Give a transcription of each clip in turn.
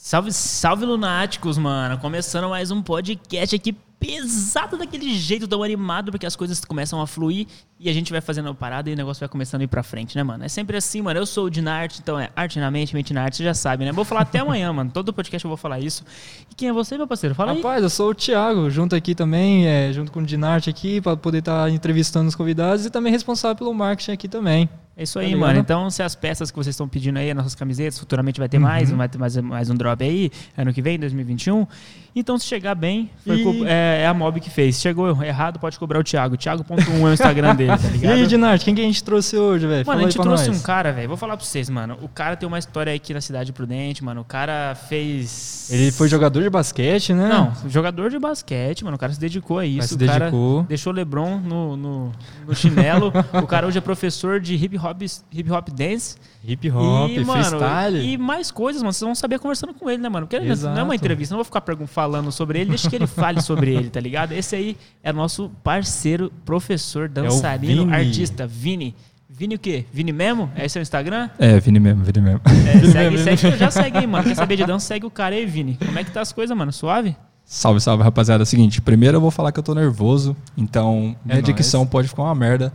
Salve, salve lunáticos, mano. Começando mais um podcast aqui pesado daquele jeito tão animado, porque as coisas começam a fluir e a gente vai fazendo a parada e o negócio vai começando a ir pra frente, né, mano? É sempre assim, mano. Eu sou o Dinarte, então é arte na mente, mente na arte, você já sabe, né? Vou falar até amanhã, mano. Todo podcast eu vou falar isso. E quem é você, meu parceiro? Fala aí. Rapaz, eu sou o Thiago, junto aqui também, é, junto com o Dinarte aqui, para poder estar tá entrevistando os convidados e também responsável pelo marketing aqui também. É isso aí, tá mano. Então, se as peças que vocês estão pedindo aí, as nossas camisetas, futuramente vai ter mais, uhum. vai ter mais, mais um drop aí, ano que vem, 2021. Então, se chegar bem, e... é, é, a Mob que fez. Chegou errado, pode cobrar o Thiago. Thiago.1 é o Instagram dele, tá ligado? E aí, Dinarte, quem que a gente trouxe hoje, velho? Mano, Fala a gente trouxe nós. um cara, velho. Vou falar pra vocês, mano. O cara tem uma história aqui na Cidade Prudente, mano. O cara fez. Ele foi jogador de basquete, né? Não, jogador de basquete, mano. O cara se dedicou a isso. Mas se o dedicou. deixou o Lebron no, no, no chinelo. o cara hoje é professor de hip hop, hip hop dance. Hip hop, e, mano, freestyle. E mais coisas, mano. Vocês vão saber conversando com ele, né, mano? Porque Exato. não é uma entrevista, não vou ficar falando sobre ele, deixa que ele fale sobre ele, tá ligado? Esse aí é nosso parceiro, professor, dançarino, é artista, Vini. Vini o quê? Vini Memo? É esse o Instagram? É, Vini Memo, Vini Memo. É, segue, segue, já segue aí, mano. Quer saber de dança? Segue o cara aí, Vini. Como é que tá as coisas, mano? Suave? Salve, salve, rapaziada. É o seguinte, primeiro eu vou falar que eu tô nervoso, então é minha é dicção nóis. pode ficar uma merda,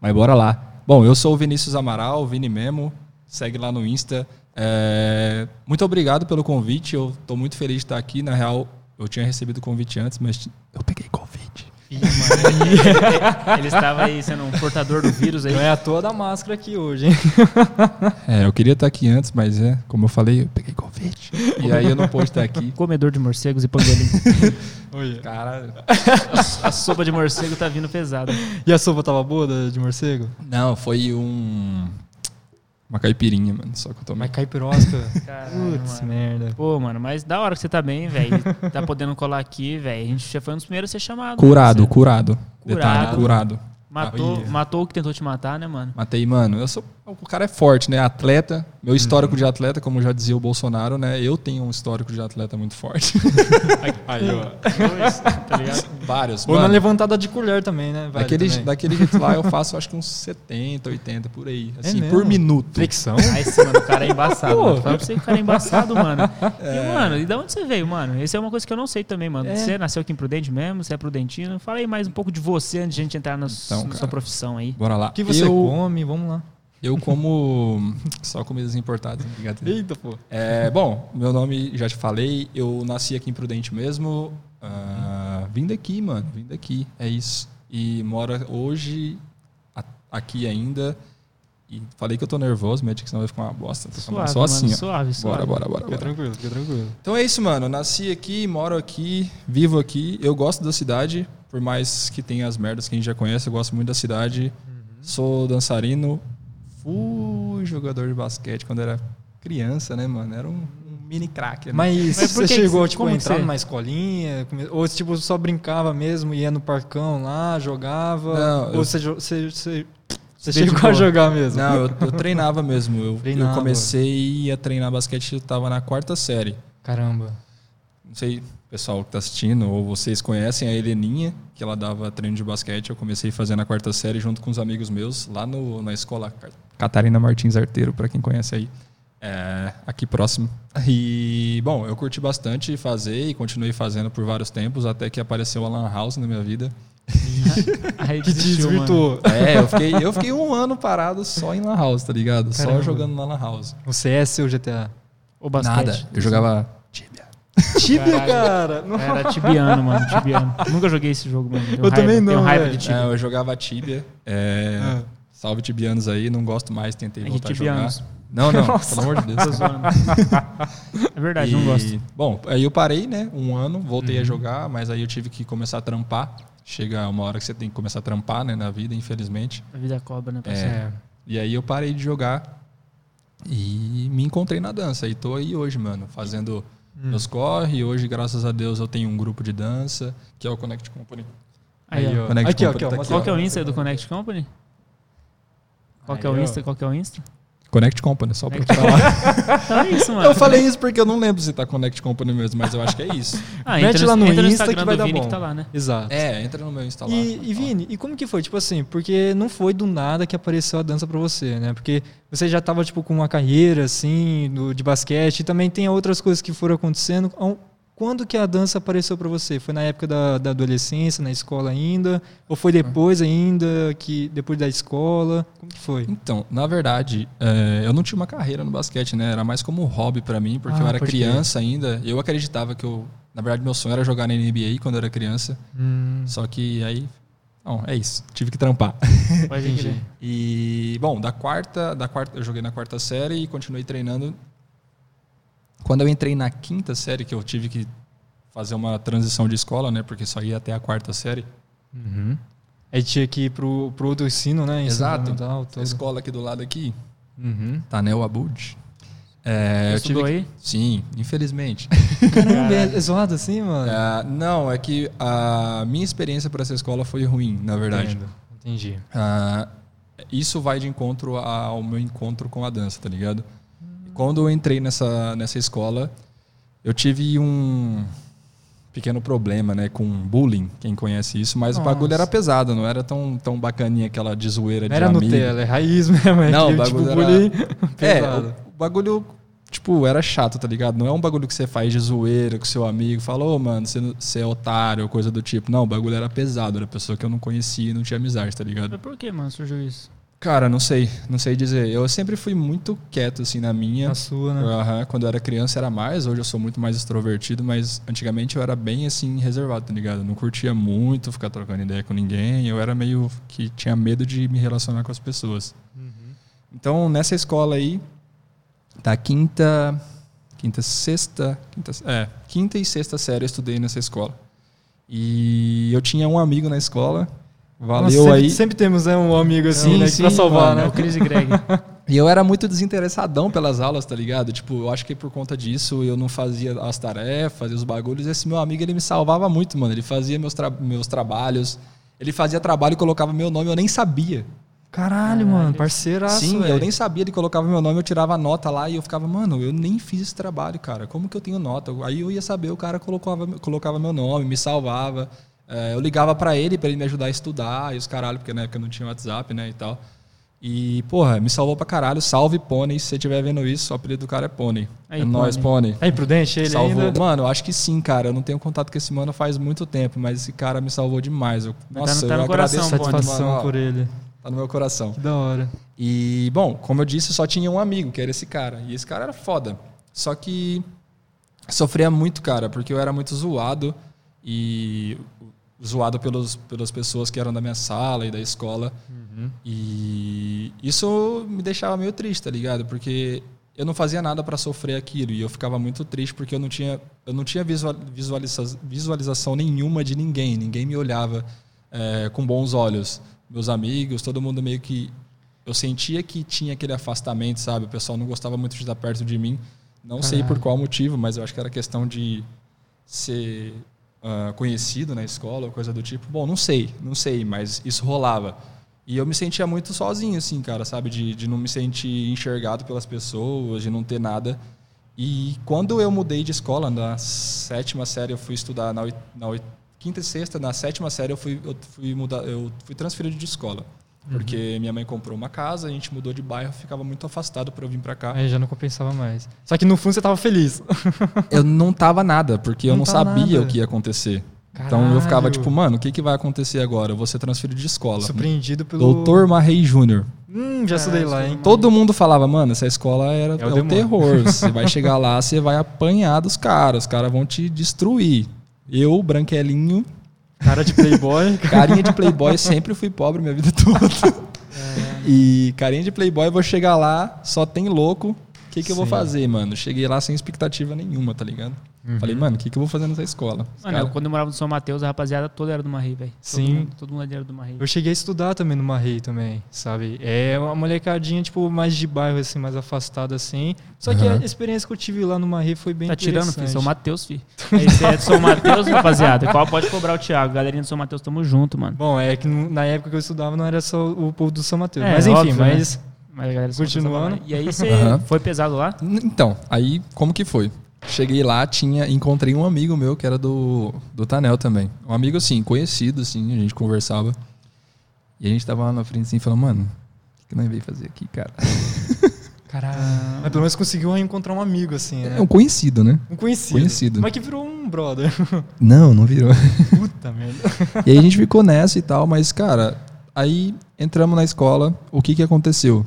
mas bora lá. Bom, eu sou o Vinícius Amaral, Vini Memo, segue lá no Insta. É... Muito obrigado pelo convite, eu tô muito feliz de estar aqui. Na real, eu tinha recebido o convite antes, mas eu peguei Covid. Ih, ele estava aí sendo um portador do vírus aí. Não é à toa da máscara aqui hoje, hein? É, eu queria estar aqui antes, mas é, como eu falei, eu peguei Covid. E aí eu não pude estar aqui. Comedor de morcegos e pangolim. Caralho. A, a, sopa de morcego tá vindo pesada. E a sopa tava boa de morcego? Não, foi um uma caipirinha, mano. Só que eu tomei. Mas caipirosca? Putz, merda. Pô, mano, mas da hora que você tá bem, velho. Tá podendo colar aqui, velho. A gente já foi um dos primeiros a ser chamado. Curado, né? curado. Curado. Detalhe, curado. Matou, matou o que tentou te matar, né, mano? Matei, mano. Eu sou, o cara é forte, né? Atleta. Meu histórico uhum. de atleta, como já dizia o Bolsonaro, né? Eu tenho um histórico de atleta muito forte. Aí, ó. Dois, tá ligado? Vários. Ou na levantada de colher também, né? Vale daquele, também. daquele jeito lá eu faço acho que uns 70, 80 por aí. É assim, é por minuto. Flexão? Aí sim, mano, o cara é embaçado. Fala pra você que o cara é embaçado, mano. É. E, mano, e da onde você veio, mano? Essa é uma coisa que eu não sei também, mano. É. Você nasceu aqui em Prudente mesmo? Você é prudentino? Fala aí mais um pouco de você antes de a gente entrar na, então, na sua profissão aí. Bora lá. O que você eu... come? Vamos lá. Eu como só comidas importadas. Eita, pô. É, bom, meu nome já te falei. Eu nasci aqui em Prudente mesmo. Uh, vim daqui, mano. Vim daqui. É isso. E moro hoje aqui ainda. E falei que eu tô nervoso, minha dicção vai ficar uma bosta. Tô suave, só assim, mano, ó. Suave, suave. Bora, bora, bora. Fica tranquilo, fica tranquilo. Então é isso, mano. Nasci aqui, moro aqui, vivo aqui. Eu gosto da cidade, por mais que tenha as merdas que a gente já conhece, eu gosto muito da cidade. Uhum. Sou dançarino, fui jogador de basquete quando era criança, né, mano? Era um, um mini craque. Né? Mas, Mas você chegou, tipo, a entrar numa escolinha? Ou, tipo, só brincava mesmo, ia no parcão lá, jogava? Não, ou eu... você, você, você, você chegou a jogar mesmo? Não, eu, eu treinava mesmo. Eu, eu comecei a treinar basquete, eu tava na quarta série. Caramba. Não sei, pessoal que está assistindo, ou vocês conhecem a Heleninha, que ela dava treino de basquete. Eu comecei a fazer na quarta série junto com os amigos meus, lá no, na escola Catarina Martins Arteiro, para quem conhece aí. É, aqui próximo. E, bom, eu curti bastante fazer e continuei fazendo por vários tempos, até que apareceu a Lan House na minha vida. Aí que desvirtuou. É, eu fiquei, eu fiquei um ano parado só em Lan House, tá ligado? Caramba. Só jogando na Lan House. O CS ou GTA? O basquete? Nada. Eu jogava Tibia. Cara. Era tibiano, mano. Tibiano. Nunca joguei esse jogo, mano. Tenho eu raiva, também não. Tenho raiva de Tibia. É, eu jogava Tibia. É, ah. Salve tibianos aí, não gosto mais, tentei é voltar a jogar. Não, não, Nossa. pelo amor de Deus. é verdade, e, não gosto. Bom, aí eu parei, né? Um ano, voltei uhum. a jogar, mas aí eu tive que começar a trampar. Chega uma hora que você tem que começar a trampar, né, na vida, infelizmente. A vida cobra, né, É. E aí eu parei de jogar e me encontrei na dança. E tô aí hoje, mano, fazendo hum. meus corre. Hoje, graças a Deus, eu tenho um grupo de dança, que é o Connect Company. Aí, aí ó. Connect aqui, Company ó, aqui, ó. Tá Qual que é o Insta do Connect Company? Qual aí, que é o Insta? Qual que é o Insta? Connect Company, só pra falar. então é isso, mano. Eu falei isso porque eu não lembro se tá Connect Company mesmo, mas eu acho que é isso. ah, entra, lá no, entra no Insta que vai dar Vini bom. que tá lá, né? Exato. É, entra no meu Insta lá. E, e Vini, e como que foi? Tipo assim, porque não foi do nada que apareceu a dança pra você, né? Porque você já tava, tipo, com uma carreira, assim, do, de basquete, e também tem outras coisas que foram acontecendo. Quando que a dança apareceu para você? Foi na época da, da, adolescência, na escola ainda? Ou foi depois ainda, que depois da escola? Como que foi? Então, na verdade, é, eu não tinha uma carreira no basquete, né? Era mais como um hobby para mim, porque ah, eu era criança ainda. Eu acreditava que eu... Na verdade, meu sonho era jogar na NBA quando eu era criança. Hum. Só que aí... Não, é isso. Tive que trampar. Pode e, bom, da quarta, da quarta... Eu joguei na quarta série e continuei treinando quando eu entrei na quinta série, que eu tive que fazer uma transição de escola, né? Porque só ia até a quarta série. Uhum. Aí tinha que ir pro, pro outro ensino, né? Exato. A escola aqui do lado aqui, uhum. Tanel Abud. É, eu tive aí? Sim, infelizmente. Caramba, é zoado assim, mano? É, não, é que a minha experiência para essa escola foi ruim, na verdade. Entendo. Entendi. Uh, isso vai de encontro ao meu encontro com a dança, tá ligado? Quando eu entrei nessa, nessa escola, eu tive um pequeno problema, né, com bullying, quem conhece isso, mas Nossa. o bagulho era pesado, não era tão, tão bacaninha aquela de zoeira não de era amigo. Nutella, é raiz mesmo. É não, o bagulho tipo, era... bullying é, o, o, bagulho, tipo, era chato, tá ligado? Não é um bagulho que você faz de zoeira com seu amigo, falou, oh, mano, você, você é otário, coisa do tipo. Não, o bagulho era pesado, era pessoa que eu não conhecia e não tinha amizade, tá ligado? Mas por que, mano, surgiu isso? Cara, não sei, não sei dizer. Eu sempre fui muito quieto, assim, na minha. Na sua, né? Uhum. Quando eu era criança era mais, hoje eu sou muito mais extrovertido, mas antigamente eu era bem, assim, reservado, tá ligado? Eu não curtia muito ficar trocando ideia com ninguém, eu era meio que tinha medo de me relacionar com as pessoas. Uhum. Então, nessa escola aí, da quinta, quinta, sexta, quinta, é, quinta e sexta série eu estudei nessa escola. E eu tinha um amigo na escola Valeu Nossa, sempre, aí. Sempre temos né, um amigo assim, sim, né, sim, pra salvar, mano, né? O Chris e Greg. e eu era muito desinteressadão pelas aulas, tá ligado? Tipo, eu acho que por conta disso eu não fazia as tarefas e os bagulhos. Esse meu amigo, ele me salvava muito, mano. Ele fazia meus, tra meus trabalhos. Ele fazia trabalho e colocava meu nome, eu nem sabia. Caralho, Caralho. mano, parceiraço. Sim, véio. eu nem sabia, ele colocava meu nome, eu tirava a nota lá e eu ficava, mano, eu nem fiz esse trabalho, cara. Como que eu tenho nota? Aí eu ia saber, o cara colocava, colocava meu nome, me salvava. É, eu ligava para ele, para ele me ajudar a estudar e os caralho, porque na época não tinha WhatsApp, né, e tal. E, porra, me salvou pra caralho. Salve, Pônei. Se você estiver vendo isso, o apelido do cara é Pônei. É nóis, Pônei. É imprudente ele salvou. ainda? Mano, eu acho que sim, cara. Eu não tenho contato com esse mano faz muito tempo, mas esse cara me salvou demais. Eu, nossa, tá no, tá eu agradeço satisfação mano, por ele. Tá no meu coração. Que da hora. E, bom, como eu disse, só tinha um amigo, que era esse cara. E esse cara era foda. Só que sofria muito, cara, porque eu era muito zoado. E zoado pelos, pelas pessoas que eram da minha sala e da escola. Uhum. E isso me deixava meio triste, tá ligado? Porque eu não fazia nada para sofrer aquilo e eu ficava muito triste porque eu não tinha eu não tinha visualiza, visualização nenhuma de ninguém, ninguém me olhava é, com bons olhos. Meus amigos, todo mundo meio que eu sentia que tinha aquele afastamento, sabe? O pessoal não gostava muito de estar perto de mim. Não sei por qual motivo, mas eu acho que era questão de ser uh, conhecido na escola ou coisa do tipo. Bom, não sei, não sei, mas isso rolava. E eu me sentia muito sozinho, assim, cara, sabe? De, de não me sentir enxergado pelas pessoas, de não ter nada. E quando eu mudei de escola, na sétima série eu fui estudar, na, na quinta e sexta, na sétima série eu fui, eu fui, mudar, eu fui transferido de escola. Porque uhum. minha mãe comprou uma casa, a gente mudou de bairro, ficava muito afastado para eu vir para cá. Aí já não compensava mais. Só que no fundo você tava feliz. eu não tava nada, porque não eu não sabia nada. o que ia acontecer. Caralho. Então eu ficava tipo, mano, o que, que vai acontecer agora? Eu vou ser transferido de escola. Surpreendido pelo. Doutor Marrei Júnior. Hum, já estudei lá, hein? Todo mundo falava, mano, essa escola era, é, é o, o terror. você vai chegar lá, você vai apanhar dos caras, os caras vão te destruir. Eu, branquelinho, Cara de playboy. Carinha de playboy, sempre fui pobre minha vida toda. É. E carinha de playboy, vou chegar lá, só tem louco. O que, que eu vou fazer, mano? Cheguei lá sem expectativa nenhuma, tá ligado? Uhum. Falei, mano, o que, que eu vou fazer nessa escola? Mano, cara... quando eu morava no São Mateus, a rapaziada toda era do Marri, velho. Sim. Todo mundo, todo mundo era do Marri. Eu cheguei a estudar também no Marri também, sabe? É uma molecadinha, tipo, mais de bairro, assim, mais afastada, assim. Só que uhum. a experiência que eu tive lá no Marri foi bem Tá tirando, filho? São Mateus, filho. Aí você é de São Mateus, rapaziada. Qual pode cobrar o Thiago? Galerinha do São Mateus, tamo junto, mano. Bom, é que na época que eu estudava não era só o povo do São Mateus. É, mas enfim, óbvio, né? mas... Né? Mas a galera Continuando. E aí você Aham. foi pesado lá? Então, aí como que foi? Cheguei lá, tinha, encontrei um amigo meu que era do, do Tanel também. Um amigo assim, conhecido, assim, a gente conversava. E a gente tava lá na frente assim, falando, mano, o que, nós veio fazer aqui, cara? Caralho. Mas pelo menos conseguiu encontrar um amigo, assim, né? É um conhecido, né? Um conhecido. Conhecido. Mas que virou um brother. Não, não virou. Puta merda. E aí a gente ficou nessa e tal, mas, cara, aí entramos na escola, o que que aconteceu?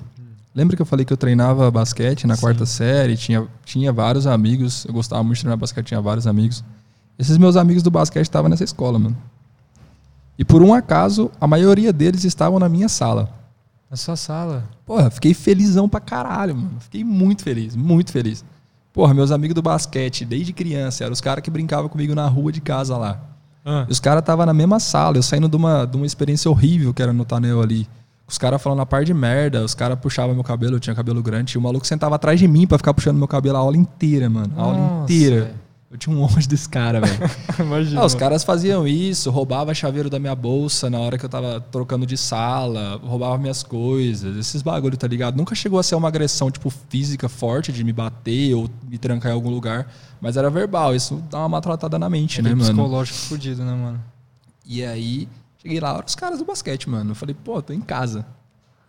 Lembra que eu falei que eu treinava basquete na Sim. quarta série, tinha, tinha vários amigos, eu gostava muito de treinar basquete, tinha vários amigos. Esses meus amigos do basquete estavam nessa escola, mano. E por um acaso, a maioria deles estavam na minha sala. Na sua sala. Porra, fiquei felizão pra caralho, mano. Fiquei muito feliz, muito feliz. Porra, meus amigos do basquete, desde criança, eram os caras que brincavam comigo na rua de casa lá. Ah. E os caras estavam na mesma sala, eu saindo de uma, de uma experiência horrível que era no Tanel ali. Os caras falando a par de merda, os caras puxavam meu cabelo, eu tinha cabelo grande, e o maluco sentava atrás de mim pra ficar puxando meu cabelo a aula inteira, mano. A aula Nossa, inteira. velho. Eu tinha um ódio desse cara, velho. Imagina. Ah, os caras faziam isso, roubava chaveiro da minha bolsa na hora que eu tava trocando de sala, roubava minhas coisas, esses bagulho, tá ligado? Nunca chegou a ser uma agressão, tipo, física forte de me bater ou me trancar em algum lugar, mas era verbal, isso dá uma maltratada na mente, né, Aquele mano? psicológico fudido, né, mano? E aí, cheguei lá, os caras do basquete, mano. Eu falei, pô, tô em casa.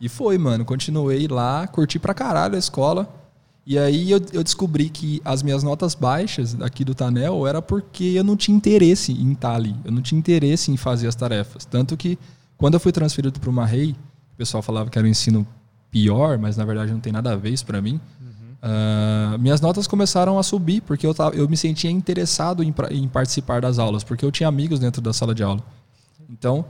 E foi, mano. Continuei lá, curti pra caralho a escola. E aí eu, eu descobri que as minhas notas baixas aqui do Tanel era porque eu não tinha interesse em estar ali. Eu não tinha interesse em fazer as tarefas. Tanto que quando eu fui transferido para uma rei, o pessoal falava que era um ensino pior, mas na verdade não tem nada a ver isso pra mim. Ah, minhas notas começaram a subir porque eu, tava, eu me sentia interessado em, em participar das aulas, porque eu tinha amigos dentro da sala de aula. Então,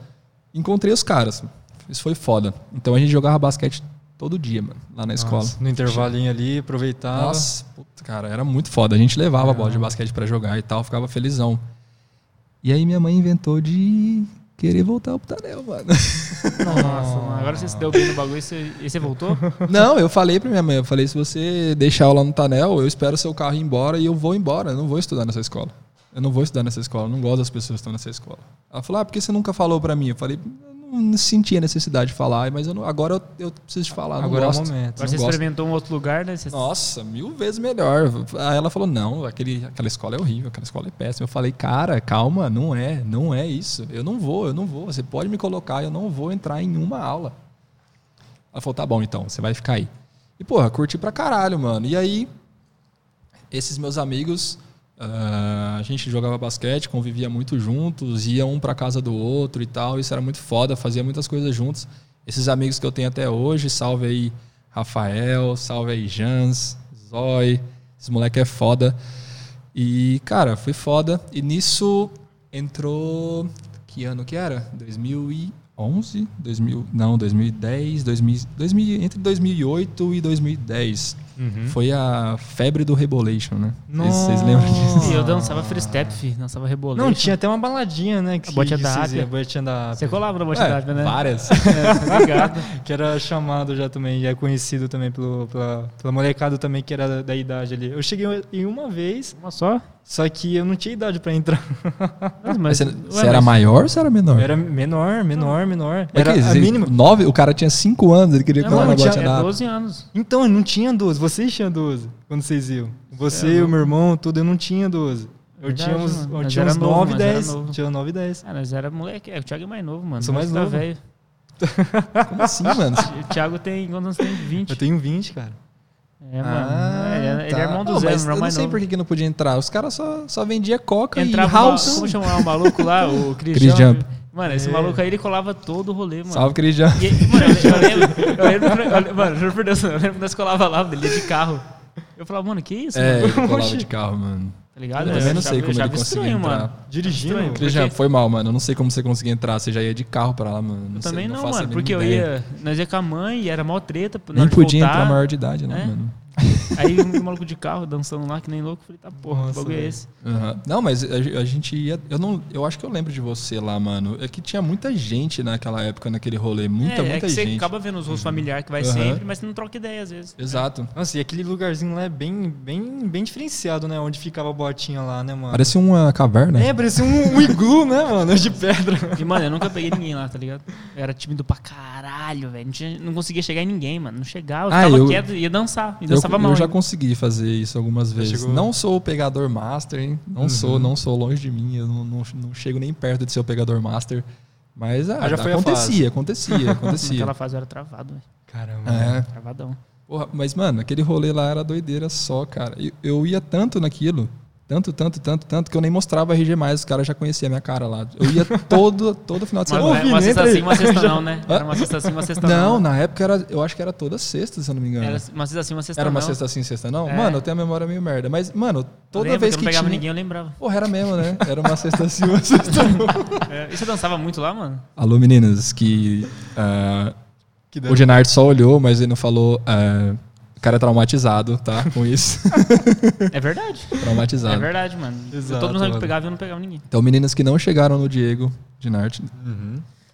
encontrei os caras. Isso foi foda. Então a gente jogava basquete todo dia, mano, lá na escola. Nossa, no intervalinho ali, aproveitava. Nossa, puta, cara, era muito foda. A gente levava a bola de basquete pra jogar e tal, ficava felizão. E aí minha mãe inventou de querer voltar pro Tanel, mano. Nossa, mano. Agora você se deu bem no bagulho e você, e você voltou? Não, eu falei pra minha mãe, eu falei, se você deixar eu lá no Tanel, eu espero seu carro ir embora e eu vou embora. Eu não vou estudar nessa escola. Eu não vou estudar nessa escola, eu não gosto das pessoas que estão nessa escola. Ela falou, ah, por que você nunca falou pra mim? Eu falei, eu não sentia necessidade de falar, mas eu não- agora eu, eu preciso de falar, Agora é o gosto. momento. Agora você gosto. experimentou um outro lugar, né? Você- Nossa, mil vezes melhor. Aí ela falou: não, aquele, aquela escola é horrível, aquela escola é péssima. Eu falei, cara, calma, não é, não é isso. Eu não vou, eu não vou. Você pode me colocar, eu não vou entrar em uma aula. Ela falou, tá bom então, você vai ficar aí. E, porra, curti pra caralho, mano. E aí, esses meus amigos, ah, a gente jogava basquete, convivia muito juntos, ia um pra casa do outro e tal. Isso era muito foda, fazia muitas coisas juntos. Esses amigos que eu tenho até hoje, salve aí Rafael, salve aí Jans, Zói, esse moleque é foda. E, cara, foi foda. E nisso entrou. Que ano que era? 2011? 2000, não, 2010, 2000, 2000, entre 2008 e 2010. Uhum. Foi a febre do Rebolation, né? Vocês- lembram disso? E eu dançava free step. Dançava rebolation. Não, tinha até uma baladinha, né? Que A botinha da Ápia. A botinha da Ápia. Você colava na É, botinha, né? várias. É, ligado. Que era chamado já também, e é conhecido também pelo, pela, pela molecada também que era da, da idade ali. Eu cheguei em uma vez, Uma só? só que eu não tinha idade pra entrar. Mas, Mas você, ué, você era mas- maior ou você era menor? Eu era menor, menor, menor. Mas Era que, a mínima. Nove, o cara tinha 5 anos, ele queria Não, colar na tinha botinha é da 12 anos. Então, eu não tinha 12. Vocês tinham 12 quando vocês iam. Você, É, o meu irmão, tudo, eu não tinha 12. Eu Verdade, tinha uns, mano. eu tinha uns novo, 9, nós era 10. novo. Tinha 9, 10. Ah, nós era moleque. É, o Thiago é mais novo, mano. Sou mais tá novo. velho. Como assim, mano? O Thiago tem. Quantos anos tem? 20. Eu tenho 20, cara. É, mano. Ah, É, ele tá. é irmão do Não, Zé, mas irmão eu não sei novo. por que que não podia entrar. Os caras só, só vendiam coca Entrava e uma, house. como chamar o maluco lá? O Chris, Chris Jump. Jump. Mano, esse É. maluco aí, ele colava todo o rolê, mano. Salve, Cris Jump. E, mano, eu, eu lembro, eu lembro, eu lembro- mano, juro por Deus, eu lembro que nós colava lá, ele ia de carro. Eu falava, mano, que isso, É, mano? ele colava de carro, mano. Tá ligado? Eu também não sei como ele conseguia estranho, entrar. mano. Dirigindo. Estranho. Cris Porque- foi mal, mano. Eu não sei como você conseguia entrar. Você já ia de carro pra lá, mano. Não Eu sei, também não, a mano, porque eu ideia. ia. Nós ia com a mãe e era mó treta. Nem podia voltar. entrar maior de idade, não, É? mano. Aí um maluco de carro dançando lá, que nem louco. Falei, tá porra, que Nossa, bagulho é esse? Aham. Não, mas a, a gente ia. Eu, não, eu acho que eu lembro de você lá, mano. É que tinha muita gente naquela época, naquele rolê. Muita, é, é muita que você gente. acaba vendo os rostos familiares que vai Aham. sempre, mas você não troca ideia às vezes. Exato. Nossa, e aquele lugarzinho lá é bem, bem, bem diferenciado, né? Onde ficava a botinha lá, né, mano? Parece uma caverna. É, parecia um, um iglu, né, mano? De pedra. E, mano, eu nunca peguei ninguém lá, tá ligado? Eu era tímido pra caralho, velho. Não, não conseguia chegar em ninguém, mano. Não chegava, eu Ah, ficava eu- quieto e ia dançar. E Eu, mal. eu já ainda. consegui fazer isso algumas vezes. chegou? Não sou o pegador master, hein? Não sou, não sou longe de mim. Eu não, não, não chego nem perto de ser o pegador master. Mas ah, Ah, já foi acontecia, acontecia, acontecia. Naquela fase eu era travado, velho. Caramba. É. Travadão. Porra, mas, mano, aquele rolê lá era doideira só, cara. Eu, eu ia tanto naquilo, tanto, tanto, tanto, tanto, que eu nem mostrava RG mais, os caras já conheciam a minha cara lá. Eu ia todo, todo final de Uma, semana. Ô, Vini, uma sexta sim, uma sexta não, né? Era uma sexta sim, uma sexta não. Não, na época era, eu acho que era toda sexta, se eu não me engano. Era Era, uma sexta sim, uma sexta uma não. sexta sim, sexta não? É. Mano, eu tenho a memória meio merda. Mas, mano, toda lembro vez que que eu não pegava tinha... ninguém, eu lembrava. Porra, era mesmo, né? Era uma sexta sim, uma sexta não. É, E você dançava muito lá, mano? Alô, meninas, que... ah, Que o Genard só olhou, mas ele não falou... o cara é traumatizado, tá? Com isso. É verdade. traumatizado. É verdade, mano. Exato, Todo mundo sabe que pegava e eu não pegava ninguém. Então, meninas que não chegaram no Diego Genard,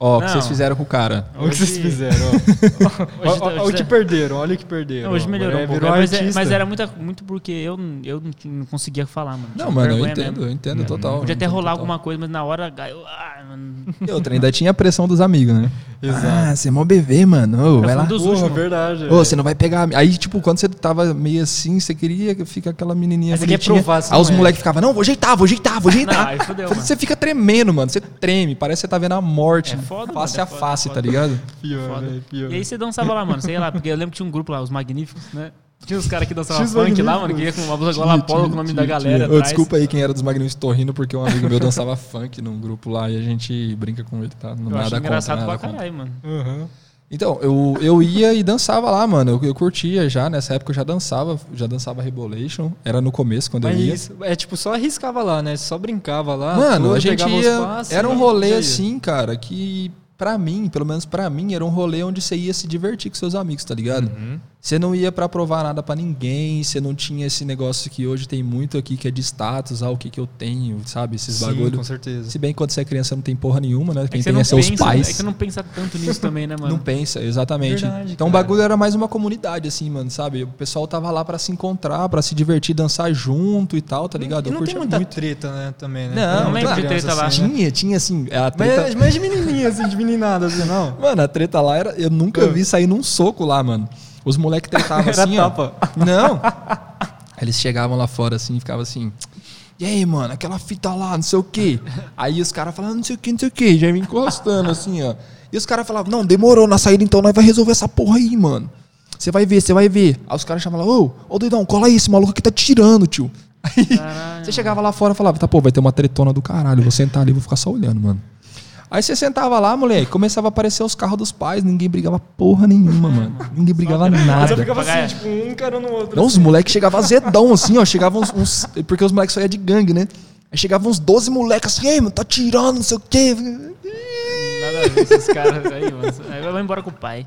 ó, o que vocês fizeram com o cara. Olha o que vocês Hoje- fizeram, ó. Hoje, Ó, ó, Olha o hoje- que perderam, olha o que perderam. Não, hoje melhorou Agora um pouco. Virou Mas, é- mas era muita, muito porque eu, não- eu não, conseguia falar, mano. Não, mano, eu entendo, mesmo. eu entendo total. Podia até rolar total. alguma coisa, mas na hora. Eu, ah, mano. E outra, ainda tinha a pressão dos amigos, né? Exato. Ah, você é mó bebê, mano. Ô, Eu vai lá. dos Porra, últimos. verdade. Ô, você não vai pegar. Aí, tipo, quando você tava meio assim, você queria que fica aquela menininha Aí você quer bonitinha. provar se Aí os não é. moleques ficavam, não, vou ajeitar, vou ajeitar, vou ajeitar. Não, aí fudeu, mano. Você fica tremendo, mano. Você treme, parece que você tá vendo a morte. É foda, face mano, é a foda, face, é tá foda. ligado? Pior, Foda. velho, pior. E aí você dançava lá, mano, sei lá, porque eu lembro que tinha um grupo lá, os Magníficos, né? Tinha os caras que dançavam funk lá, mano, que ia com uma blusa gola polo com o nome da galera. Atrás. desculpa aí quem era dos Magníficos, tô rindo porque um amigo meu dançava funk num grupo lá e a gente brinca com ele, tá? Não Eu acho nada engraçado contra, pra caralho, mano. Uhum. Então, eu, eu ia e dançava lá, mano. Eu, eu curtia já, nessa época eu já dançava, já dançava Rebolation. Era no começo quando eu ia. Mas é tipo, só arriscava lá, né? Só brincava lá. Mano, tudo, a gente ia. passos, Era um e rolê assim, cara, que pra mim, pelo menos pra mim, era um rolê onde você ia se divertir com seus amigos, tá ligado? Uhum. Você não ia pra provar nada pra ninguém, você não tinha esse negócio que hoje tem muito aqui que é de status, ah, o que que eu tenho, sabe? Esses Sim, bagulho. com certeza. Se bem que quando você é criança não tem porra nenhuma, né? É Quem que você tem não é seus pensa, pais. É que você não pensa tanto nisso também, né, mano? Não pensa, exatamente. Verdade, então o cara. bagulho era mais uma comunidade, assim, mano, sabe? O pessoal tava lá pra se encontrar, pra se divertir, dançar junto e tal, tá ligado? E Eu não tem curtia muita muito. treta, né, também, né? Não, Tem muita lembro de treta lá. assim, né? Tinha, tinha assim, a treta... Mas, mas de menininha, assim, de meninada, assim, não? Mano, a treta lá era. Eu nunca Ah. vi sair num soco lá, mano. Os moleques tretavam assim, tapa. ó. Não. Aí Eles chegavam lá fora assim e ficavam assim. E aí, mano, aquela fita lá, não sei o quê. Aí os caras falavam, não sei o quê, não sei o quê. Já me encostando assim, ó. E os caras falavam, não, demorou na saída, então nós vai resolver essa porra aí, mano. Você vai ver, você vai ver. Aí os caras chamavam, ô, ô doidão, cola aí, esse maluco aqui tá tirando, tio. Aí você chegava lá fora e falava, tá, pô, vai ter uma tretona do caralho, vou sentar ali e vou ficar só olhando, mano. Aí você sentava lá, moleque, começava a aparecer os carros dos pais, ninguém brigava porra nenhuma, mano. Ninguém brigava Mas eu nada. ficava assim, tipo, um cara no outro. Não, os moleques chegavam azedão, assim, ó. Chegavam uns, uns- Porque os moleques só iam de gangue, né? Aí chegavam uns 12 moleques assim, ei, mano, tá tirando, não sei o quê. Nada a ver esses caras aí, mano. Aí vai embora com o pai.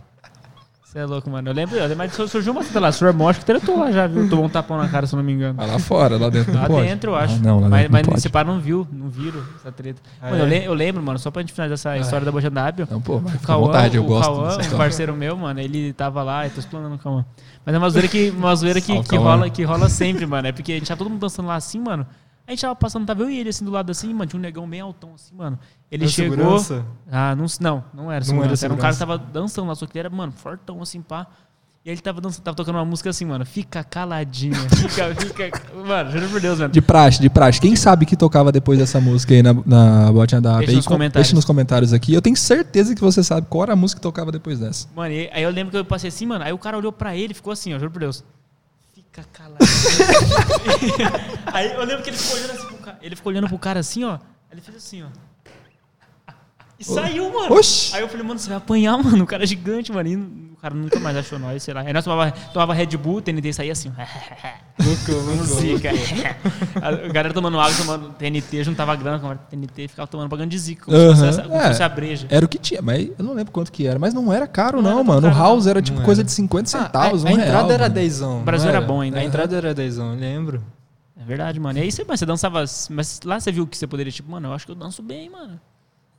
Você é louco, mano. Eu lembro, eu lembro mas surgiu uma treta lá. O senhor Mosh que tretou lá já, viu? Tomou um tapão na cara, se eu não me engano. Vai lá fora, lá dentro não Lá pode. dentro, eu acho. Ah, não, lá mas dentro mas não esse pá não viu, não viram essa treta. Ah, Mano, eu, é? le- eu lembro, mano, só pra gente finalizar essa história da Bocha Dábio. Não, pô, vai Cauã, vontade, eu o gosto Cauã, um parceiro meu, mano, ele tava lá, eu tô explanando o Cauã. Mas é uma zoeira que, uma zoeira que, que, rola, que rola sempre, mano. É porque a gente tava todo mundo dançando lá assim, mano. A gente tava passando, tava eu e ele assim do lado assim, mano, tinha um negão bem altão assim, mano. Ele Era chegou. segurança? Ah, não, não, não era Não segurança. era Era um cara que tava dançando lá, só que ele era, mano, fortão assim, pá. E aí ele tava dançando, tava tocando uma música assim, mano. Fica caladinha. Fica, fica. Mano, juro por Deus, mano. De praxe, de praxe. Quem sabe que tocava depois dessa música aí na, na botinha da Deixa nos Com- comentários. Deixa nos comentários aqui. Eu tenho certeza que você sabe qual era a música que tocava depois dessa. Mano, e aí eu lembro que eu passei assim, mano. Aí o cara olhou pra ele e ficou assim, ó, juro por Deus. Fica caladinho. aí eu lembro que ele ficou olhando assim pro cara. Ele ficou olhando pro cara assim, ó. Ele fez assim, ó. E saiu, mano. Oxi. Aí eu falei, mano, você vai apanhar, mano. O cara é gigante, mano. E o cara nunca mais achou nós, sei lá. Aí nós tomava, tomava Red Bull, o TNT saía assim. Zica. A galera tomando água, tomando TNT, juntava grana, tomava TNT, ficava tomando pagando de zica. Como se fosse, Aham. essa- como se É. fosse a breja. Era o que tinha, mas eu não lembro quanto que era. Mas não era caro, Não não, era mano. caro, o house era tipo coisa era. de 50 Ah, centavos, a, um a entrada real, era mano. dezão. O Brasil não era bom ainda. A entrada era dezão, eu lembro. É verdade, mano. E aí você, mas você dançava. Mas lá você viu que você poderia, tipo, mano, eu acho que eu danço bem, mano.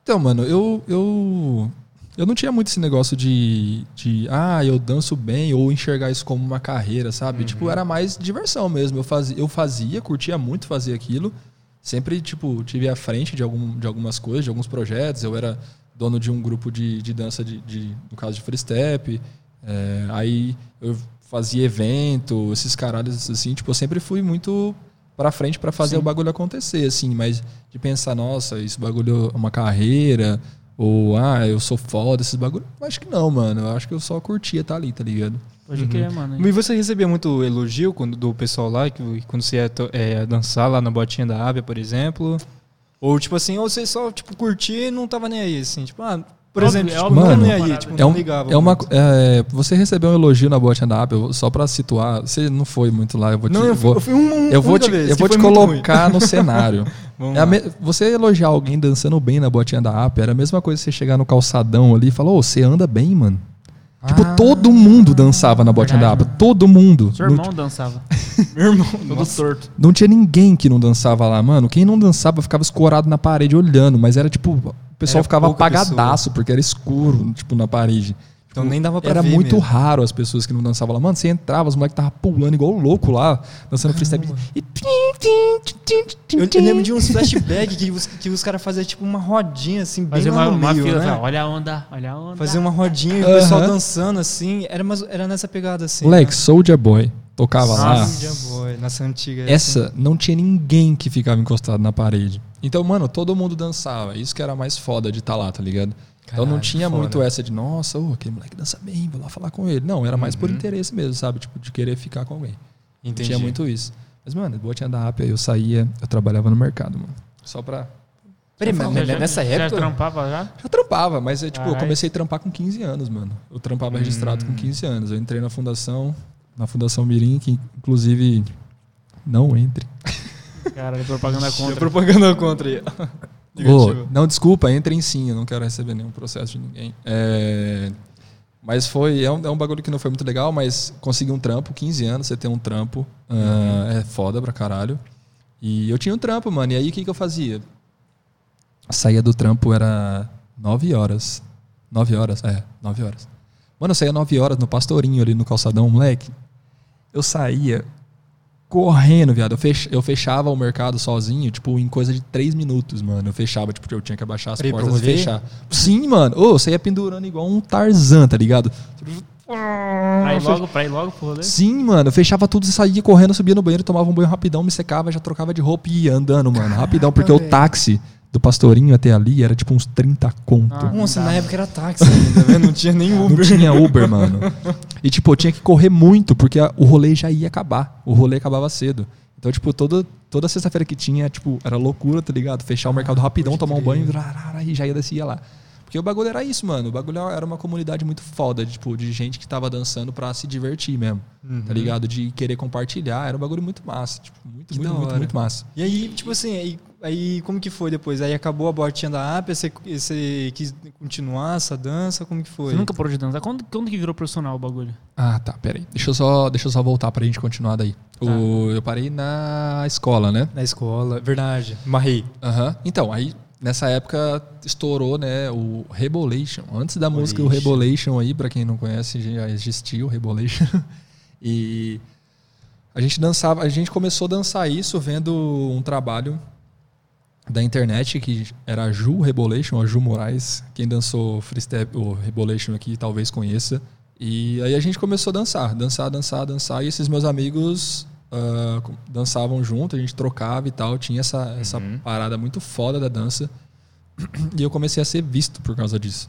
Então, mano, eu, eu, eu não tinha muito esse negócio de, de, ah, eu danço bem ou enxergar isso como uma carreira, sabe? Tipo, era mais diversão mesmo. Eu fazia, eu fazia, curtia muito fazer aquilo. Sempre, tipo, tive à frente de, algum, de algumas coisas, de alguns projetos. Eu era dono de um grupo de, de dança, de, de, no caso de free step. É, aí eu fazia evento, esses caralhos assim. Tipo, eu sempre fui muito pra frente pra fazer Sim. o bagulho acontecer, assim. Mas de pensar, nossa, isso bagulho é uma carreira, ou ah, eu sou foda, esses bagulho. Acho que não, mano. Eu acho que eu só curtia estar ali, tá ligado? Pode crer, mano. E você recebia muito elogio quando, do pessoal lá, que, quando você ia to- é, dançar lá na botinha da Ábia, por exemplo? Ou tipo assim, ou você só tipo, curtia e não tava nem aí, assim, tipo, ah, por Óbvio, exemplo, é tipo, não mano, nem aí, tipo, É, não um, ligava. é uma, muito. é, você recebeu um elogio na botinha da Apple, só pra situar, você não foi muito lá, eu vou te, Não, eu fui, vou, eu fui uma eu vou te, vez, eu vou te colocar no cenário. É me- você elogiar alguém dançando bem na botinha da App era a mesma coisa que você chegar no calçadão ali e falar, ô, você anda bem, mano. Tipo, Ah, todo mundo dançava na botinha verdade, da App. Todo mundo. Seu Não, irmão dançava. Meu irmão, Todo nossa. torto. não tinha ninguém que não dançava lá, mano. Quem não dançava ficava escorado na parede olhando, mas era tipo, pessoal ficava apagadaço porque era escuro, tipo, na parede. Então nem dava pra Era ver muito mesmo. raro as pessoas que não dançavam lá. Mano, você entrava, os moleques estavam pulando igual louco lá, dançando freestyle. E... Eu, eu lembro de uns flashbacks que os, que os caras faziam tipo uma rodinha assim, bem Fazer lá uma, no uma meio, fila, né? assim, ó, olha a onda, olha a onda. Fazer uma rodinha e o Aham. pessoal dançando assim. Era, mais, era nessa pegada assim. Moleque, Soulja Boy tocava lá. Soulja Boy, nessa antiga. assim. Essa não tinha ninguém que ficava encostado na parede. Então, mano, todo mundo dançava. Isso que era mais foda de estar lá, tá ligado? Então não tinha foda. muito essa de, nossa, ô, aquele moleque dança bem, vou lá falar com ele. Não, era mais por interesse mesmo, sabe? Tipo, de querer ficar com alguém. Entendi. tinha muito isso. Mas, mano, botinha da Apia, eu saía, eu trabalhava no mercado, mano. Só pra. Peraí, mas Já- nessa já época. trampava já? Já trampava, mas eu, tipo, eu comecei a trampar com 15 anos, mano. Eu trampava registrado Hum. com 15 anos. Eu entrei na fundação, na Fundação Mirim, que inclusive não entre. Cara, propaganda Contra. contra. propaganda contra aí. Negativo. não, desculpa, entrem sim, eu não quero receber nenhum processo de ninguém. É, mas foi, é um, é um bagulho que não foi muito legal, mas consegui um trampo, 15 anos, você tem um trampo, ah, é foda pra caralho. E eu tinha um trampo, mano, e aí o que, que eu fazia? Saía do trampo, era 9 horas. 9 horas, é, 9 horas. Mano, eu saía 9 horas no pastorinho ali no calçadão, moleque. Eu saía correndo, viado. Eu, fech, eu fechava o mercado sozinho, tipo, em coisa de 3 minutos, mano. Eu fechava, tipo, eu tinha que abaixar as pro portas e fechar. Sim, mano. Ô, você ia pendurando igual um Tarzan, tá ligado? Pra ir logo, pra ir logo pro rolê? Sim, mano. Eu fechava tudo, saía correndo, subia no banheiro, tomava um banho rapidão, me secava, já trocava de roupa e ia andando, mano. Rapidão, porque o velho. táxi do pastorinho até ali era tipo uns 30 conto. Ah. Nossa, na época era táxi ainda, tá vendo? Não tinha nem Não Uber. tinha Uber, mano. E, tipo, eu tinha que correr muito, porque a- o rolê já ia acabar. O rolê acabava cedo. Então, tipo, toda, toda sexta-feira que tinha, tipo, era loucura, tá ligado? Fechar o mercado rapidão, pode tomar um banho, rarara, e já ia descer ia lá. Porque o bagulho era isso, mano. O bagulho era uma comunidade muito foda, de, tipo, de gente que tava dançando pra se divertir mesmo. Uhum. Tá ligado? De querer compartilhar. Era um bagulho muito massa. Tipo, muito, muito, muito, muito massa. E aí, tipo assim, aí, aí como que foi depois? Aí acabou a botinha da Apia, você, você quis continuar essa dança? Como que foi? Você nunca parou de dançar? Quando, quando que virou profissional o bagulho? Ah, tá, peraí. Deixa eu só, deixa eu só voltar pra gente continuar daí. O, eu parei na escola, né? Na escola, verdade. Marrei. Aham. Então, aí nessa época estourou, né, o Rebolation. Antes da música o Rebolation. Rebolation aí, pra quem não conhece, já existia o Rebolation. e a gente dançava, a gente começou a dançar isso vendo um trabalho da internet que era a Ju Rebolation, a Ju Moraes. Quem dançou freestyle, o Rebolation aqui talvez conheça. E aí a gente começou a dançar, dançar, dançar, dançar. E esses meus amigos com- dançavam junto, a gente trocava e tal. Tinha essa, essa parada muito foda da dança. E eu comecei a ser visto por causa disso.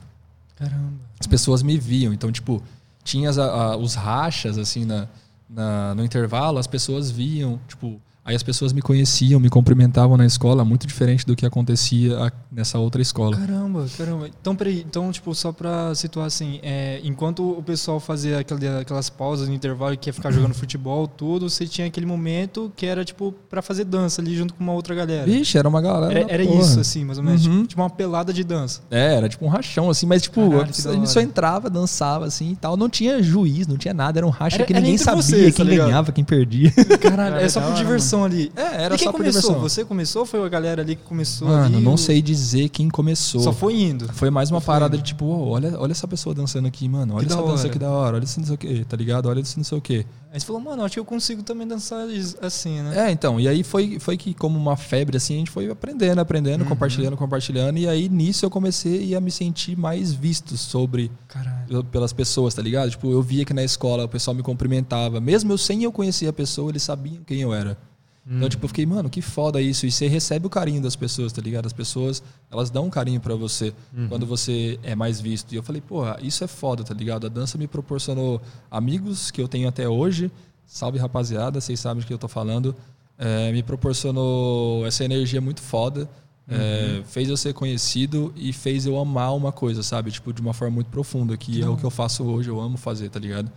Caramba. As pessoas me viam. Então, tipo, tinha as- a- os rachas, assim, na, na- no intervalo, as pessoas viam, tipo, Aí as pessoas me conheciam, me cumprimentavam na escola, muito diferente do que acontecia nessa outra escola. Caramba, caramba. Então, peraí, então, tipo, só pra situar assim, é, enquanto o pessoal fazia aquelas pausas no intervalo que ia ficar jogando futebol, tudo, você tinha aquele momento que era, tipo, pra fazer dança ali junto com uma outra galera. Vixe, era uma galera. Era, era isso, assim, mais ou menos. Uhum. Tipo, tipo uma pelada de dança. É, era tipo um rachão, assim, mas tipo, Caralho, a gente só entrava, dançava, assim e tal. Não tinha juiz, não tinha nada, era um racha Era- que ninguém sabia vocês, tá quem ligado? ganhava, quem perdia. Caralho, Cara, é só por hora, diversão ali. É, era e quem só começou? diversão. Você começou ou foi a galera ali que começou Mano, ali? não O- sei dizer quem começou. Só foi indo. Foi mais uma Só parada indo. de tipo, "Ô, olha, olha essa pessoa dançando aqui, mano. Olha Que essa da dança que da hora, olha isso não sei o que, tá ligado? Olha isso não sei o que. Aí você falou, mano, acho que eu consigo também dançar assim, né? É, então, e aí foi, foi que, como uma febre, assim, a gente foi aprendendo, aprendendo, Uhum. compartilhando, compartilhando, e aí nisso eu comecei a me sentir mais visto sobre Caralho. pelas pessoas, tá ligado? Tipo, eu via que na escola o pessoal me cumprimentava, mesmo eu sem eu conhecer a pessoa, eles sabiam quem eu era. Então, tipo, eu fiquei, mano, que foda isso. E você recebe o carinho das pessoas, tá ligado? As pessoas, elas dão um carinho pra você quando você é mais visto. E eu falei, porra, isso é foda, tá ligado? A dança me proporcionou amigos que eu tenho até hoje. Salve, rapaziada, vocês sabem do que eu tô falando. É, me proporcionou essa energia muito foda. É, fez eu ser conhecido e fez eu amar uma coisa, sabe? Tipo, de uma forma muito profunda, que é o que eu faço hoje, eu amo fazer, tá ligado?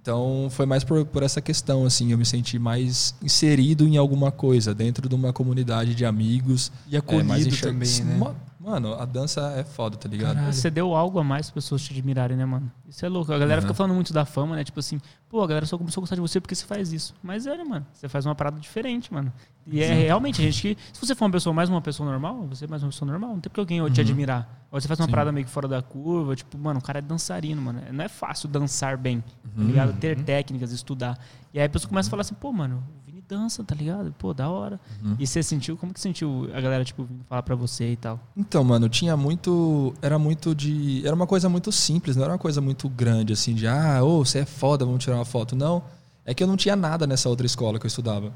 Então, foi mais por, por essa questão, assim, eu me senti mais inserido em alguma coisa, dentro de uma comunidade de amigos. E é, acolhido enxer- também, né? Ma- Mano, a dança é foda, tá ligado? Caralho. Você deu algo a mais para pessoas te admirarem, né, mano? Isso é louco. A galera Uhum. fica falando muito da fama, né? Tipo assim, pô, a galera só começou a gostar de você porque você faz isso. Mas é, né, mano? Você faz uma parada diferente, mano. E é realmente, a gente que. Se você for uma pessoa mais uma pessoa normal, você é mais uma pessoa normal, não tem porque alguém te Uhum. admirar. Ou você faz uma Sim. parada meio que fora da curva, tipo, mano, o cara é dançarino, mano. Não é fácil dançar bem, tá Uhum. ligado? Ter técnicas, estudar. E aí a pessoa começa a falar assim, pô, mano, dança, tá ligado? Pô, da hora. Uhum. E você sentiu, como que sentiu a galera, tipo, vindo falar pra você e tal? Então, mano, tinha muito. Era muito de. Era uma coisa muito simples, não era uma coisa muito grande, assim, de ah, ô, você é foda, vamos tirar uma foto. Não. É que eu não tinha nada nessa outra escola que eu estudava.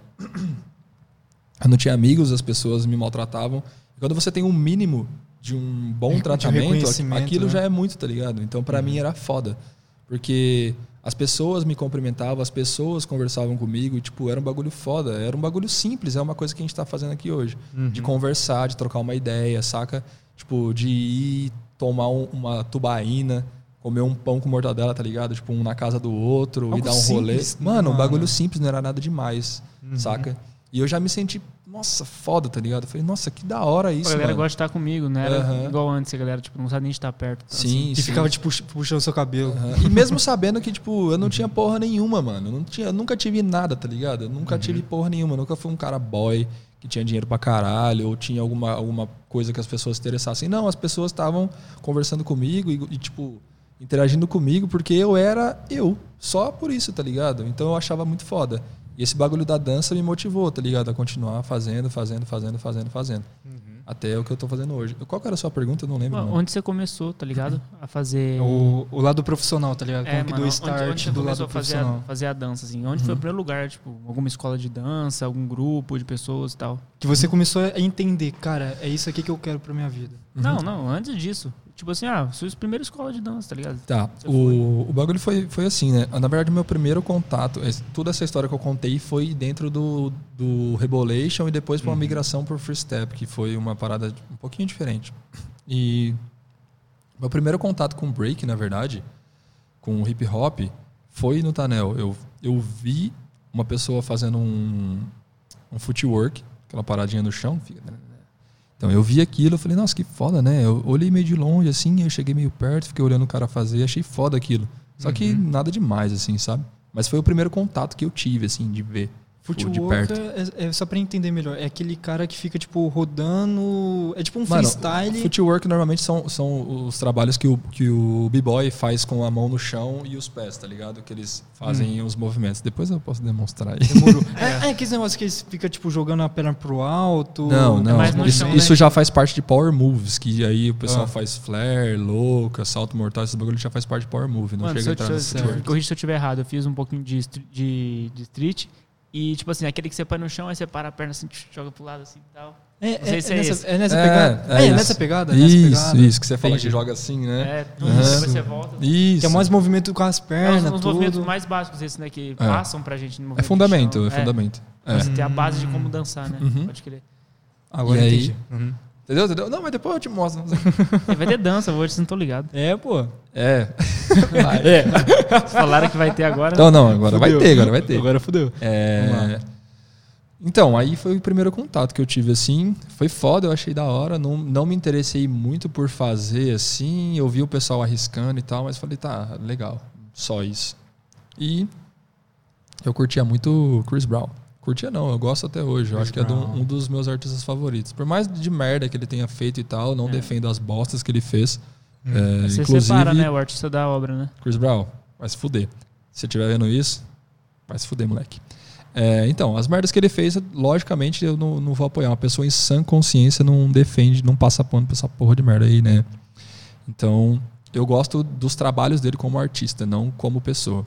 Eu não tinha amigos, as pessoas me maltratavam. E quando você tem um mínimo de um bom De tratamento, aquilo né? já é muito, tá ligado? Então, pra mim, era foda. Porque as pessoas me cumprimentavam, as pessoas conversavam comigo, e, tipo, era um bagulho foda. Era um bagulho simples, é uma coisa que a gente tá fazendo aqui hoje Uhum. de conversar, de trocar uma ideia, saca? Tipo, de ir tomar um- uma tubaína, comer um pão com mortadela, tá ligado? Tipo, um na casa do outro e Algo dar um rolê. simples, né, Mano, um mano? bagulho simples, não era nada demais, Uhum. saca? E eu já me senti, nossa, foda, tá ligado? Eu falei, nossa, que da hora isso, a galera mano. gosta de estar comigo, né? Era Aham. igual antes, a galera, tipo, não sabe nem estar perto. tá? Sim, E sim. ficava, tipo, puxando o seu cabelo. Aham. E mesmo sabendo que, tipo, eu não tinha porra nenhuma, mano. Eu, não tinha, eu nunca tive nada, tá ligado? Eu nunca tive porra nenhuma. Eu nunca fui um cara boy que tinha dinheiro pra caralho ou tinha alguma, alguma coisa que as pessoas se interessassem. Não, as pessoas estavam conversando comigo e, e, tipo, interagindo comigo porque eu era eu. Só por isso, tá ligado? Então eu achava muito foda. E esse bagulho da dança me motivou, tá ligado? A continuar fazendo, fazendo, fazendo, fazendo, fazendo. Até o que eu tô fazendo hoje. Qual que era a sua pergunta? Eu não lembro. Mano. Onde você começou, tá ligado? A fazer. O, o lado profissional, tá ligado? Como É, que mano, do onde- start onde você do começou lado a fazer a, profissional. fazer a dança, assim? Onde foi o primeiro lugar, tipo, alguma escola de dança, algum grupo de pessoas e tal? Que você começou a entender, cara, é isso aqui que eu quero pra minha vida. Não, não, antes disso. Tipo assim, ah, sua primeira escola de dança, tá ligado? Tá, Você o, o bagulho foi, foi assim, né? Na verdade, meu primeiro contato, toda essa história que eu contei foi dentro do, do Rebolation e depois pra uma migração por Free Step, que foi uma parada um pouquinho diferente. E meu primeiro contato com break, na verdade, com hip hop, foi no Tanel. Eu, eu vi uma pessoa fazendo um, um footwork, aquela paradinha no chão, fica então eu vi aquilo, eu falei, nossa, que foda, né? Eu olhei meio de longe, assim, eu cheguei meio perto, fiquei olhando o cara fazer, achei foda aquilo. Só que nada demais, assim, sabe? Mas foi o primeiro contato que eu tive, assim, de ver. Footwork é, é só pra entender melhor. É aquele cara que fica, tipo, rodando. É tipo um Mano, freestyle. Footwork normalmente são, são os trabalhos que o, que o B-Boy faz com a mão no chão e os pés, tá ligado? Que eles fazem os movimentos. Depois eu posso demonstrar aí. Demorou. é, é aqueles negócios que eles ficam, tipo, jogando a perna pro alto. Não, não. mais no isso, chão, isso né? já faz parte de Power Moves, que aí o pessoal Ah. faz flare, louca, salto mortal, esses bagulho já faz parte de Power Move, não Mano, chega se a entrar se eu, no corrija se eu estiver errado, eu fiz um pouquinho de, de, de street. E, tipo assim, aquele que você põe no chão, aí você para a perna assim, joga pro lado assim e tal. É, Não sei é, se é é nessa, esse. é nessa É, pegada. é É, é isso. nessa pegada. nessa Isso, pegada. isso, que você fala que joga assim, né? É, tudo, Aham. depois você volta. Isso. Que é mais movimento com as É pernas, uns, uns movimentos tudo. mais básicos esses, né? Que passam pra gente no É movimento. de fundamento, chão. é fundamento. É. Você tem a base de como dançar, né? Uhum. Pode crer. Agora E aí? Uhum. Entendeu? Entendeu? Não, mas depois eu te mostro. E vai ter dança hoje, vocês não estão ligados. É, pô. É. É. Falaram que vai ter agora. Então, não, agora vai Fudeu. ter, agora vai ter. Agora fudeu. É. Então, aí foi o primeiro contato que eu tive, assim. Foi foda, eu achei da hora. Não, não me interessei muito por fazer, assim. Eu vi o pessoal arriscando e tal, mas falei, tá, legal. Só isso. E eu curtia muito Chris Brown. Curtia não, eu gosto até hoje. eu Chris acho que é do- Brown. um dos meus artistas favoritos. Por mais de merda que ele tenha feito e tal, não É. defendo as bostas que ele fez. Hum. É, Você inclusive, separa, né? O artista da obra, né? Chris Brown, vai se fuder. Se você estiver vendo isso, vai se fuder, moleque. É, então, as merdas que ele fez, logicamente, eu não, não vou apoiar. Uma pessoa em sã consciência não defende, não passa pano pra essa porra de merda aí, né? Então, eu gosto dos trabalhos dele como artista, não como pessoa.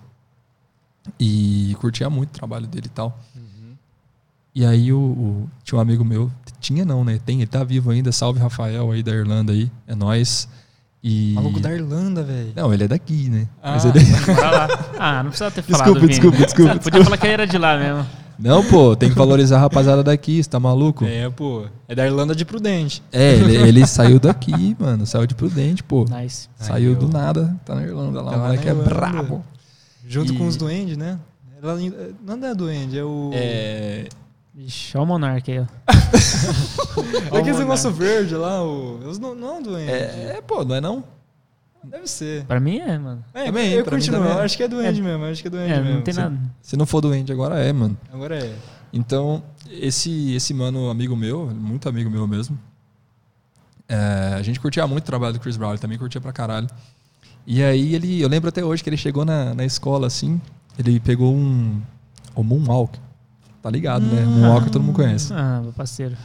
E curtia muito o trabalho dele e tal. E aí o, o- tinha um amigo meu, tinha não, né? Tem, ele tá vivo ainda, salve Rafael aí da Irlanda aí, é nós. E Maluco da Irlanda, velho. Não, ele é daqui, né? Ah. Mas ele lá. Ah, não precisava ter falado. Desculpa, Vini. desculpa, desculpa, Podia falar que ele era de lá mesmo. Não, pô, tem que valorizar a rapaziada daqui, você tá maluco? É, pô. É da Irlanda de Prudente. É, ele, ele saiu daqui, mano, saiu de Prudente, pô. Nice. Saiu Aí, do ó. nada, tá na Irlanda lá, Tá o moleque na é brabo. Junto E- com os duendes, né? Ela- Não é duende, é o. É, Ixi, olha o Monark aí, ó. É aquele Ó, negócio verde lá, o. Os não, não é duende. é, é, pô, não é não? Deve ser. Pra mim é, mano. É, Também, eu continuo, é. eu acho que é duende mesmo, eu acho que é duende É, mesmo. não tem nada. Se não for doente agora é, mano. Agora é. Então, esse, esse mano, amigo meu, muito amigo meu mesmo, é, a gente curtia muito o trabalho do Chris Brown, ele também curtia pra caralho. E aí ele, eu lembro até hoje que ele chegou na, na escola assim, ele pegou um, o Moonwalk, tá ligado, né? Moonwalker todo mundo conhece. Ah, meu parceiro.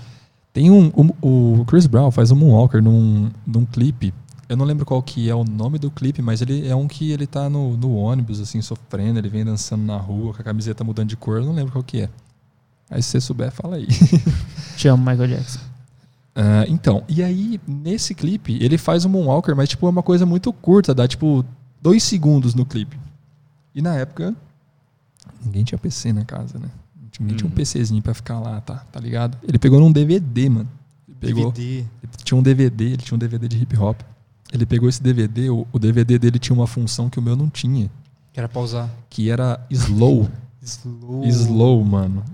Tem um, um- o Chris Brown faz um Moonwalker num, num clipe. Eu não lembro qual que é o nome do clipe, mas ele é um que ele tá no, no ônibus, assim, sofrendo, ele vem dançando na rua, com a camiseta mudando de cor, eu não lembro qual que é. Aí se você souber, fala aí. Te amo, Michael Jackson. Ah, então, e aí, nesse clipe, ele faz um Moonwalker, mas tipo, é uma coisa muito curta, dá tipo dois segundos no clipe. E na época, ninguém tinha PC na casa, né? Ninguém tinha um Uhum. PCzinho pra ficar lá, tá, tá ligado? Ele pegou num DVD, mano. Ele pegou, DVD. ele tinha um DVD, ele tinha um DVD de hip hop. Ele pegou esse DVD, o, o DVD dele tinha uma função que o meu não tinha, Que era pausar. que era slow. Slow. Slow, mano.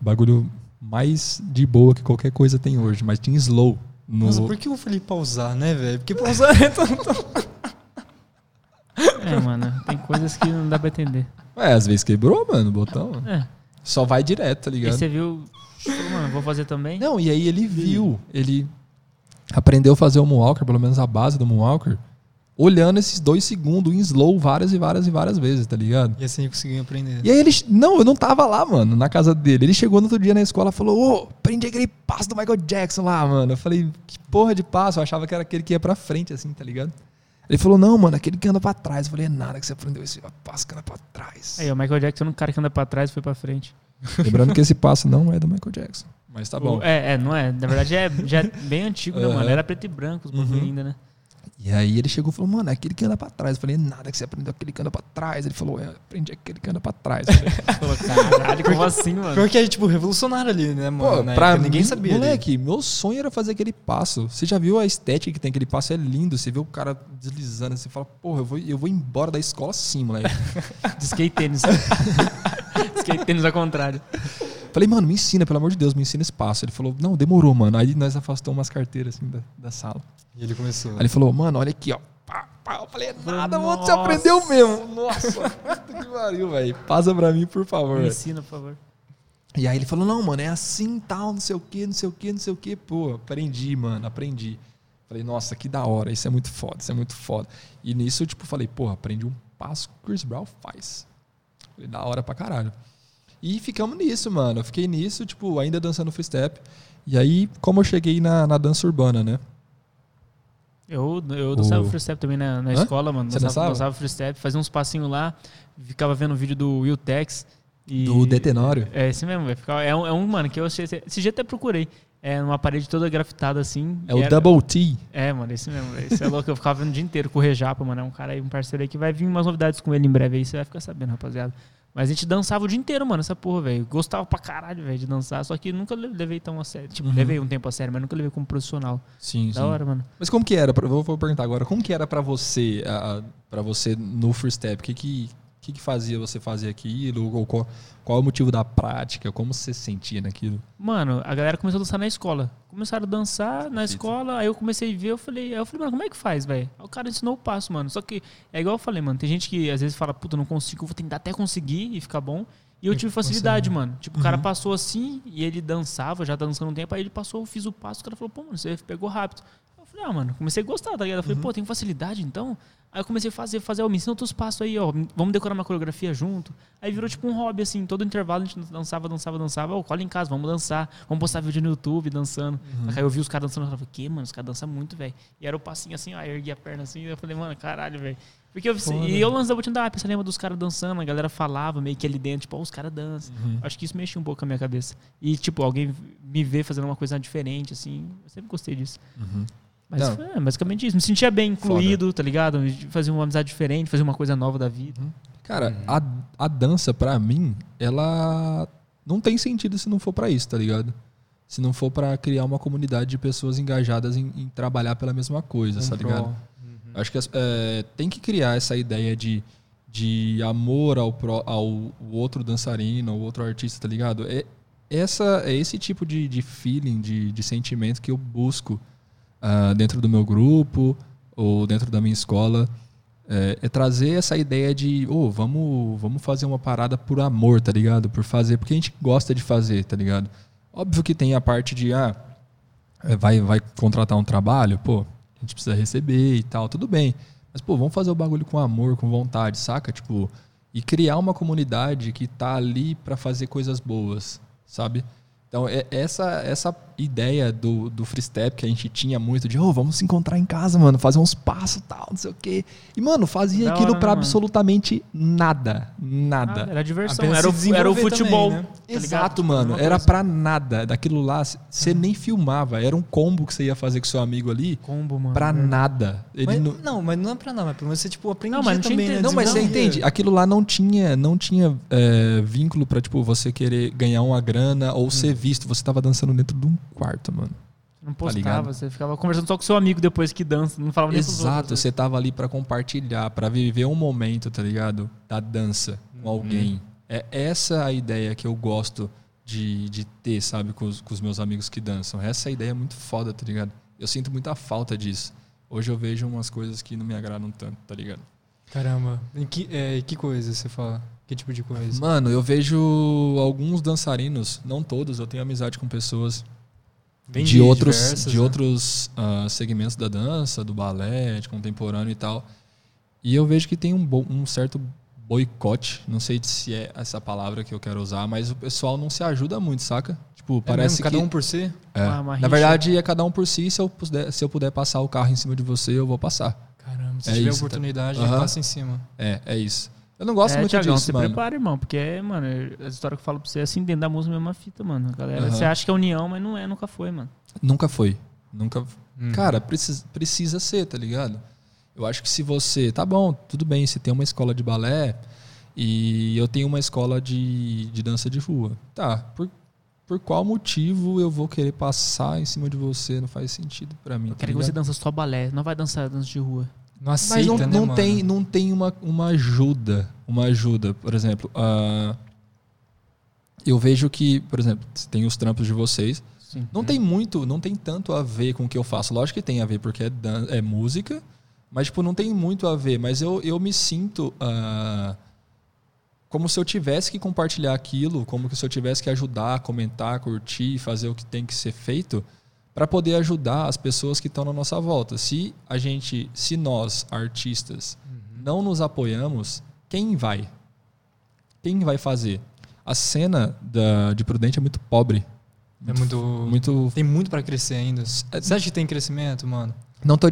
Bagulho mais de boa que qualquer coisa tem hoje, mas tinha slow. No... Nossa, por que eu falei pausar, né, velho? Porque pausar é tão. É, mano, tem coisas que não dá pra entender. Ué, às vezes quebrou, mano, o botão. É. Só vai direto, tá E ligado? você viu. falou, Mano, vou fazer também. Não, e aí ele viu, ele aprendeu a fazer o Moonwalker, pelo menos a base do Moonwalker, olhando esses dois segundos em slow várias e várias e várias vezes, tá ligado? E assim eu consegui aprender. E aí ele. Não, eu não tava lá, mano, na casa dele. Ele chegou no outro dia na escola e falou: Ô, aprendi aquele passo do Michael Jackson lá, mano. Eu falei: Que porra de passo? Eu achava que era aquele que ia pra frente, assim, tá ligado? Ele falou: Não, mano, aquele que anda pra trás. Eu falei: É nada que você aprendeu esse passo que anda pra trás. Aí, o Michael Jackson, um cara que anda pra trás e foi pra frente. Lembrando que esse passo não é do Michael Jackson. Mas tá bom. O- É, é, não é. Na verdade, é, já é bem antigo, né, mano? Era preto e branco os Uhum. ainda, né? E aí ele chegou e falou, mano, é aquele que anda pra trás. Eu falei, nada que você aprendeu aquele que anda pra trás. Ele falou, é, aprendi aquele que anda pra trás. Eu falei, Falou, caralho, como assim, mano? Pior que é, tipo, revolucionário ali, né, mano? Pô, pra época, ninguém sabia. ali. Moleque, meu sonho era fazer aquele passo. Você já viu a estética que tem aquele passo? É lindo. Você vê o cara deslizando. Você fala, porra, eu vou, eu vou embora da escola assim, moleque. De skate tênis. skate tênis ao contrário. Falei, mano, me ensina, pelo amor de Deus, me ensina esse passo. Ele falou, não, demorou, mano. Aí nós afastamos umas carteiras assim da, da sala. E ele começou. Aí ele falou, mano, olha aqui, ó. Pá, pá. Eu falei, nada, mano, você aprendeu mesmo. Nossa, puta que pariu, velho. Passa pra mim, por favor. Me ensina, por favor. E aí ele falou, não, mano, é assim, tal, não sei o que, não sei o que, não sei o que. Pô, aprendi, mano, aprendi. Falei, nossa, que da hora, isso é muito foda, isso é muito foda. E nisso, eu, tipo, falei, porra, aprendi um passo que o Chris Brown faz. Falei, da hora pra caralho. E ficamos nisso, mano. Eu fiquei nisso, tipo, ainda dançando free step. E aí, como eu cheguei na, na dança urbana, né? Eu, eu dançava O- free step também na, na Hã? escola, mano. Você Dançava, dançava? dançava free step, fazia uns passinhos lá, ficava vendo vídeo do Will Tex. E- Do Detenório? É esse mesmo, vai ficar. É um, é um, mano, que eu achei. Esse dia até procurei. É numa parede toda grafitada assim. É o era- Double T. É, mano, esse mesmo. velho. Esse é louco. Eu ficava vendo o dia inteiro com o Rejapa, mano. É um cara aí, um parceiro aí que vai vir umas novidades com ele em breve aí. Você vai ficar sabendo, rapaziada. Mas a gente dançava o dia inteiro, mano, essa porra, velho. Gostava pra caralho, velho, de dançar. Só que nunca le- levei tão a sério. Tipo, Uhum. levei um tempo a sério, mas nunca levei como profissional. Sim, Da hora, mano. Mas como que era? Vou, vou perguntar agora. Como que era pra você, para você no Free Step? O que que, que que fazia você fazer aquilo? Ou qual, qual é o motivo da prática? Como você se sentia naquilo? Mano, a galera começou a dançar na escola. Começaram a dançar na escola, aí eu comecei a ver, eu falei, aí eu falei, mano, como é que faz, velho? Aí o cara ensinou o passo, mano. Só que é igual eu falei, mano, tem gente que às vezes fala, puta, não consigo, eu vou tentar até conseguir e ficar bom. E eu tive você facilidade, não. mano. Tipo, o cara Uhum. passou assim e ele dançava, já tá dançando um tempo, aí ele passou, eu fiz o passo, o cara falou, pô, mano, você pegou rápido. Eu falei, ah, mano, comecei a gostar, tá ligado? Eu falei, pô, tem facilidade então? Aí eu comecei a fazer, fazer, ó, me ensina outros passos aí, ó, vamos decorar uma coreografia junto. Aí virou tipo um hobby, assim, todo intervalo a gente dançava, dançava, dançava, ó, cola em casa, vamos dançar, vamos postar vídeo no YouTube dançando. Aí eu vi os caras dançando, eu falei, que, mano, os caras dançam muito, velho. E era o passinho assim, ó, eu ergui a perna assim, eu falei, mano, caralho, velho. Porque eu, Foda. e eu lance da Botina da App, você lembra dos caras dançando, a galera falava meio que ali dentro, tipo, ó, os caras dançam. Acho que isso mexia um pouco com a minha cabeça. E, tipo, alguém me ver fazendo uma coisa diferente, assim, eu sempre gostei disso. Mas Não. é, basicamente isso. Me sentia bem incluído, tá ligado? Fazer uma amizade diferente, fazer uma coisa nova da vida. Cara, a, a dança, pra mim, ela não tem sentido se não for pra isso, tá ligado? Se não for pra criar uma comunidade de pessoas engajadas em, em trabalhar pela mesma coisa, tá ligado? pró. Acho que é, tem que criar essa ideia de, de amor ao, pró- ao outro dançarino, ao outro artista, tá ligado? É, essa, é esse tipo de, de feeling, de, de sentimento que eu busco ah, dentro do meu grupo ou dentro da minha escola. É, é trazer essa ideia de, ô, vamos, vamos fazer uma parada por amor, tá ligado? Por fazer, porque a gente gosta de fazer, tá ligado? Óbvio que tem a parte de, ah, é, vai, vai contratar um trabalho, pô, a gente precisa receber e tal, tudo bem. Mas, pô, vamos fazer o bagulho com amor, com vontade, saca? Tipo, e criar uma comunidade que tá ali pra fazer coisas boas, sabe? Então, é essa, essa ideia do, do free step que a gente tinha muito de, ô, vamos se encontrar em casa, mano, fazer uns passos e tal, não sei o quê. E, mano, fazia Da aquilo hora, pra mano? absolutamente nada. Nada. Ah, era diversão, era o, era o futebol. também, né? tá? Exato, mano. Era pra nada. Daquilo lá, você nem filmava. Era um combo que você ia fazer com seu amigo ali combo, mano. pra nada. Ele Mas, não, não, mas não é pra nada, mas pelo menos você tipo, aprendia Não, mas não também, né? não, mas você entende? Aquilo lá não tinha, não tinha é, vínculo pra, tipo, você querer ganhar uma grana ou ser visto. Você tava dançando dentro de um quarto, mano. Não Tá ligado? postava, você ficava conversando só com seu amigo depois que dança, não falava nem com os Exato, outros. né? você tava ali pra compartilhar, pra viver um momento, tá ligado? Da dança com alguém. É essa a ideia que eu gosto de, de ter, sabe, com os, com os meus amigos que dançam. Essa ideia é muito foda, tá ligado? Eu sinto muita falta disso. Hoje eu vejo umas coisas que não me agradam tanto, tá ligado? Caramba. E que, é, que coisa você fala? Que tipo de coisa? Mano, eu vejo alguns dançarinos, não todos, eu tenho amizade com pessoas Bem de outros, diversas, de né? outros ah, segmentos da dança, do balé, de contemporâneo e tal. E eu vejo que tem um, bo- um certo boicote, não sei se é essa palavra que eu quero usar, mas o pessoal não se ajuda muito, saca? Tipo, É parece mesmo, cada que um por si? é. Uma na verdade é cada um por si, se eu puder, se eu puder passar o carro em cima de você, eu vou passar. Caramba, se É tiver isso, tá? oportunidade, Aham. passa em cima. É, é isso. Eu não gosto é, muito Thiagão, disso, se mano. prepara, irmão, porque, mano, as histórias que eu falo pra você é assim, dentro da música é mesma fita, mano. Galera, Aham. você acha que é união, mas não é, nunca foi, mano. Nunca foi. Nunca. Hum. Cara, precisa, precisa ser, tá ligado? Eu acho que se você. Tá bom, tudo bem, você tem uma escola de balé e eu tenho uma escola de, de dança de rua. Tá, por, por qual motivo eu vou querer passar em cima de você? Não faz sentido pra mim. Eu tá quero que você dança só balé, não vai dançar dança de rua. Não Mas aceita, não, né, não mano? tem, não tem uma, uma ajuda. Uma ajuda. Por exemplo, ah, eu vejo que, por exemplo, tem os trampos de vocês. Sim. Não tem muito, não tem tanto a ver com o que eu faço. Lógico que tem a ver, porque é, dan- é música, mas tipo, não tem muito a ver. Mas eu, eu me sinto ah, como se eu tivesse que compartilhar aquilo, como se eu tivesse que ajudar, comentar, curtir, fazer o que tem que ser feito para poder ajudar as pessoas que estão na nossa volta. Se a gente, se nós, artistas, não nos apoiamos, quem vai? Quem vai fazer? A cena da, de Prudente é muito pobre. É muito, Muito Tem muito pra crescer ainda. É- Você acha que tem crescimento, mano? Não tô,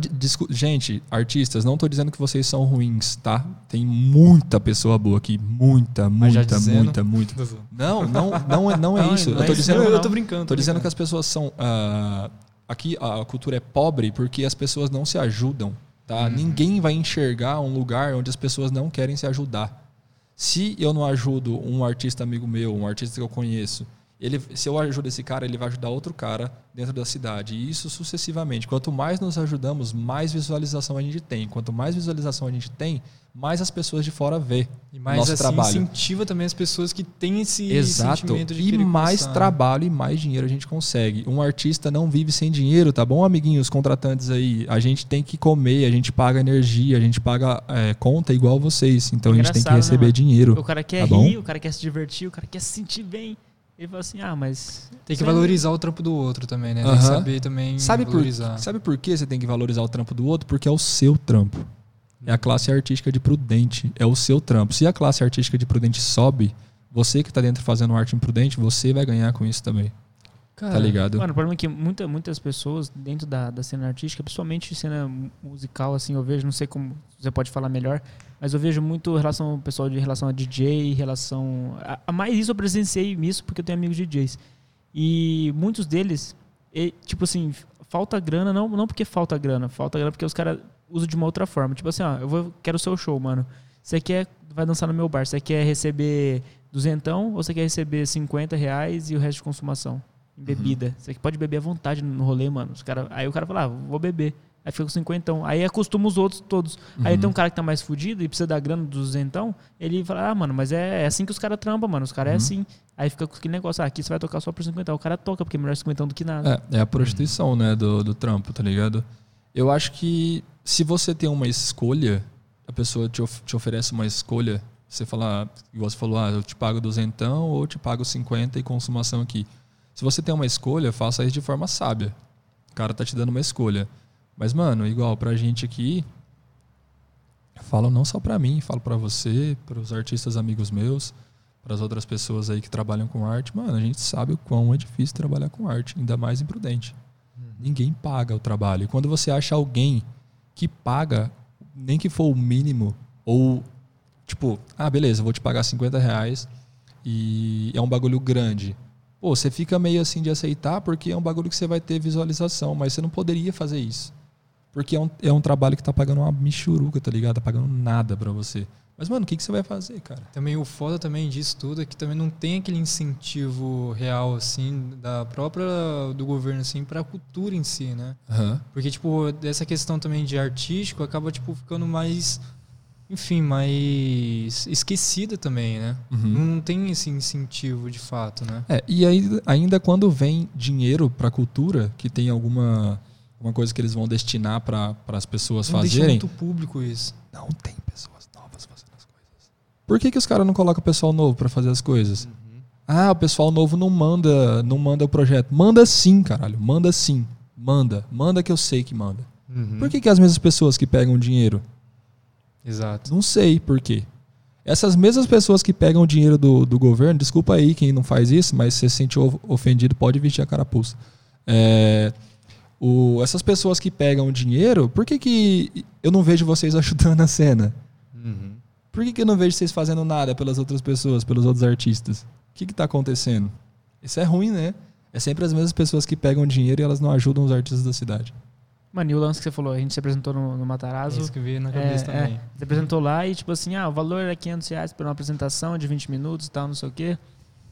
gente, artistas, não tô dizendo que vocês são ruins, tá? Tem muita pessoa boa aqui, muita, muita, muita, muita. Não, não, não é, não é Não, isso. não eu é tô isso dizendo, não, eu, tô brincando. tô dizendo que as pessoas são ah, aqui a cultura é pobre porque as pessoas não se ajudam, tá? Uhum. Ninguém vai enxergar um lugar onde as pessoas não querem se ajudar. Se eu não ajudo um artista amigo meu, um artista que eu conheço, ele, se eu ajudo esse cara, ele vai ajudar outro cara dentro da cidade. E isso sucessivamente. Quanto mais nos ajudamos, mais visualização a gente tem. Quanto mais visualização a gente tem, mais as pessoas de fora vê E mais nosso assim, trabalho. incentiva também as pessoas que têm esse Exato. sentimento de E mais começar, né? trabalho e mais dinheiro a gente consegue. Um artista não vive sem dinheiro, tá bom, amiguinhos contratantes aí? A gente tem que comer, a gente paga energia, a gente paga é, conta igual vocês. Então a gente tem que né, receber mano? dinheiro. O cara quer Tá bom? rir, o cara quer se divertir, o cara quer se sentir bem. Ele fala assim, ah, mas... Tem que é- valorizar o trampo do outro também, né? Tem que saber também Sabe por, valorizar. sabe por que você tem que valorizar o trampo do outro? Porque é o seu trampo. É a classe artística de Prudente. É o seu trampo. Se a classe artística de Prudente sobe, você que tá dentro fazendo arte imprudente, você vai ganhar com isso também. Cara, Tá ligado? Mano, o problema é que muita, muitas pessoas dentro da, da cena artística, principalmente cena mu- musical, assim, eu vejo, não sei como você pode falar melhor, mas eu vejo muito relação pessoal de relação a DJ, relação. A, a mais isso eu presenciei isso porque eu tenho amigos DJs. E muitos deles, e, tipo assim, falta grana, não, não porque falta grana, falta grana porque os caras usam de uma outra forma. Tipo assim, ó, eu vou, quero o seu show, mano. Você quer, vai dançar no meu bar, você quer receber duzentão ou você quer receber 50 reais e o resto de consumação? Em bebida. Você que pode beber à vontade no rolê, mano. Os cara, aí o cara fala, ah, vou beber. Aí fica com 50. Aí acostuma os outros todos. Aí Uhum. tem um cara que tá mais fudido e precisa da grana dos duzentão. Ele fala, ah, mano, mas é, é assim que os caras trampam, mano. Os caras é Uhum. assim. Aí fica com aquele negócio, ah, aqui você vai tocar só por 50. O cara toca, porque é melhor 50 do que nada. É, é a prostituição, né, do, do trampo, tá ligado? Eu acho que se você tem uma escolha, a pessoa te, of- te oferece uma escolha, você fala, igual você falou, ah, eu te pago duzentão ou eu te pago 50 e consumação aqui. Se você tem uma escolha, faça isso de forma sábia. O cara tá te dando uma escolha. Mas, mano, igual pra gente aqui, falo não só pra mim, falo pra você, para os artistas amigos meus, para as outras pessoas aí que trabalham com arte. Mano, a gente sabe o quão é difícil trabalhar com arte, ainda mais imprudente. Ninguém paga o trabalho. E quando você acha alguém que paga, nem que for o mínimo, ou tipo, ah, beleza, vou te pagar 50 reais e é um bagulho grande. Pô, você fica meio assim de aceitar porque é um bagulho que você vai ter visualização, mas você não poderia fazer isso. Porque é um, é um trabalho que tá pagando uma michuruca, tá ligado? Tá pagando nada pra você. Mas, mano, o que, que você vai fazer, cara? Também o foda também disso tudo é que também não tem aquele incentivo real, assim, da própria, do governo, assim, pra cultura em si, né? Aham. Porque, tipo, dessa questão também de artístico acaba, tipo, ficando mais, enfim, mais esquecida também, né? Uhum. Não tem esse incentivo de fato, né? É, e aí, ainda quando vem dinheiro pra cultura, que tem alguma, alguma coisa que eles vão destinar para as pessoas Não deixa fazerem, muito público isso. não tem pessoas novas fazendo as coisas. Por que, que os caras não colocam pessoal novo pra fazer as coisas? Ah, o pessoal novo não manda, não manda o projeto. Manda sim, caralho. Manda sim. Manda. Manda que eu sei que manda. Uhum. Por que, que as mesmas pessoas que pegam dinheiro? Exato. Não sei por quê. Essas mesmas pessoas que pegam o dinheiro do, do governo, desculpa aí quem não faz isso, mas se você se sente of- ofendido, pode vestir a carapuça. É, o, essas pessoas que pegam o dinheiro, por que, que eu não vejo vocês ajudando a cena? Uhum. Por que, que eu não vejo vocês fazendo nada pelas outras pessoas, pelos outros artistas? O que está acontecendo? Isso é ruim, né? É sempre as mesmas pessoas que pegam dinheiro e elas não ajudam os artistas da cidade. Mano, e o lance que você falou, a gente se apresentou no, no É Matarazzo. isso que veio na É, cabeça é. também. Você apresentou lá e, tipo assim, ah, o valor era 500 reais por uma apresentação de 20 minutos e tal, não sei o quê.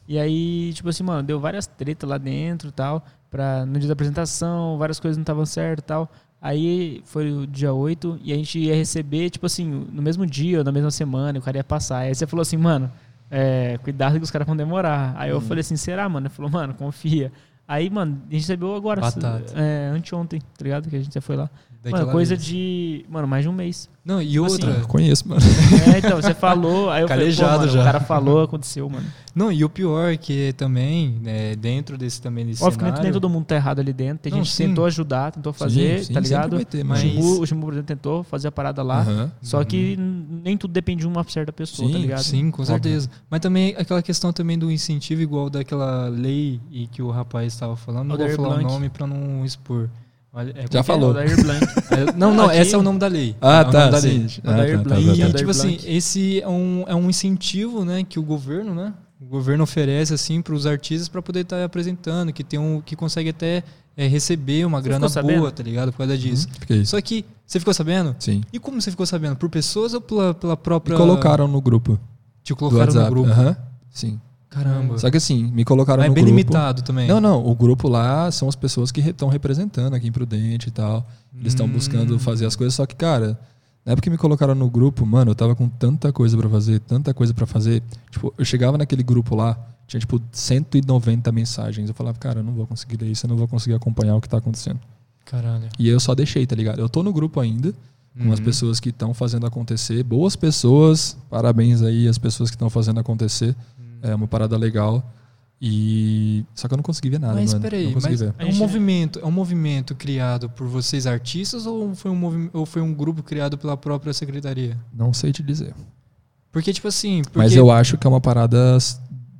E aí, tipo assim, mano, deu várias tretas lá dentro e tal, pra, no dia da apresentação, várias coisas não estavam certas e tal. Aí foi o dia 8 e a gente ia receber, tipo assim, no mesmo dia ou na mesma semana, o cara ia passar. Aí você falou assim, mano, é, cuidado que os caras vão demorar. Aí eu falei assim, será, mano? Ele falou, mano, confia. Aí, mano, a gente recebeu agora, Batata. é, anteontem, tá ligado? Que a gente já foi lá. Daquela Mano, coisa vez. de, mano, mais de um mês. Não, e Tipo outra. assim, Eu conheço, mano. É, então, você falou, aí eu falei, Calejado mano, já. o cara falou, aconteceu, mano. Não, e o pior é que também, né, dentro desse também desse Óbvio que nem- cenário, todo mundo tá errado ali dentro. Tem Não, gente que sim. tentou ajudar, tentou fazer, sim, tá sempre ligado? vai ter, o, mas- Jimbu, o Jimbu, por exemplo, tentou fazer a parada lá. Aham. Só que n- nem tudo depende de uma certa pessoa, tá Sim, ligado? Sim, com Óbvio. certeza. Mas também aquela questão também do incentivo igual daquela lei e que o rapaz estava falando, não vou falar Blanc. o nome para não expor. Olha, é, Já é? falou. Não, não, Aqui- esse é o nome da lei. Ah, é tá, da sim. lei. Ah, Aldair tá, tá, Blanc. tá, E, tá. Tipo assim, esse é um, é um incentivo, né, que o governo, né, o governo oferece, assim, para os artistas para poder estar apresentando, que tem um, que consegue até é, receber uma Você grana boa, sabendo? tá ligado, por causa disso. Fiquei. Só que, você ficou sabendo? Sim. E como você ficou sabendo? Por pessoas ou pela, pela Me própria... colocaram no grupo Te colocaram no grupo. Aham. Sim. Caramba. Só que assim, me colocaram Mas é no bem grupo. limitado também. Não, não. O grupo lá são as pessoas que estão representando aqui em Prudente e tal. Eles estão Hum. buscando fazer as coisas, só que, cara, na época que me colocaram no grupo, mano, eu tava com tanta coisa pra fazer, tanta coisa pra fazer. Tipo, eu chegava naquele grupo lá, tinha tipo 190 mensagens. Eu falava, cara, eu não vou conseguir ler isso, eu não vou conseguir acompanhar o que tá acontecendo. Caralho. E eu só deixei, tá ligado? Eu tô no grupo ainda, com as Uhum. pessoas que estão fazendo acontecer. Boas pessoas, parabéns aí às pessoas que estão fazendo acontecer. É uma parada legal. E. Só que eu não consegui ver nada, Mas mano. peraí, mas ver. é um movimento, é um movimento criado por vocês artistas ou foi um movi- ou foi um grupo criado pela própria secretaria? Não sei te dizer. Porque tipo assim, porque Mas eu acho que é uma parada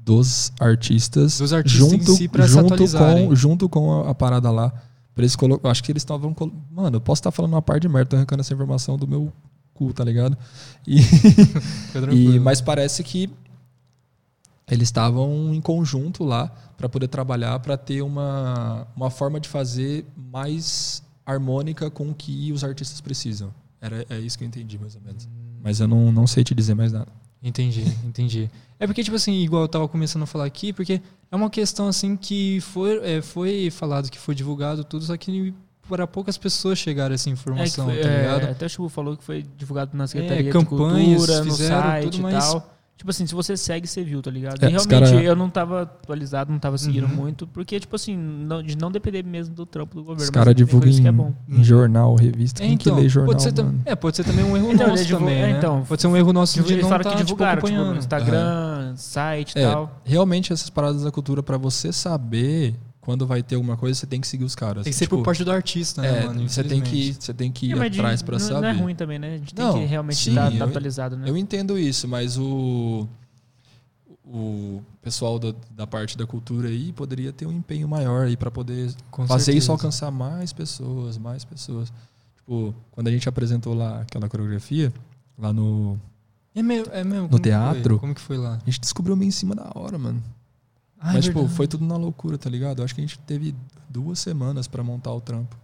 dos artistas, Dos artistas em junto, si junto, com, junto com a, a parada lá. Pra eles colo... eu Acho que eles estavam. colo- Mano, eu posso estar falando uma parte de merda, tô arrancando essa informação do meu cu, tá ligado? E, e- mas parece que eles estavam em conjunto lá para poder trabalhar, para ter uma, uma forma de fazer mais harmônica com o que os artistas precisam. Era, é isso que eu entendi, mais ou menos. Mas eu não, não sei te dizer mais nada. Entendi, entendi. É porque, tipo assim, igual eu tava começando a falar aqui, porque é uma questão assim que foi, é, foi falado, que foi divulgado tudo, só que para poucas pessoas chegaram essa É, que informação, foi- tá é, ligado? até o Chibu falou que foi divulgado na Secretaria de campanhas Cultura, no fizeram site tudo, e mas- tal. Tipo assim, se você segue, você viu, tá ligado? É, e realmente cara- eu não tava atualizado, não tava seguindo Uhum. muito, porque, tipo assim, não- de não depender mesmo do trampo do governo. Os caras divulgam é em, bom. em jornal, revista. É, Quem que lê jornal, pode ser, mano? é, pode ser também um erro Então, nosso eles divulgam- também, é, né? então, pode ser um erro nosso de Eles não tá, que tipo, divulgaram, tipo, no acompanhando. Instagram, site e É, tal. realmente essas paradas da cultura, pra você saber quando vai ter alguma coisa, você tem que seguir os caras. Tem que ser Tipo, por parte do artista, né, é, mano? você tem que você tem que ir É, atrás pra não, saber. não é ruim também, né? A gente tem Não, que realmente sim, estar eu- atualizado, né? Eu entendo isso, mas o o pessoal da, da parte da cultura aí poderia ter um empenho maior aí para poder Com fazer certeza. isso alcançar mais pessoas, mais pessoas. Tipo, quando a gente apresentou lá aquela coreografia, lá no. É mesmo, é mesmo. No como teatro? Como que foi lá? A gente descobriu meio em cima da hora, mano. Ah, Mas, é tipo, foi tudo na loucura, tá ligado? Acho que a gente teve duas semanas pra montar o trampo.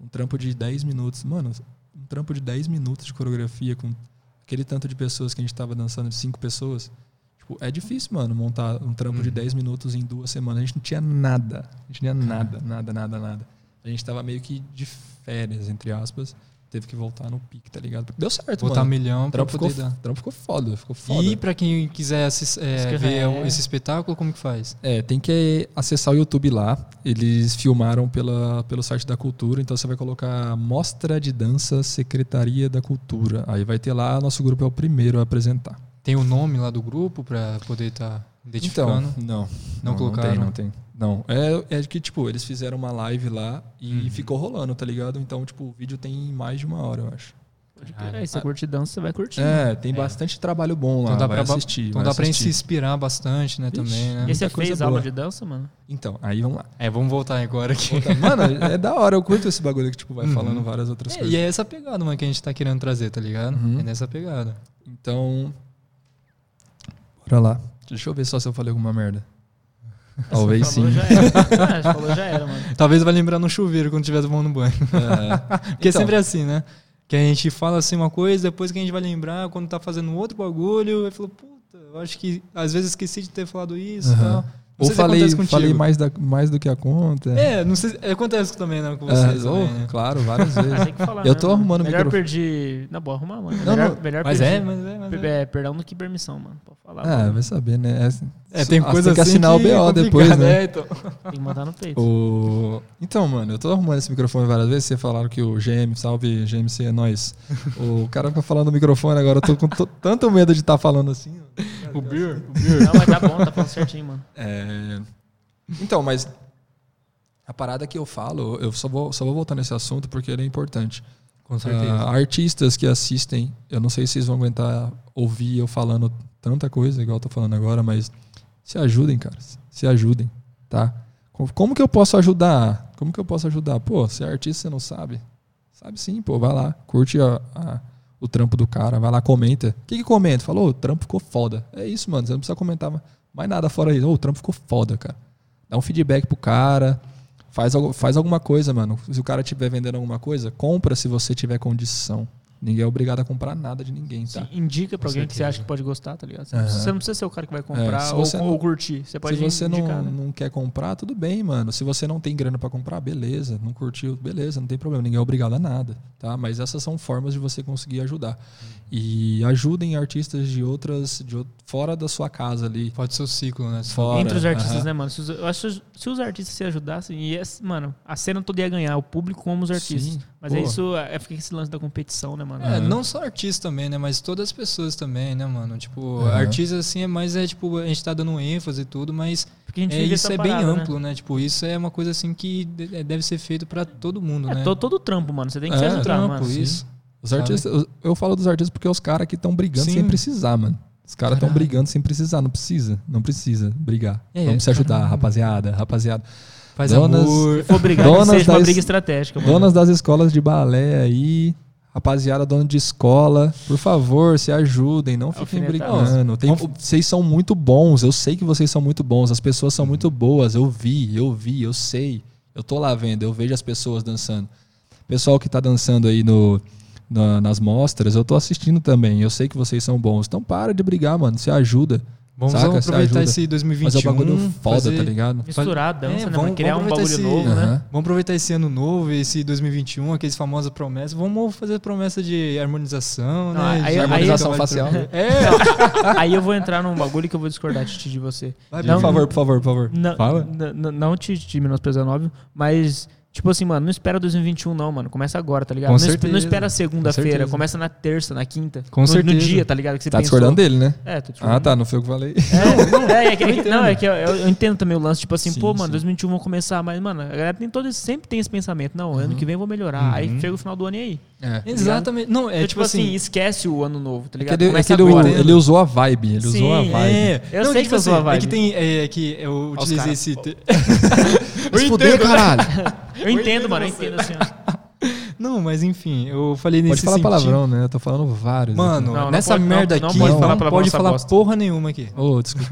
Um trampo de 10 minutos. Mano, um trampo de 10 minutos de coreografia com aquele tanto de pessoas que a gente tava dançando, de cinco pessoas. Tipo, é difícil, mano, montar um trampo de Uhum. 10 minutos em duas semanas. A gente não tinha nada. A gente não tinha nada, nada, nada, nada. A gente tava meio que de férias, entre aspas. Teve que voltar no pique, tá ligado? Deu certo, Botar mano. milhão O pra trampo ficou, poder dar. trampo ficou foda, ficou foda. E pra quem quiser assis- é, ver é. esse espetáculo, como que faz? É, tem que acessar o YouTube lá. Eles filmaram pela, pelo site da Cultura, então você vai colocar Mostra de Dança Secretaria da Cultura. Aí vai ter lá, nosso grupo é o primeiro a apresentar. Tem o nome lá do grupo pra poder estar identificando? Então, não. Não colocaram? Não tem, não tem. Não. É, é que, tipo, eles fizeram uma live lá e Uhum. ficou rolando, tá ligado? Então, tipo, o vídeo tem mais de uma hora, eu acho. É, se você curte dança, você vai curtir. É, tem É. bastante trabalho bom lá. Então dá vai pra, assistir. então vai dá pra se assistir. inspirar bastante, né, Ixi, também, né? E você fez boa. aula de dança, mano? Então, aí vamos lá. É, vamos voltar agora aqui. Mano, é da hora, eu curto esse bagulho que, tipo, vai Uhum. falando várias outras É, coisas. e é essa pegada, mano, que a gente tá querendo trazer, tá ligado? Uhum. É nessa pegada. Então. Bora lá. Deixa eu ver só se eu falei alguma merda. Talvez sim. Falou, já era. Ah, falou, já era, mano. Talvez vai lembrar no chuveiro quando estiver tomando banho. É. Porque Então, sempre é assim, né? Que a gente fala assim uma coisa, depois que a gente vai lembrar quando tá fazendo outro bagulho, e falou, puta, eu acho que às vezes esqueci de ter falado isso e Aham. tal. Não Ou sei se falei, falei mais, da, mais do que a conta. É, não sei, se- acontece também, né, com É, vocês ou- também, né? Claro, várias vezes. Tem que falar. Eu né, tô mano? arrumando o Melhor microfone. perdi. Na boa, arrumar, mano. Não, melhor, não. melhor Mas perdi. é, mas é, mas é. É, perdão do que permissão, mano. Pode falar. Ah, mano. vai saber, né? É, tem Ah, coisa tem que assim assinar o que BO é depois, complicado, né? é, então. Tem que mandar no peito. O... Então, mano, eu tô arrumando esse microfone várias vezes. Vocês falaram que o GM, salve GMC, é nóis. o cara fica falando no microfone agora. Eu tô com to- tanto medo de estar falando assim. O Beer, o Não, mas tá bom, tá falando certinho, mano. É... Então, mas a parada que eu falo, eu só vou, só vou voltar nesse assunto porque ele é importante. Com Ah, artistas que assistem, eu não sei se vocês vão aguentar ouvir eu falando tanta coisa, igual eu tô falando agora, mas se ajudem, cara. Se ajudem, tá? Co- Como que eu posso ajudar? Como que eu posso ajudar? Pô, você é artista, você não sabe? Sabe sim, pô, vai lá, curte a, a- o trampo do cara, vai lá, comenta. O que que comenta? Falou, o trampo ficou foda. É isso, mano, você não precisa comentar mais nada fora isso. Ô, o trampo ficou foda, cara. Dá um feedback pro cara, faz, faz alguma coisa, mano. Se o cara estiver vendendo alguma coisa, compra se você tiver condição. Ninguém é obrigado a comprar nada de ninguém, tá? Sim, indica pra Com alguém que você certeza. acha que pode gostar, tá ligado? Você, não precisa ser o cara que vai comprar se ou, você ou não- curtir. Você pode Se você indicar, não, né? não quer comprar, tudo bem, mano. Se você não tem grana pra comprar, beleza. Não curtiu, beleza, não tem problema. Ninguém é obrigado a nada, tá? Mas essas são formas de você conseguir ajudar. E ajudem artistas de outras, de fora da sua casa ali. Pode ser o ciclo, né? Fora. Entre os artistas, aham. né, mano? Se os, eu acho se os artistas se ajudassem, e esse- mano, a cena toda ia ganhar, o público como os artistas. Sim, Mas pô. é isso, é fica esse lance da competição, né, mano? É, Aham. não só artistas também, né? Mas todas as pessoas também, né, mano? Tipo, Aham. artistas assim é mais, é tipo, a gente tá dando ênfase e tudo, mas Porque a gente é, isso essa é bem parada, né? amplo, né? Tipo, isso é uma coisa assim que é, deve ser feito pra todo mundo, É, né? to- todo trampo, mano. Você tem que É, se ajudar, trampo, mano. isso. Os artistas, eu- eu falo dos artistas porque é os caras que estão brigando Sim. sem precisar, mano. Os caras estão brigando sem precisar, não precisa. Não precisa brigar. É, Vamos se ajudar, caramba. rapaziada, rapaziada. Faz Donas- amor. Que Donas seja uma das- briga estratégica, mano. Donas das escolas de balé aí, rapaziada dona de escola, por favor, se ajudem, não fiquem brigando. Tem- vocês são muito bons, eu sei que vocês são muito bons, as pessoas são muito boas, eu vi, eu vi, eu sei. Eu tô lá vendo, eu vejo as pessoas dançando. Pessoal que tá dançando aí no, na- nas mostras, eu tô assistindo também, eu sei que vocês são bons. Então para de brigar, mano, se ajuda. Vamos, Saca? aproveitar esse Mas 2021. é um bagulho foda, fazer- tá ligado? Misturar a dança, É, né, vamos-? Criar um vamos bagulho aproveitar novo, esse- né? Vamos aproveitar esse ano novo, esse 2021, aqueles famosas promessas. Vamos fazer promessa de harmonização, Não, né? aí- De Harmonização aí- facial. né? É, Aí eu vou entrar num bagulho que eu vou discordar Titi, de você. vai, Não, por favor, por favor, por favor. Não, Fala. não te, te menosprezando, óbvio, mas, tipo assim, mano, não espera 2021, não, mano. Começa agora, tá ligado? Com não, certeza. não espera Com segunda-feira, certeza. começa na terça, na quinta. Com no, certeza. No dia, tá ligado? Que você Tá pensou. discordando dele, né? É, tô Ah, discordando. tá, não foi o que eu falei. É, é, é que, é que- não, é que eu, eu- entendo também o lance, tipo assim, Sim, pô, mano, sim. 2021 vou começar, mas, mano, a galera tem todo sempre tem esse pensamento, não, ano que vem eu vou melhorar. Aí Uhum. chega o final do ano e aí. É. Exatamente. Não, é Então, tipo assim. esquece o ano novo, tá É que ligado? ele, é que ele, agora. ele usou a vibe. Ele usou a Sim, vibe. É, Eu não, sei tipo que eu sou a assim, vibe. É que tem. É, que eu utilizei esse. te- Mas fudeu, caralho. Eu entendo, mano, eu entendo assim, ó. Não, mas enfim, eu falei nesse Pode falar sentido. palavrão, né? Eu tô falando vários. Mano, Não, não nessa pode- não- merda não aqui, pode não falar pode falar, nessa bosta. porra nenhuma aqui. Ô, desculpa.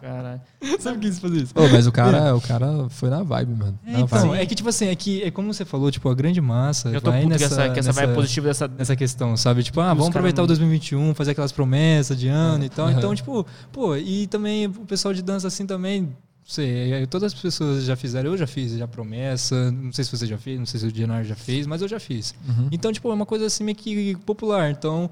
Caralho. Sabe quis fazer isso? Ô, mas o cara, o cara foi na vibe, mano. Na Então, vibe. é que tipo assim, é que é como você falou, tipo, a grande massa Eu tô vai puto nessa, que essa, que essa nessa, vibe positiva dessa. nessa questão, sabe? Tipo, ah, os vamos aproveitar não- o 2021, fazer aquelas promessas de ano e tal. Aham. Então, tipo, pô, e também o pessoal de dança assim também, sei, é, todas as pessoas já fizeram, eu já fiz já promessa, não sei se você já fez, não sei se o Dienar já fez, mas eu já fiz. Uhum. Então, tipo, é uma coisa assim meio que popular. Então,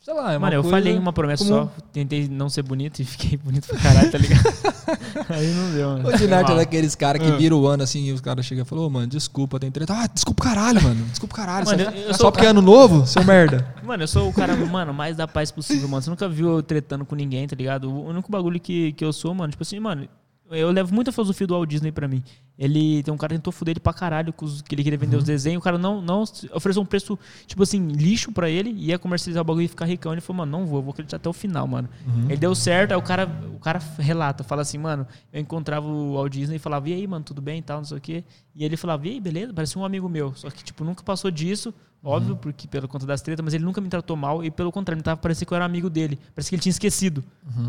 sei lá, é uma Mano, eu coisa falei uma promessa comum. só, tentei não ser bonito e fiquei bonito pra caralho, tá ligado? Aí não deu, mano. O Dinarte é daqueles caras que Ah. viram o ano assim e os caras chegam e falam, ô, mano, desculpa, tem treta. Ah, desculpa caralho, mano. Desculpa caralho. Mano, eu- eu Só sou- porque é ano novo, seu merda. Mano, eu sou o cara, mano, mais da paz possível, mano. Você nunca viu eu tretando com ninguém, tá ligado? O único bagulho que, que eu sou, mano, tipo assim, mano, eu levo muita filosofia do Walt Disney pra mim. Ele tem um cara que tentou fuder ele pra caralho, que ele queria vender os desenhos. O cara não, não ofereceu um preço, tipo assim, lixo pra ele, ia comercializar o bagulho e ficar ricão. Ele falou, mano, não vou, eu vou acreditar até o final, mano. Ele deu certo, aí o cara, o cara relata, fala assim, mano, eu encontrava o Walt Disney e falava, e aí, mano, tudo bem e tal, não sei o quê. E ele falava, e aí, beleza, parecia um amigo meu. Só que, tipo, nunca passou disso, óbvio, porque pelo conta das tretas, mas ele nunca me tratou mal e pelo contrário, me tava parecia que eu era amigo dele. Parece que ele tinha esquecido.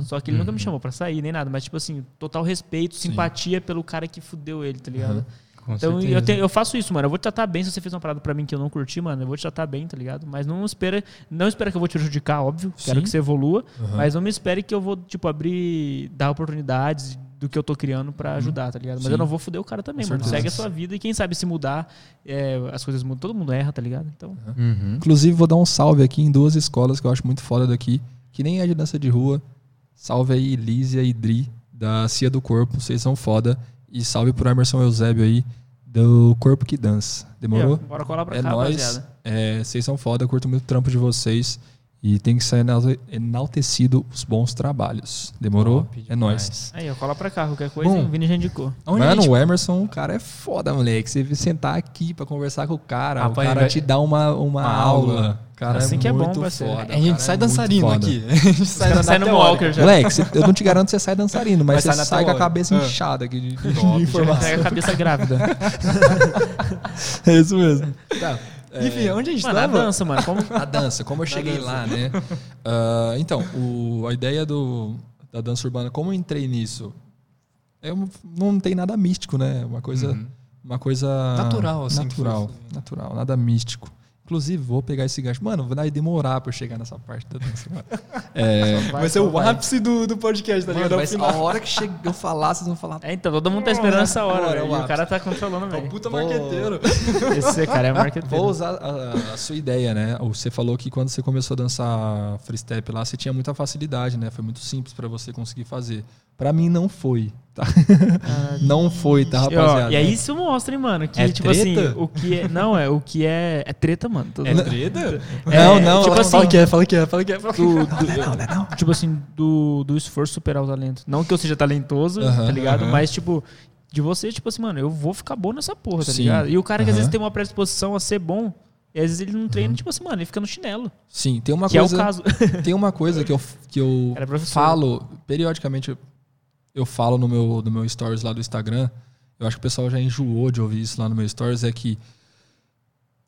Só que ele nunca me chamou pra sair, nem nada. Mas, tipo assim, total respeito, simpatia pelo cara que fudeu ele, tá ligado? Com Então eu, te- eu faço isso, mano. Eu vou te tratar bem se você fez uma parada pra mim que eu não curti, mano. Eu vou te tratar bem, tá ligado? Mas não espera, não espera que eu vou te prejudicar, óbvio. Quero Sim. que você evolua. Uhum. Mas não me espere que eu vou, tipo, abrir, dar oportunidades do que eu tô criando pra ajudar, tá ligado? Mas Sim. eu não vou foder o cara também, Com mano. certeza. Segue a sua vida e quem sabe se mudar, é, as coisas mudam. Todo mundo erra, tá ligado? Então, Uhum. Inclusive, vou dar um salve aqui em duas escolas que eu acho muito foda daqui, que nem é de dança de rua. Salve aí, Lísia e Dri, da Cia do Corpo, vocês são foda. E salve pro Emerson Eusébio aí, do Corpo que Dança. Demorou? ó, bora colar pra É cá, nóis. rapaziada. É, vocês são foda, curto muito o trampo de vocês. E tem que ser enalte- enaltecido os bons trabalhos. Demorou? Top é nóis. Aí, ó, cola pra cá, qualquer coisa, Bom. o Vini já indicou. Mano, gente- o Emerson, o cara é foda, moleque. Você sentar aqui pra conversar com o cara, Rapaz, o cara vai- te dá uma, uma, uma aula. aula. Cara Assim é que é bom, parceiro. foda. a gente sai é dançarino foda. aqui. A gente sai saem no walker já. Moleque, cê- eu não te garanto que você sai dançarino, mas Mas você sai sai com a cabeça Ah. inchada aqui de, de, de informação. pega a cabeça grávida. É isso mesmo. Tá. É, Enfim, onde a gente Mano, a dança, mano. Como... a dança, como eu cheguei lá, né? Ah, então, o- a ideia do, da dança urbana, como eu entrei nisso, um- não tem nada místico, né? Uma coisa, Uhum. uma coisa Natural, assim, natural, natural, nada místico. Inclusive, vou pegar esse gancho. Mano, vai demorar pra eu chegar nessa parte da dança. mano. É, Vai ser o ápice do, do podcast, tá ligado? Final. a hora que chega, eu falar, vocês vão falar. É, então, todo mundo tá esperando essa hora, Agora, velho. o o cara tá controlando, É velho. o puta Vou- marqueteiro. Esse cara é marketeiro. Vou usar a, a sua ideia, né? Você falou que quando você começou a dançar freestyle lá, você tinha muita facilidade, né? Foi muito simples pra você conseguir fazer. Pra mim não foi, tá? não foi, tá, E, ó, rapaziada? e aí isso mostra, hein, mano, que, É tipo treta? assim, o que é. Não, é o que é. É treta, mano. Todo- É treta? Não, não, tipo assim, Fala que é, fala que é, fala que é. Fala que é. do, do- tipo assim, do, do esforço superar o talento. Não que eu seja talentoso, Aham, tá ligado? aham. Mas, tipo, de você, tipo assim, mano, eu vou ficar bom nessa porra, tá Sim, ligado? E o cara que às aham. vezes tem uma predisposição a ser bom, e às vezes ele não treina, tipo assim, mano, ele fica no chinelo. Sim, tem uma que coisa. é o caso. Tem uma coisa que eu, que eu falo, periodicamente eu, falo no meu, no meu stories lá do Instagram. Eu acho que o pessoal já enjoou de ouvir isso lá no meu stories. É que.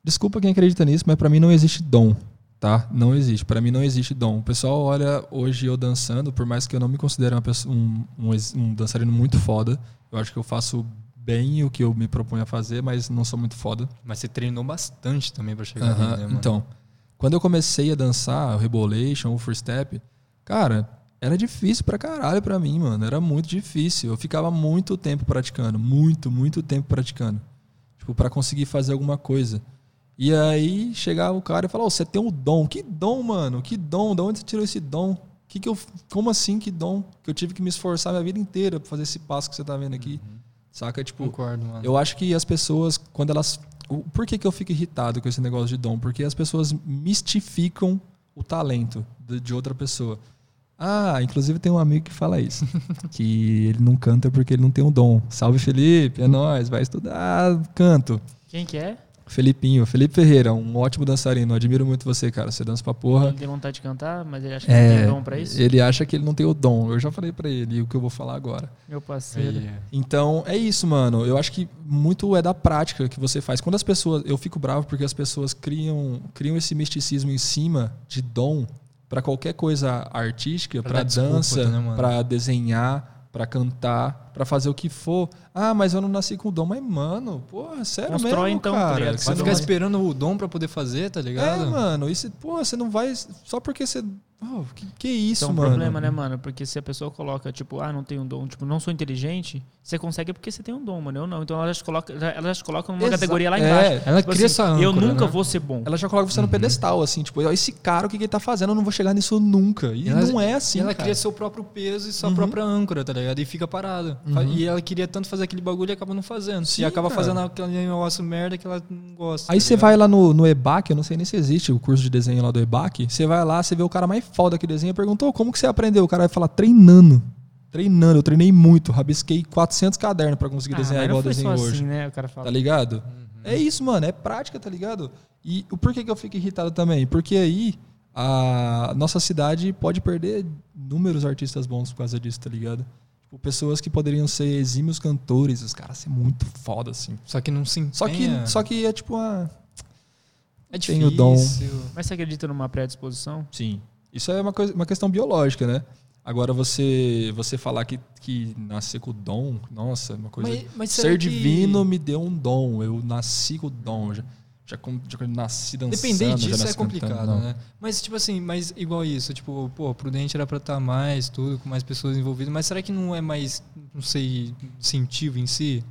Desculpa quem acredita nisso, mas pra mim não existe dom. Tá? Não existe. Pra mim não existe dom. O pessoal olha hoje eu dançando, por mais que eu não me considere pessoa- um, um, um dançarino muito foda. Eu acho que eu faço bem o que eu me proponho a fazer, mas não sou muito foda. Mas você treinou bastante também pra chegar Aham, ali, né, mano? Então, quando eu comecei a dançar o Rebolation, o Free Step, cara, era difícil pra caralho pra mim, mano. Era muito difícil. Eu ficava muito tempo praticando. Muito, muito tempo praticando. Tipo, pra conseguir fazer alguma coisa. E aí chegava o cara e falava, "Ô, você tem um dom. Que dom, mano? Que dom? Da onde você tirou esse dom? Que que eu, como assim, que dom? Que eu tive que me esforçar minha vida inteira pra fazer esse passo que você tá vendo aqui. Saca? Tipo, Concordo, mano. eu acho que as pessoas, quando elas. Por que, que eu fico irritado com esse negócio de dom? Porque as pessoas mistificam o talento de outra pessoa. Ah, inclusive tem um amigo que fala isso. que ele não canta porque ele não tem um dom. Salve, Felipe, é nóis, vai estudar canto. Quem que é? Felipinho, Felipe Ferreira, um ótimo dançarino. Admiro muito você, cara. Você dança pra porra. Ele tem vontade de cantar, mas ele acha que não É, tem dom pra isso? ele acha que ele não tem o dom. Eu já falei pra ele o que eu vou falar agora. Meu parceiro. Aí, Então, é isso, mano. Eu acho que muito é da prática que você faz. Quando as pessoas. Eu fico bravo porque as pessoas criam, criam esse misticismo em cima de dom pra qualquer coisa artística, desculpa, dança, né, pra desenhar, pra cantar, pra fazer o que for. Ah, mas eu não nasci com dom. Mas, mano, porra, sério Constrói, mesmo, então, tá cara. Você Vai você ficar esperando o dom pra poder fazer, tá ligado? É, mano. E você, porra, você não vai. Só porque você. Oh, que, que isso, Então, um mano? problema, né, mano? Porque se a pessoa coloca, tipo, ah, não tenho um dom, tipo, não sou inteligente, você consegue porque você tem um dom, mano. Eu não. Então ela já te coloca, ela já te coloca numa Exa- categoria lá é, embaixo. Ela Tipo cria assim, essa Eu âncora, nunca né? vou ser bom. Ela já coloca você no pedestal, assim, tipo, "Ó, esse cara, o que, que ele tá fazendo? Eu não vou chegar nisso nunca. E Ela- não é assim. ela cara. cria seu próprio peso e sua Uhum. própria âncora, tá ligado? E fica parada. Uhum. E ela queria tanto fazer aquele bagulho e acaba não fazendo. Sim, e acaba cara. fazendo aquele negócio merda que ela não gosta. Aí tá você ligado? vai lá no, no EBAC, eu não sei nem se existe o curso de desenho lá do EBAC. Você vai lá, você vê o cara mais foda que desenha e perguntou como que você aprendeu? O cara vai falar treinando. Treinando, eu treinei muito, rabisquei 400 cadernos pra conseguir Ah, desenhar igual desenho hoje. assim, né? O cara fala. Tá ligado? Uhum. É isso, mano, é prática, tá ligado? E o porquê que eu fico irritado também? Porque aí a nossa cidade pode perder inúmeros artistas bons por causa disso, tá ligado? Tipo, pessoas que poderiam ser exímios cantores, os caras ser muito foda, assim. Só que não se Só que, empenha. só que é tipo uma. é tem difícil. o dom. Mas você acredita numa predisposição? Sim. Isso é uma, coisa, uma questão biológica, né? Agora você você falar que, que nascer com o dom, nossa, é uma coisa. Mas, mas Ser que- divino me deu um dom. Eu nasci com o dom. Já, já, nasci dançando. Depender disso é complicado, cantando, né? Mas, tipo assim, mas igual isso, tipo, pô, Prudente era pra estar mais, tudo, com mais pessoas envolvidas, mas será que não é mais, não sei, incentivo em si?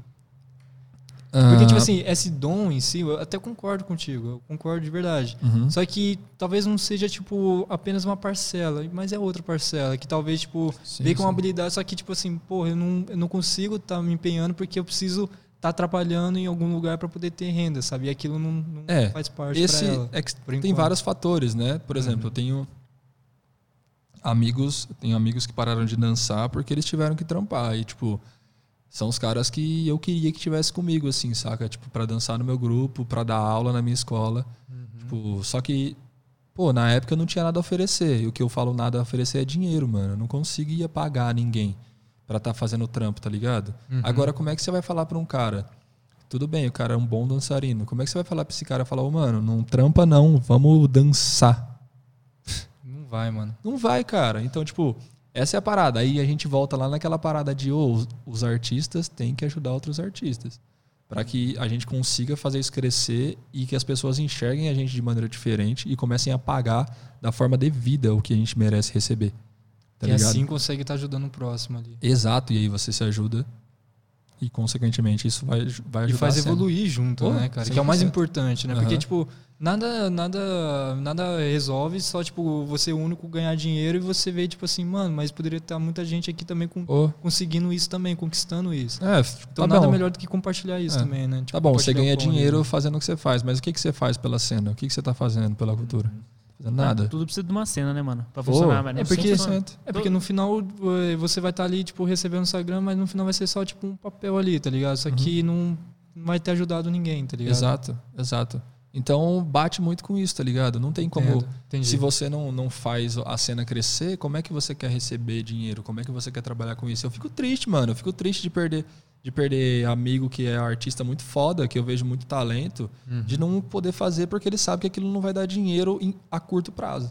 Porque, Ah, tipo assim, esse dom em si, eu até concordo contigo, eu concordo de verdade. uhum. Só que talvez não seja, tipo, apenas uma parcela, mas é outra parcela, que talvez, tipo, Sim, veio com uma habilidade, só que, tipo assim, porra, eu não, eu não consigo estar me empenhando porque eu preciso tá atrapalhando em algum lugar para poder ter renda, sabe? E aquilo não, não É, faz parte Esse pra ela. é tem enquanto. vários fatores, né? Por exemplo, eu tenho amigos, eu tenho amigos que pararam de dançar porque eles tiveram que trampar e tipo são os caras que eu queria que tivesse comigo assim, saca? Tipo para dançar no meu grupo, para dar aula na minha escola. Tipo, só que pô, na época eu não tinha nada a oferecer. E o que eu falo nada a oferecer é dinheiro, mano. Eu não conseguia pagar ninguém pra estar fazendo trampo, tá ligado? Agora como é que você vai falar pra um cara tudo bem, o cara é um bom dançarino. Como é que você vai falar pra esse cara falar, ô, mano, não trampa não, vamos dançar? Não vai, mano. Não vai, cara. Então, tipo, essa é a parada. Aí a gente volta lá naquela parada de, ô, os, os artistas têm que ajudar outros artistas. Pra que a gente consiga fazer isso crescer e que as pessoas enxerguem a gente de maneira diferente e comecem a pagar da forma devida o que a gente merece receber. Tá e ligado? assim consegue estar ajudando o próximo ali. Exato, e aí você se ajuda e, consequentemente, isso vai, vai E ajudar faz a cena. evoluir junto, Pô, né, cara? Que é o mais 100%. importante, né? Porque, Aham. tipo, nada, nada, nada resolve só, tipo, você o único ganhar dinheiro e você vê, tipo assim, mano, mas poderia estar muita gente aqui também com, Ô, conseguindo isso também, conquistando isso. é, Então tá nada bom. melhor do que compartilhar isso É. também, né? Tipo, Tá bom, você ganha dinheiro né? fazendo o que você faz, mas o que, que você faz pela cena? O que, que você tá fazendo pela cultura? Fazendo nada. Tudo precisa de uma cena, né, mano? Pra funcionar, mas é nem porque- sempre funciona. 100%. É porque no final eh, você vai estar ali, tipo, recebendo no Instagram, mas no final vai ser só, tipo, um papel ali, tá ligado? Isso aqui não, não vai ter ajudado ninguém, tá ligado? Exato, exato. Então bate muito com isso, tá ligado? Não tem como. Entendo, entendi. Se você não, não faz a cena crescer, como é que você quer receber dinheiro? Como é que você quer trabalhar com isso? Eu fico triste, mano. Eu fico triste de perder, de perder amigo que é artista muito foda, que eu vejo muito talento, Uhum. de não poder fazer porque ele sabe que aquilo não vai dar dinheiro em- a curto prazo.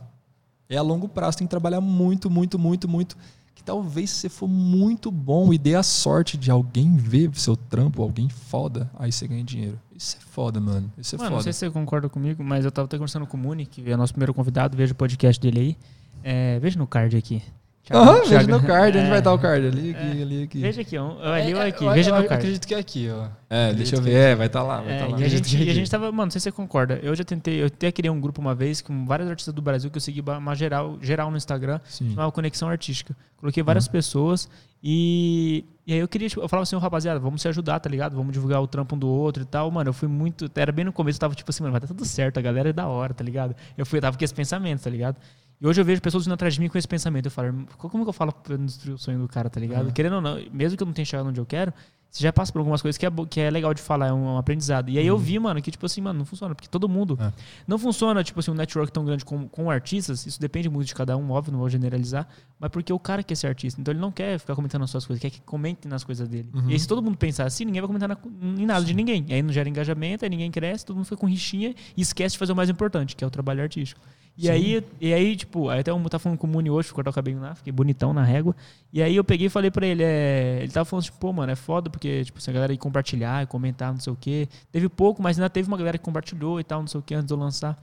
É a longo prazo, tem que trabalhar muito, muito, muito, muito. Que talvez se você for muito bom e dê a sorte de alguém ver seu trampo, alguém foda, aí você ganha dinheiro. Isso é foda, mano. Isso é Mano, não foda. sei se você concorda comigo, mas eu tava até conversando com o Muni, que é nosso primeiro convidado, veja o podcast dele aí. É, veja no card aqui. Aham, veja no card, onde é, vai estar o card? Ali, aqui, ali, aqui. Veja aqui, um, ali ou É, aqui, eu- veja eu no card. acredito que é aqui, ó. É, deixa eu ver. É, vai estar lá, vai É, estar lá. e, a gente, e a gente tava, mano, não sei se você concorda. Eu já tentei, eu até criei um grupo uma vez com vários artistas do Brasil que eu segui uma geral, geral no Instagram, Sim. chamava Conexão Artística. Coloquei várias pessoas e, e aí eu queria, tipo, eu falava assim, ô, rapaziada, vamos se ajudar, tá ligado? Vamos divulgar o trampo um do outro e tal. Mano, eu fui muito, era bem no começo, eu tava tipo assim, mano, vai dar tudo certo, a galera é da hora, tá ligado? Eu fui, eu tava com esse pensamento, tá ligado? E hoje eu vejo pessoas vindo atrás de mim com esse pensamento. Eu falo, "Irmão, como que eu falo pra destruir o sonho do cara, tá ligado? Querendo ou não, mesmo que eu não tenha chegado onde eu quero, você já passa por algumas coisas que é, que é legal de falar, é um, um aprendizado. E aí eu vi, mano, que tipo assim, mano, não funciona. Porque todo mundo. É. Não funciona, tipo assim, um network tão grande com, com artistas. Isso depende muito de cada um, óbvio, não vou generalizar. Mas porque o cara quer ser artista. Então ele não quer ficar comentando as suas coisas, quer que comentem nas coisas dele. Uhum. E aí, se todo mundo pensar assim, ninguém vai comentar na- em nada de ninguém. E aí não gera engajamento, aí ninguém cresce, todo mundo fica com rixinha e esquece de fazer o mais importante, que é o trabalho artístico. E Sim. aí, e aí, tipo, até eu tava falando com o Muni hoje, cortar o cabelo lá, fiquei bonitão na régua. E aí eu peguei e falei pra ele, é, ele tava falando, tipo, pô, mano, é foda, porque, tipo, se a galera ia compartilhar, comentar, não sei o quê. Teve pouco, mas ainda teve uma galera que compartilhou e tal, não sei o quê, antes de eu lançar.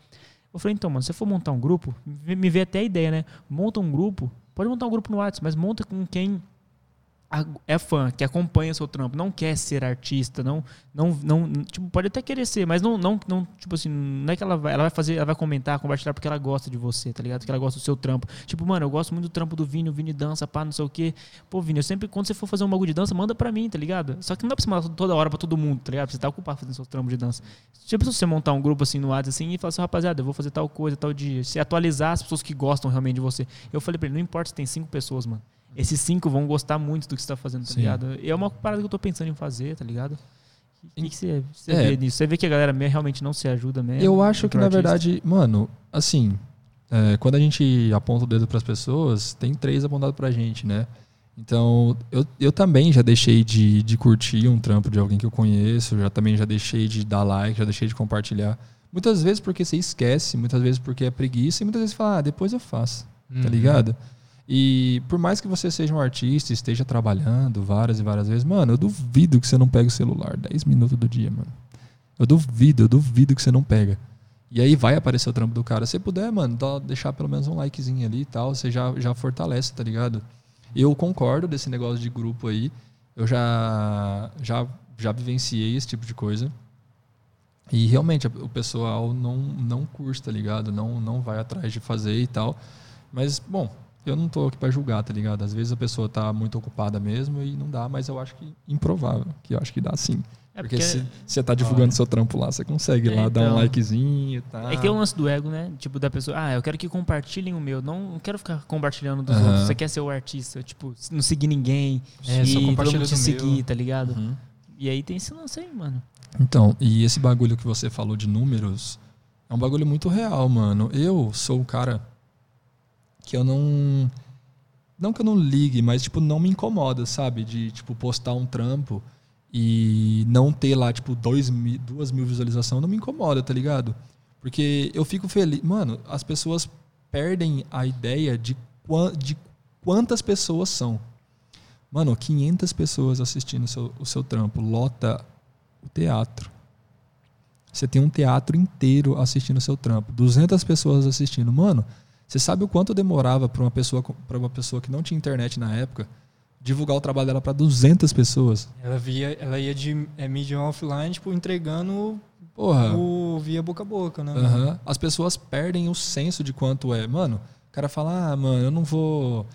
Eu falei, então, mano, se você for montar um grupo, me vê até a ideia, né? Monta um grupo, pode montar um grupo no WhatsApp, mas monta com quem é fã, que acompanha seu trampo, não quer ser artista, não, não, não, tipo, pode até querer ser, mas não, não, não, tipo assim, não é que ela vai, ela vai fazer, ela vai comentar, compartilhar porque ela gosta de você, tá ligado? Que ela gosta do seu trampo. Tipo, mano, eu gosto muito do trampo do Vini, o Vini dança, pá, não sei o quê. Pô, Vini, eu sempre, quando você for fazer um bagulho de dança, manda pra mim, tá ligado? Só que não dá pra você mandar toda hora pra todo mundo, tá ligado? Você tá ocupado fazendo seus trampos de dança. Tipo, se você montar um grupo assim no WhatsApp assim e falar assim, rapaziada, eu vou fazer tal coisa, tal dia. Se atualizar as pessoas que gostam realmente de você. Eu falei pra ele, não importa se tem cinco pessoas, mano. Esses cinco vão gostar muito do que você tá fazendo, tá Sim. ligado? E é uma parada que eu tô pensando em fazer, tá ligado? O que, que você, você É. vê nisso? Você vê que a galera me- realmente não se ajuda mesmo? Eu acho que, na verdade, mano, assim, é, quando a gente aponta o dedo pras pessoas, tem três apontados pra gente, né? Então, eu, eu também já deixei de, de curtir um trampo de alguém que eu conheço, já também já deixei de dar like, já deixei de compartilhar. Muitas vezes porque você esquece, muitas vezes porque é preguiça, e muitas vezes fala, ah, depois eu faço, tá Uhum. ligado? E por mais que você seja um artista, esteja trabalhando várias e várias vezes, mano, eu duvido que você não pegue o celular 10 minutos do dia, mano. Eu duvido, eu duvido que você não pega. E aí vai aparecer o trampo do cara. Se puder, mano, dá- deixar pelo menos um likezinho ali e tal, você já, já fortalece, tá ligado? Eu concordo desse negócio de grupo aí. Eu já, já, já vivenciei esse tipo de coisa. E realmente o pessoal não, não curte, tá ligado? Não, não vai atrás de fazer e tal. Mas, bom, eu não tô aqui pra julgar, tá ligado? Às vezes a pessoa tá muito ocupada mesmo e não dá, mas eu acho que improvável, que eu acho que dá sim. É porque, porque- se você tá divulgando seu trampo lá, você consegue É, lá dar um então. likezinho, tá? É que tem um lance do ego, né? Tipo, da pessoa, ah, eu quero que compartilhem o meu. Não, não quero ficar compartilhando dos Aham. outros. Você quer ser o artista, tipo, não seguir ninguém. É, só e todo compartilha mundo te seguir, meu. tá ligado? Uhum. E aí tem esse lance aí, mano. Então, e esse bagulho que você falou de números é um bagulho muito real, mano. Eu sou o cara que eu não. Não que eu não ligue, mas, tipo, não me incomoda, sabe? De, tipo, postar um trampo e não ter lá, tipo, dois mil, duas mil visualizações, não me incomoda, tá ligado? Porque eu fico feliz. Mano, as pessoas perdem a ideia de, de quantas pessoas são. Mano, 500 pessoas assistindo o seu, o seu trampo, lota o teatro. Você tem um teatro inteiro assistindo o seu trampo, 200 pessoas assistindo. Mano, você sabe o quanto demorava para uma pessoa para uma pessoa que não tinha internet na época divulgar o trabalho dela para 200 pessoas? Ela, via, ela ia de é, mídia offline, tipo, entregando Porra. o, via boca a boca, né? Aham. As pessoas perdem o senso de quanto é. Mano, o cara fala: "Ah, mano, eu não vou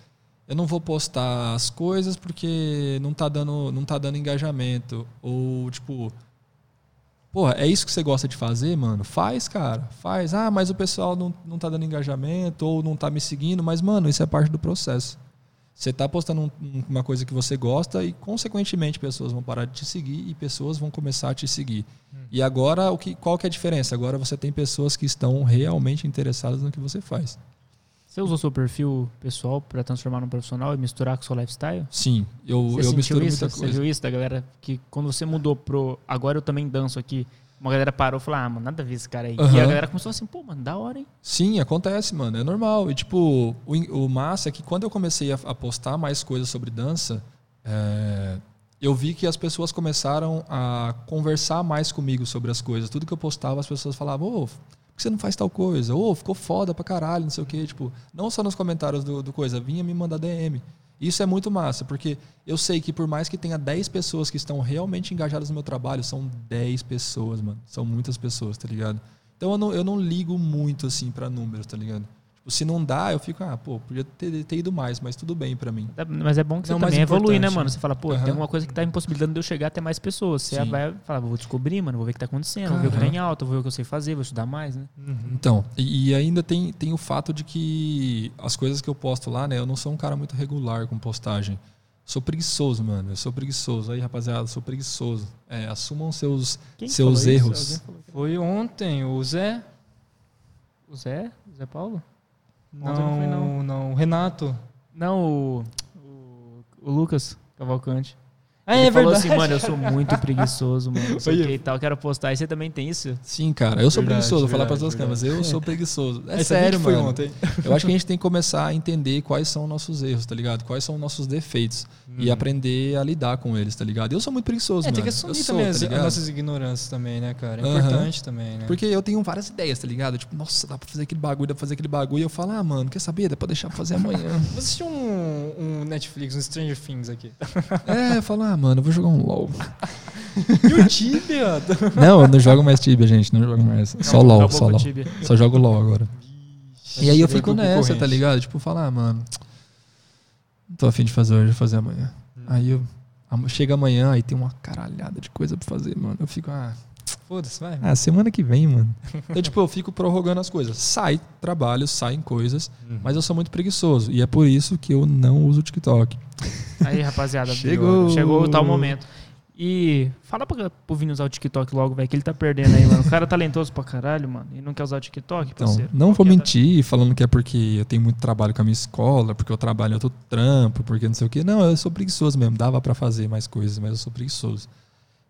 eu não vou postar as coisas porque não tá dando não tá dando engajamento ou tipo Porra, é isso que você gosta de fazer, mano? Faz, cara. Faz. Ah, mas o pessoal não, não tá dando engajamento ou não tá me seguindo. Mas, mano, isso é parte do processo. Você tá postando um- um- uma coisa que você gosta e, consequentemente, pessoas vão parar de te seguir e pessoas vão começar a te seguir. E agora, o que, qual que é a diferença? Agora você tem pessoas que estão realmente interessadas no que você faz. Você usou seu perfil pessoal pra transformar num profissional e misturar com o seu lifestyle? Sim, eu, Você eu misturo isso? muita Você coisa. viu isso da galera? Que quando você mudou pro agora eu também danço aqui, uma galera parou e falou, ah, mano, nada a ver esse cara aí. E Aham. a galera começou assim, pô, mano, da hora, hein? Sim, acontece, mano. É normal. E, tipo, o, o massa é que quando eu comecei a, a postar mais coisas sobre dança, é, eu vi que as pessoas começaram a conversar mais comigo sobre as coisas. Tudo que eu postava, as pessoas falavam, ô, por que você não faz tal coisa? Ô, ficou foda pra caralho, não sei o quê. Tipo, não só nos comentários do, do coisa, vinha me mandar DM. Isso é muito massa, porque eu sei que por mais que tenha 10 pessoas que estão realmente engajadas no meu trabalho, são 10 pessoas, mano. São muitas pessoas, tá ligado? Então eu não, eu não ligo muito, assim, pra números, tá ligado? Se não dá, eu fico, ah, pô, podia ter, ter ido mais, mas tudo bem pra mim. É, Mas é bom que você Não, também evolui, né, mano? Você fala, pô, tem alguma coisa que tá impossibilitando de eu chegar até mais pessoas. Você Sim. vai falar, vou descobrir, mano, vou ver o que tá acontecendo, vou ver o que tá em alta, vou ver o que eu sei fazer, vou estudar mais, né? Uhum. Então, e, e ainda tem, tem o fato de que as coisas que eu posto lá, né, eu não sou um cara muito regular com postagem. Sou preguiçoso, mano. Eu sou preguiçoso. Aí, rapaziada, sou preguiçoso. É, assumam seus, Quem seus erros. Que- Foi ontem, o Zé. O Zé? O Zé Paulo? Não, não foi, não, não. o Renato. Não, o, o, o Lucas Cavalcante. Ah, Ele é falou verdade. assim, mano, eu sou muito preguiçoso, mano. Sei que e tal, quero postar. E você também tem isso? Sim, cara. Eu sou Verdade, preguiçoso. Vou falar para as câmeras. Eu sou preguiçoso. É sabia sério, que foi mano. ontem. Eu acho que a gente tem que começar a entender quais são nossos erros, tá ligado? Quais são nossos defeitos. E aprender a lidar com eles, tá ligado? Eu sou muito preguiçoso, É, tem mano. que eu assumir sou, também tá as, nossas ignorâncias também, né, cara? É importante também, né? Porque eu tenho várias ideias, tá ligado? Tipo, nossa, dá pra fazer aquele bagulho, dá pra fazer aquele bagulho. E eu falo, ah, mano, quer saber? Dá pra deixar pra fazer amanhã. Vou assistir um, um Netflix, um Stranger Things aqui. é, eu falo, ah, mano, eu vou jogar um LOL. E o Tibia? não, eu não jogo mais Tibia, gente. Não jogo mais. Só LOL, só LOL. Tibia. Só jogo LOL agora. E aí eu fico Do nessa, tá ligado? Tipo, falar, ah, mano, não tô afim de fazer hoje, vou fazer amanhã. Aí eu. Chega amanhã, aí tem uma caralhada de coisa pra fazer, mano. Eu fico, ah, Foda-se, vai. ah semana que vem, mano. Então, tipo, eu fico prorrogando as coisas. Sai trabalho, saem coisas, mas eu sou muito preguiçoso. E é por isso que eu não uso o TikTok. Aí, rapaziada, Chegou. chegou o tal momento. E fala pra, pro Vini usar o TikTok logo, velho, que ele tá perdendo aí, mano. O cara é talentoso pra caralho, mano. E não quer usar o TikTok, Então, parceiro. não vou é, tá? mentir falando que é porque eu tenho muito trabalho com a minha escola, porque eu trabalho em outro trampo, porque não sei o quê. Não, eu sou preguiçoso mesmo. Dava pra fazer mais coisas, mas eu sou preguiçoso.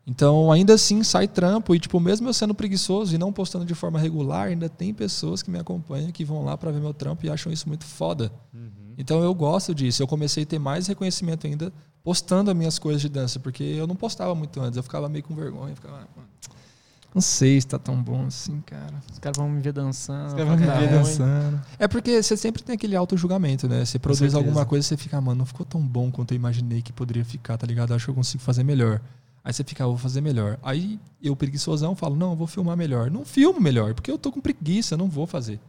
Então, ainda assim, sai trampo. E, tipo, mesmo eu sendo preguiçoso e não postando de forma regular, ainda tem pessoas que me acompanham, que vão lá pra ver meu trampo e acham isso muito foda. Então, eu gosto disso. Eu comecei a ter mais reconhecimento ainda postando as minhas coisas de dança, porque eu não postava muito antes. Eu ficava meio com vergonha. Ficava, ah, não sei se tá tão bom assim, cara. Os caras vão me ver dançando. Os caras vão me ver dançando. É porque você sempre tem aquele auto-julgamento, né? Você produz alguma coisa e você fica, ah, mano, não ficou tão bom quanto eu imaginei que poderia ficar, tá ligado? Acho que eu consigo fazer melhor. Aí você fica, ah, vou fazer melhor. Aí eu, preguiçosão, falo, não, eu vou filmar melhor. Não filmo melhor, porque eu tô com preguiça, eu não vou fazer.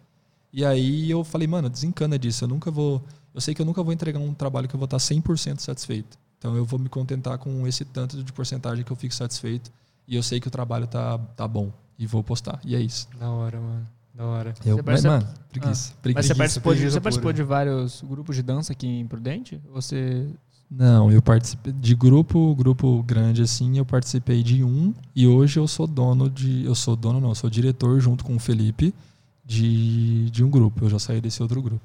E aí eu falei, mano, desencana disso, eu nunca vou. eu sei que eu nunca vou entregar um trabalho que eu vou estar 100% satisfeito. Então eu vou me contentar com esse tanto de porcentagem que eu fico satisfeito e eu sei que o trabalho tá, tá bom e vou postar. E é isso. Da hora, mano. Da hora. Eu, Você mas, mano, preguiça. Mas você preguiça. participou, de, preguiça você participou de vários grupos de dança aqui em Prudente? Você. Não, eu participei de grupo, grupo grande assim, eu participei de um e hoje eu sou dono de, eu sou dono não, eu sou diretor junto com o Felipe de, de um grupo. Eu já saí desse outro grupo.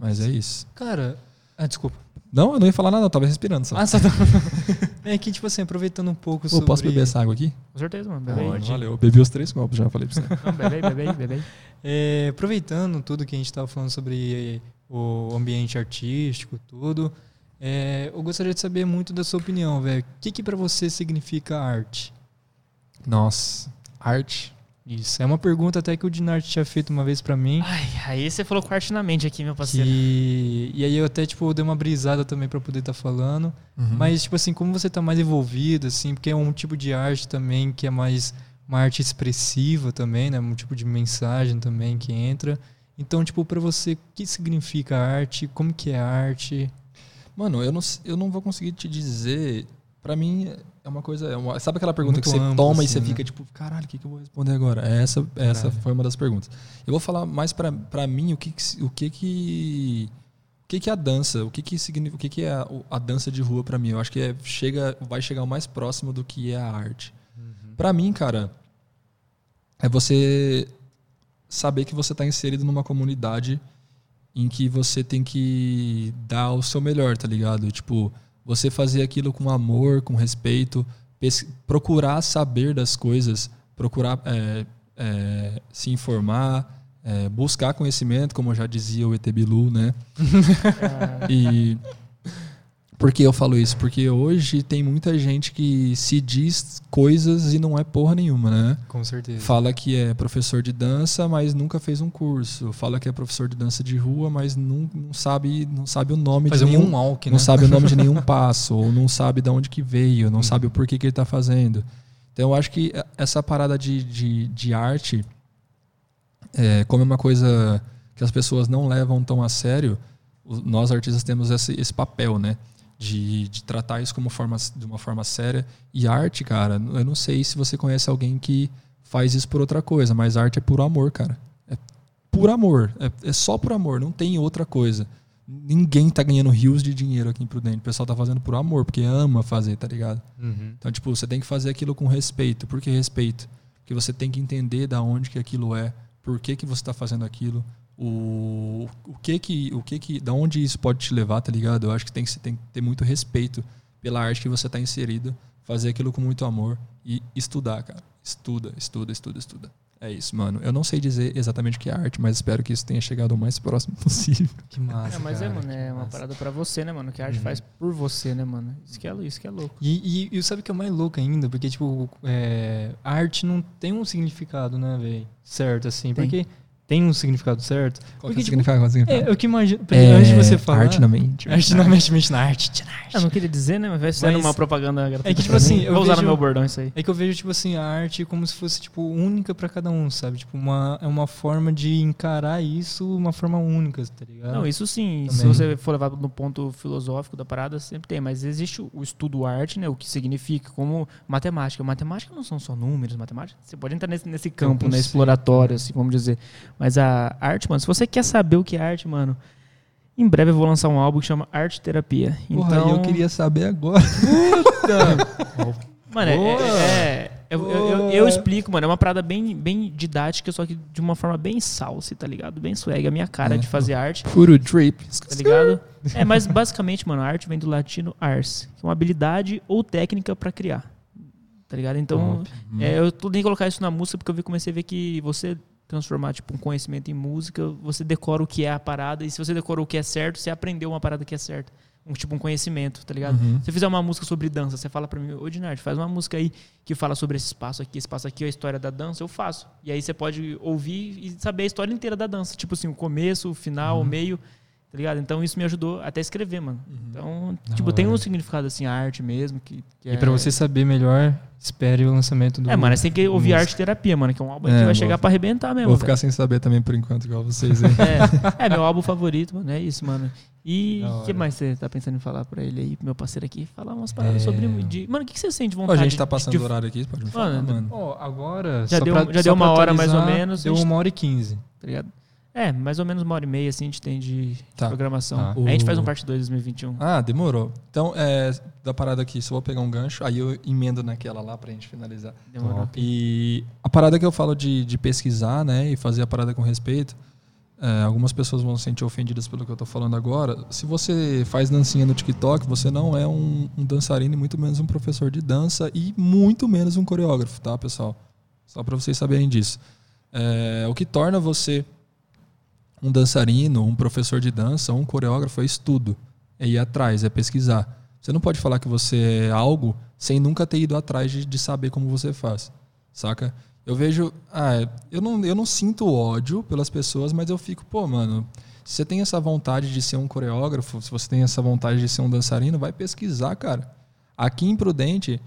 Mas é isso. Cara, ah, desculpa. Não, eu não ia falar nada, eu tava respirando só. Ah, só tá... É que, tipo assim, aproveitando um pouco Ô, sobre... posso beber essa água aqui? Com certeza, mano. Bebe aí. Valeu, eu bebi os três copos, já falei pra você. Não, bebe aí, bebe aí, bebe aí. É, aproveitando tudo que a gente estava falando sobre o ambiente artístico, tudo, é, eu gostaria de saber muito da sua opinião, velho. O que, que para você significa arte? Nossa, arte. Isso, é uma pergunta até que o Dinarte tinha feito uma vez para mim. Ai, aí você falou com arte na mente aqui, meu parceiro. Que, e aí eu até, tipo, dei uma brisada também para poder estar falando. Uhum. Mas, tipo assim, como você tá mais envolvido, assim, porque é um tipo de arte também que é mais uma arte expressiva também, né? Um tipo de mensagem também que entra. Então, tipo, para você, o que significa arte? Como que é arte? Mano, eu não, eu não vou conseguir te dizer. Pra mim, é uma coisa. é uma- sabe aquela pergunta Muito que você amplo, toma e assim, você né? fica tipo, caralho, o que, que eu vou responder agora? Essa, essa Caralho. foi uma das perguntas. Eu vou falar mais pra, pra mim o que, o que que. O que, que é a dança? O que, que significa? O que, que é a, a dança de rua pra mim? Eu acho que é, chega, vai chegar o mais próximo do que é a arte. Pra mim, cara, é você saber que você tá inserido numa comunidade em que você tem que dar o seu melhor, tá ligado? Tipo, você fazer aquilo com amor, com respeito, procurar saber das coisas, procurar é, é, se informar, é, buscar conhecimento, como já dizia o ET Bilu, né? E por que eu falo isso? Porque hoje tem muita gente que se diz coisas e não é porra nenhuma, né? Com certeza. Fala que é professor de dança, mas nunca fez um curso. Fala que é professor de dança de rua, mas não, não sabe, não sabe o nome Fazer de nenhum, um walk, né? não sabe o nome de nenhum passo, ou não sabe de onde que veio, não sabe o porquê que ele está fazendo. Então eu acho que essa parada de, de, de arte, é, como é uma coisa que as pessoas não levam tão a sério, nós artistas temos esse, esse papel, né? De, de tratar isso como forma, de uma forma séria. E arte, cara, eu não sei se você conhece alguém que faz isso por outra coisa, mas arte é por amor, cara. É por amor. É, é só por amor, não tem outra coisa. Ninguém tá ganhando rios de dinheiro aqui em Prudente. O pessoal tá fazendo por amor, porque ama fazer, tá ligado? Uhum. Então, tipo, você tem que fazer aquilo com respeito. Por que respeito? Porque você tem que entender da onde que aquilo é, por que que você está fazendo aquilo, o, o que que, o que que, da onde isso pode te levar, tá ligado? Eu acho que tem que, tem que ter muito respeito pela arte que você está inserido, fazer aquilo com muito amor e estudar, cara. Estuda, estuda, estuda, estuda. É isso, mano. Eu não sei dizer exatamente o que é arte, mas espero que isso tenha chegado o mais próximo possível. Que massa. É, mas é, cara, mano, que é uma massa. parada pra você, né, mano? Que a arte Uhum. faz por você, né, mano? Isso que é, isso que é louco. E, e, e sabe o que é mais louco ainda? Porque, tipo, é, a arte não tem um significado, né, velho? Certo, assim. Tem. Porque tem um significado certo. Qual Porque, que é o tipo, significado? Qual é significado? É, eu que imagino. porque antes de você falar. Arte na mente. Arte na mente, mente na arte. na arte. Eu não queria dizer, né? Mas vai ser uma propaganda gratuita É que, tipo assim, eu Vou usar vejo- no meu bordão isso aí. É que eu vejo, tipo assim, a arte como se fosse, tipo, única pra cada um, sabe? Tipo, uma, é uma forma de encarar isso, uma forma única, tá ligado? Não, isso sim. Se Também. você for levado no ponto filosófico da parada, sempre tem. Mas existe o estudo arte, né? O que significa, como matemática. Matemática não são só números, matemática. Você pode entrar nesse, nesse campo, né? Exploratório, assim, vamos dizer. Mas a arte, mano, se você quer saber o que é arte, mano, em breve eu vou lançar um álbum que chama Arte Terapia. Porra, Então, eu queria saber agora. Mano, é, Boa! é- é- eu, eu- eu- eu explico, mano. É uma parada bem, bem didática, só que de uma forma bem salsa, tá ligado? Bem swag. A minha cara É. de fazer arte. Puro drip. tá ligado? É, mas basicamente, mano, a arte vem do latino ars, que é uma habilidade ou técnica pra criar. Tá ligado? Então, é, eu tô- nem colocar isso na música porque eu vi- comecei a ver que você transformar tipo um conhecimento em música, você decora o que é a parada e se você decorou o que é certo, você aprendeu uma parada que é certa. Um tipo um conhecimento, tá ligado? Uhum. Se você fizer uma música sobre dança, você fala pra mim, ô Dinard, faz uma música aí que fala sobre esse espaço aqui, esse espaço aqui, a história da dança, eu faço. E aí você pode ouvir e saber a história inteira da dança. Tipo assim, o começo, o final, o meio, tá ligado? Então isso me ajudou até a escrever, mano. Então, Da tipo, tem um hora. significado assim, a arte mesmo, que, que E pra você saber melhor, espere o lançamento do. É, mano, você tem que ouvir música. arte terapia, mano, que é um álbum É, que vai vou- chegar pra arrebentar mesmo. Vou ficar sem saber também por enquanto, igual vocês aí. É, é meu álbum favorito, mano. É isso, mano. E o que hora. mais você tá pensando em falar pra ele aí, meu parceiro aqui? Falar umas paradas É. sobre. De... Mano, o que que você sente vontade a gente tá de- passando de, o horário aqui, pode me falar, Mano, mano. Ó, agora. Já só deu- pra- já só deu uma hora mais ou menos, Deu gente- uma hora e quinze. tá ligado? É, mais ou menos uma hora e meia assim a gente tem de de Tá. programação. Tá. A gente faz um parte 2 2021. Ah, demorou. Então, é, da parada aqui, só vou pegar um gancho, aí eu emendo naquela lá pra gente finalizar. Demorou. E a parada que eu falo de, de pesquisar, né, e fazer a parada com respeito, é, algumas pessoas vão se sentir ofendidas pelo que eu tô falando agora. Se você faz dancinha no TikTok, você não é um, um dançarino e muito menos um professor de dança e muito menos um coreógrafo, tá, pessoal? Só para vocês saberem disso. É, o que torna você um dançarino, um professor de dança, um coreógrafo é estudo. É ir atrás, é pesquisar. Você não pode falar que você é algo sem nunca ter ido atrás de, de saber como você faz. Saca? Eu vejo. Ah, eu não, eu não sinto ódio pelas pessoas, mas eu fico, pô, mano. Se você tem essa vontade de ser um coreógrafo, se você tem essa vontade de ser um dançarino, vai pesquisar, cara. Aqui em Prudente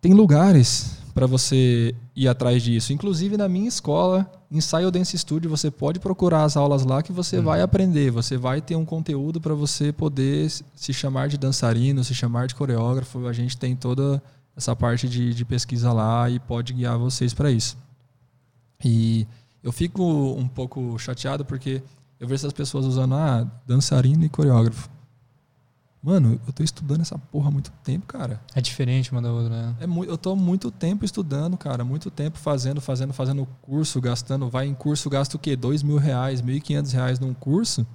tem lugares para você ir atrás disso. Inclusive na minha escola, Ensaio Dance Studio, você pode procurar as aulas lá que você vai aprender. Você vai ter um conteúdo para você poder se chamar de dançarino, se chamar de coreógrafo. A gente tem toda essa parte de, de pesquisa lá e pode guiar vocês para isso. E eu fico um pouco chateado porque eu vejo essas pessoas usando ah, dançarino e coreógrafo. Mano, eu tô estudando essa porra há muito tempo, cara. É diferente uma da outra, né? É mu- eu tô muito tempo estudando, cara. Muito tempo fazendo, fazendo, fazendo curso, gastando. Vai em curso, gasta o quê? Dois mil reais, mil e quinhentos reais num curso.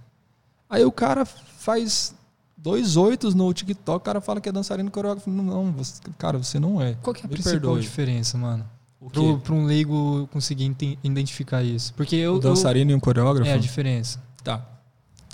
Aí o cara faz dois oitos no TikTok, o cara fala que é dançarino coreógrafo. Não, não você- cara, você não é. Qual que é a Me principal perdoe. diferença, mano? O? Pro, pra um leigo conseguir identificar isso. Porque eu. Um dançarino e um eu coreógrafo? é a diferença. Tá.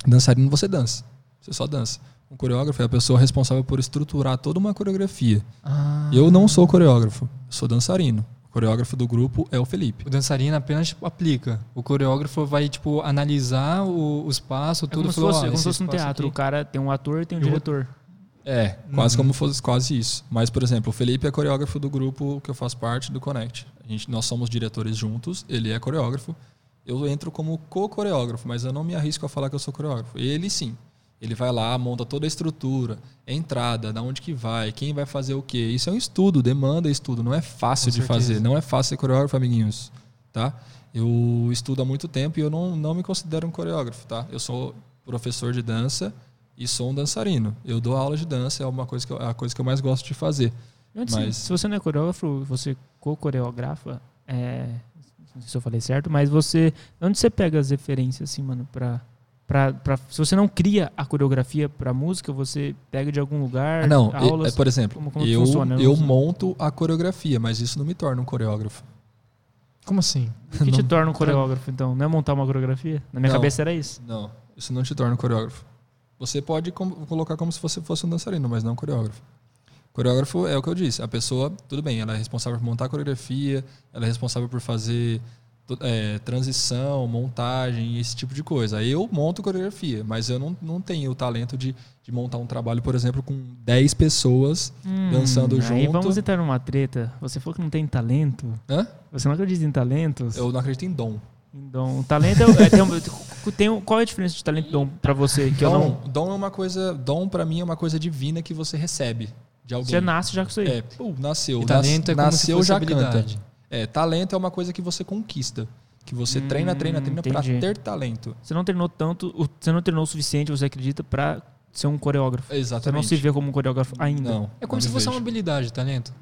Dançarino você dança. Você só dança. Um coreógrafo é a pessoa responsável por estruturar toda uma coreografia. Ah. Eu não sou coreógrafo, eu sou dançarino. O coreógrafo do grupo é o Felipe. O dançarino apenas tipo, aplica. O coreógrafo vai, tipo, analisar o- os passos, É tudo. como se falou, fosse, ó, é como se fosse um teatro. O aqui- cara tem um ator e tem um E o diretor. É, quase Uhum. como fosse quase isso. Mas, por exemplo, o Felipe é coreógrafo do grupo que eu faço parte do Connect. A gente, nós somos diretores juntos, ele é coreógrafo. Eu entro como co-coreógrafo, mas eu não me arrisco a falar que eu sou coreógrafo. Ele sim. Ele vai lá, monta toda a estrutura, entrada, da onde que vai, quem vai fazer o quê. Isso é um estudo, demanda estudo. Não é fácil Com de certeza. fazer, não é fácil ser coreógrafo, amiguinhos. Tá? Eu estudo há muito tempo e eu não, não me considero um coreógrafo, tá? Eu sou professor de dança e sou um dançarino. Eu dou aula de dança, é uma coisa que eu, é a coisa que eu mais gosto de fazer. Antes, Mas- Se você não é coreógrafo, você co-coreografa, é, não sei se eu falei certo, mas você. Onde você pega as referências, assim, mano, pra. Pra, pra, se você não cria a coreografia pra música, você pega de algum lugar. Ah, não, aulas. é, por exemplo, como- como eu, funciona? Eu eu monto a coreografia, mas isso não me torna um coreógrafo. Como assim? O que te não- torna um coreógrafo, então? Não é montar uma coreografia? Na minha Não. cabeça era isso. Não, isso não te torna um coreógrafo. Você pode com- colocar como se você fosse um dançarino, mas não um coreógrafo. Coreógrafo é o que eu disse. A pessoa, tudo bem, ela é responsável por montar a coreografia, ela é responsável por fazer é, transição, montagem, esse tipo de coisa. Eu monto coreografia, mas eu não, não tenho o talento de, de montar um trabalho, por exemplo, com 10 pessoas dançando Aí junto. vamos entrar numa treta. Você falou que não tem talento. Hã? Você não acredita em talentos? Eu não acredito em dom. O talento é, é- tem, um- tem um- qual é a diferença de talento e dom pra você? Que eu dom, não. dom é uma coisa. Dom para mim é uma coisa divina que você recebe de alguém. Você nasce já com isso aí. É, pô, nasceu. E talento é como se nasceu fosse já habilidade. canta. É, talento é uma coisa que você conquista. Que você Hum, treina, treina, treina pra entendi. ter talento. Você não treinou tanto, o- você não treinou o suficiente, você acredita, pra ser um coreógrafo. Você Exatamente. não se vê como um coreógrafo ainda. Não. É como não se fosse vejo. uma habilidade, talento.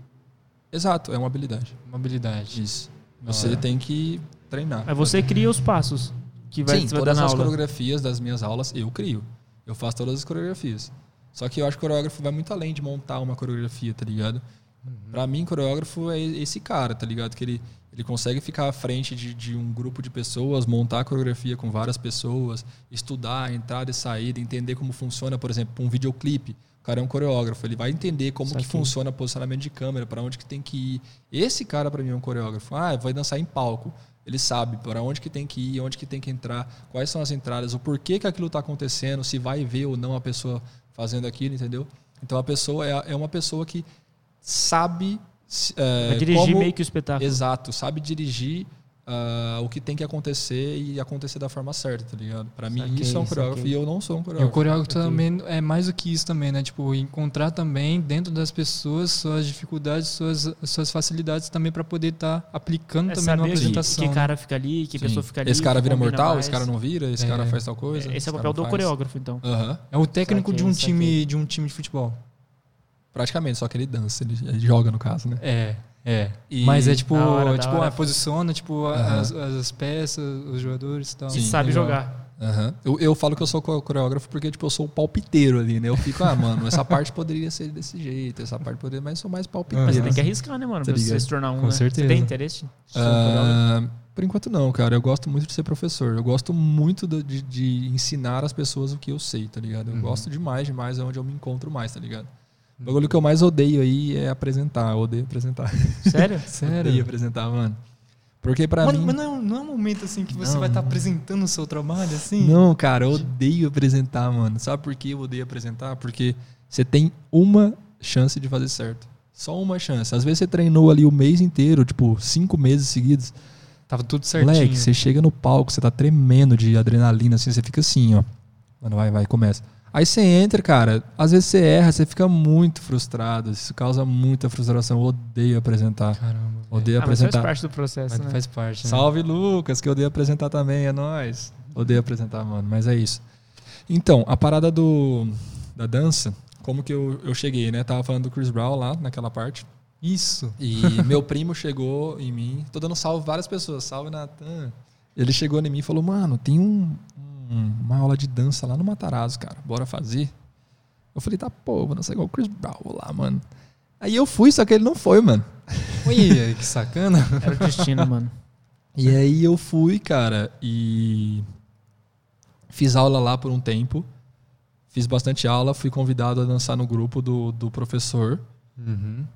Exato, é uma habilidade. Uma habilidade. Isso. Você hora. tem que treinar. Aí você cria os passos que vai, Sim, você vai dar todas na as aula. coreografias das minhas aulas eu crio. Eu faço todas as coreografias. Só que eu acho que o coreógrafo vai muito além de montar uma coreografia, tá ligado? Uhum. Pra mim, coreógrafo é esse cara, tá ligado? Que ele, ele consegue ficar à frente de, de um grupo de pessoas, montar a coreografia com várias pessoas, estudar a entrada e saída, entender como funciona, por exemplo, um videoclipe. O cara é um coreógrafo, ele vai entender como que funciona o posicionamento de câmera, pra onde que tem que ir. Esse cara pra mim é um coreógrafo. Ah, vai dançar em palco. Ele sabe para onde que tem que ir, onde que tem que entrar, quais são as entradas, o porquê que aquilo está acontecendo, se vai ver ou não a pessoa fazendo aquilo, entendeu? Então a pessoa é, é uma pessoa que sabe é, dirigir como- meio que o espetáculo. Exato, sabe dirigir ah, o que tem que acontecer e acontecer da forma certa, tá ligado? Pra mim, Saquei, isso é um coreógrafo saquei. e eu não sou um E o coreógrafo. coreógrafo também é mais do que isso também, né? Tipo, encontrar também dentro das pessoas suas dificuldades, suas, suas facilidades também para poder estar aplicando É também que, apresentação. que né? cara fica ali, que Sim. pessoa fica ali. Esse cara que vira mortal, mais. esse cara não vira, esse É. cara faz tal coisa. Esse é o papel do faz. coreógrafo, então. É o técnico de um Saquei, time saquei. de um time de futebol. Praticamente, só que ele dança, ele, ele joga no caso, né? É, é. E- Mas é tipo, Da hora, tipo, hora. ah, posiciona, tipo, as, as peças, os jogadores e tal. E Sim. sabe Legal. jogar. Eu, eu falo que eu sou co- coreógrafo porque, tipo, eu sou o palpiteiro ali, né? Eu fico, ah, mano, essa parte poderia ser desse jeito, essa parte poderia, mas eu sou mais palpiteiro. Mas você tem que arriscar, né, mano? Tá Pra você se tornar um, Com né? certeza. Você tem interesse? Ah, por enquanto não, cara. Eu gosto muito de ser professor. Eu gosto muito do- de, de ensinar as pessoas o que eu sei, tá ligado? Eu Uhum. gosto demais, demais, é onde eu me encontro mais, tá ligado? O bagulho que eu mais odeio aí é apresentar. Eu odeio apresentar. Sério? Sério? Odeio apresentar, mano. Porque pra Mano, mim. mas não, é um- não é um momento assim que você Não, vai estar não. apresentando o seu trabalho assim? Não, cara, eu odeio apresentar, mano. Sabe por que eu odeio apresentar? Porque você tem uma chance de fazer certo. Só uma chance. Às vezes você treinou ali o mês inteiro, tipo, cinco meses seguidos. Tava tudo certinho. Moleque, você chega no palco, você tá tremendo de adrenalina, assim, você fica assim, ó. Mano, vai, vai, começa. Aí você entra, cara, às vezes você erra, você fica muito frustrado. Isso causa muita frustração. Eu odeio apresentar. Caramba. Odeio Ah, mas faz apresentar. parte do processo, Mas né? faz parte. né? Salve, Lucas, que eu odeio apresentar também, é nóis. Odeio apresentar, mano, mas é isso. Então, a parada do, da dança, como que eu, eu cheguei, né? Tava falando do Chris Brown lá, naquela parte. Isso. E meu primo chegou em mim, tô dando salve várias pessoas, salve Natan. Ele chegou em mim e falou, mano, tem um, um- uma aula de dança lá no Matarazzo, cara, bora fazer? Eu falei, tá, pô, vou dançar igual o Chris Brown vou lá, mano. Aí eu fui, só que ele não foi, mano. Oi, que sacana. Era o destino, mano. E aí eu fui, cara, e fiz aula lá por um tempo. Fiz bastante aula, fui convidado a dançar no grupo do, do professor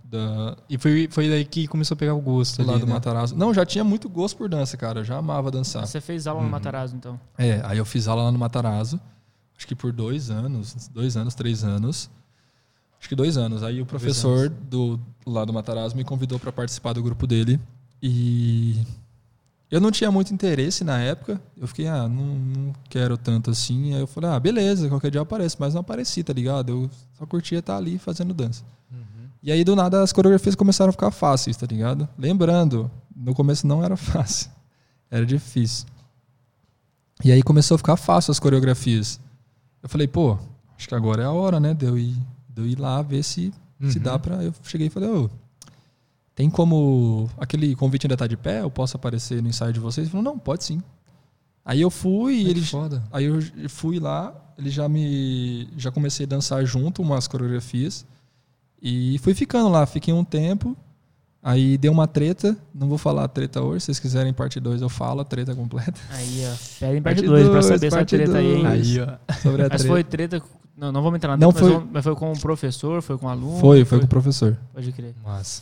da, E foi, foi daí que começou a pegar o gosto lá ali, do né? Matarazzo. Não, já tinha muito gosto por dança, cara. Eu já amava dançar. Você fez aula no Matarazzo, então. É, aí eu fiz aula lá no Matarazzo, acho que por dois anos, dois anos, três anos. Acho que dois anos. Aí o professor do lá do Matarazzo me convidou para participar do grupo dele e eu não tinha muito interesse na época. Eu fiquei, ah, não, não quero tanto assim. Aí eu falei, ah, beleza, qualquer dia eu apareço, mas não apareci, tá ligado? Eu só curtia estar ali fazendo dança. E aí, do nada, as coreografias começaram a ficar fáceis, tá ligado? Lembrando, no começo não era fácil. Era difícil. E aí começou a ficar fácil as coreografias. Eu falei, pô, acho que agora é a hora, né? De eu ir, de eu ir lá ver se, se Uhum. dá pra. Eu cheguei e falei, ô, tem como. Aquele convite ainda tá de pé? Eu posso aparecer no ensaio de vocês? Ele falou, não, pode sim. Aí eu fui e Ai, que ele. foda. Aí eu fui lá, ele já me. Já comecei a dançar junto umas coreografias. E fui ficando lá, fiquei um tempo. Aí deu uma treta. Não vou falar a treta hoje. Se vocês quiserem parte 2, eu falo a treta completa. Aí, ó. Pedem parte Parte 2 pra dois, saber essa treta aí, hein? dois. Aí, ó. Sobre a Mas treta. foi treta. Não, não vamos entrar na Não treta, mas foi- mas foi com o professor, foi com o aluno. Foi, foi com o professor. Pode crer. Massa.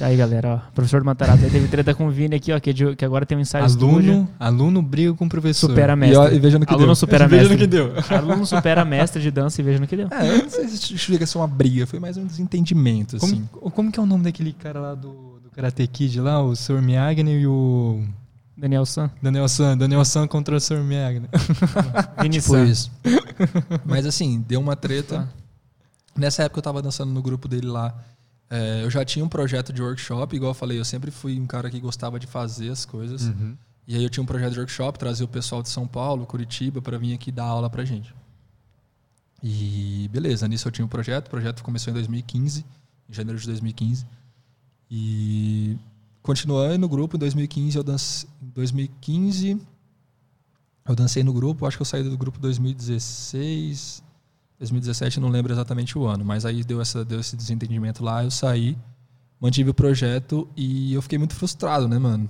Tá aí, galera, ó. Professor do Matarazzo aí teve treta com o Vini aqui, ó, que, é de- que agora tem um ensaio estúdio. Aluno, aluno briga com o professor. Supera E, mestre. ó, e veja no que Aluno deu. supera Veja mestre. no que deu. Aluno supera mestre de dança e veja no que deu. É, eu não sei se chega a ser uma briga, foi mais um desentendimento, assim. Como, como que é o nome daquele cara lá do, do Karate Kid lá? O Sr. Miyagi e o Daniel San. Daniel San. Daniel San contra o Sr. Miyagi. Vini Tipo San. isso. Mas assim, deu uma treta. Nessa época eu tava dançando no grupo dele lá. É, eu já tinha um projeto de workshop, igual eu falei, eu sempre fui um cara que gostava de fazer as coisas. Uhum. E aí eu tinha um projeto de workshop, trazer o pessoal de São Paulo, Curitiba, para vir aqui dar aula pra gente. E beleza, nisso eu tinha um projeto, o projeto começou em 2015, em janeiro de 2015. E continuando no grupo, em 2015 eu dancei, em 2015 eu dancei no grupo, acho que eu saí do grupo em 2016, 2017, eu não lembro exatamente o ano, mas aí deu, essa, deu esse desentendimento lá, eu saí, mantive o projeto e eu fiquei muito frustrado, né, mano?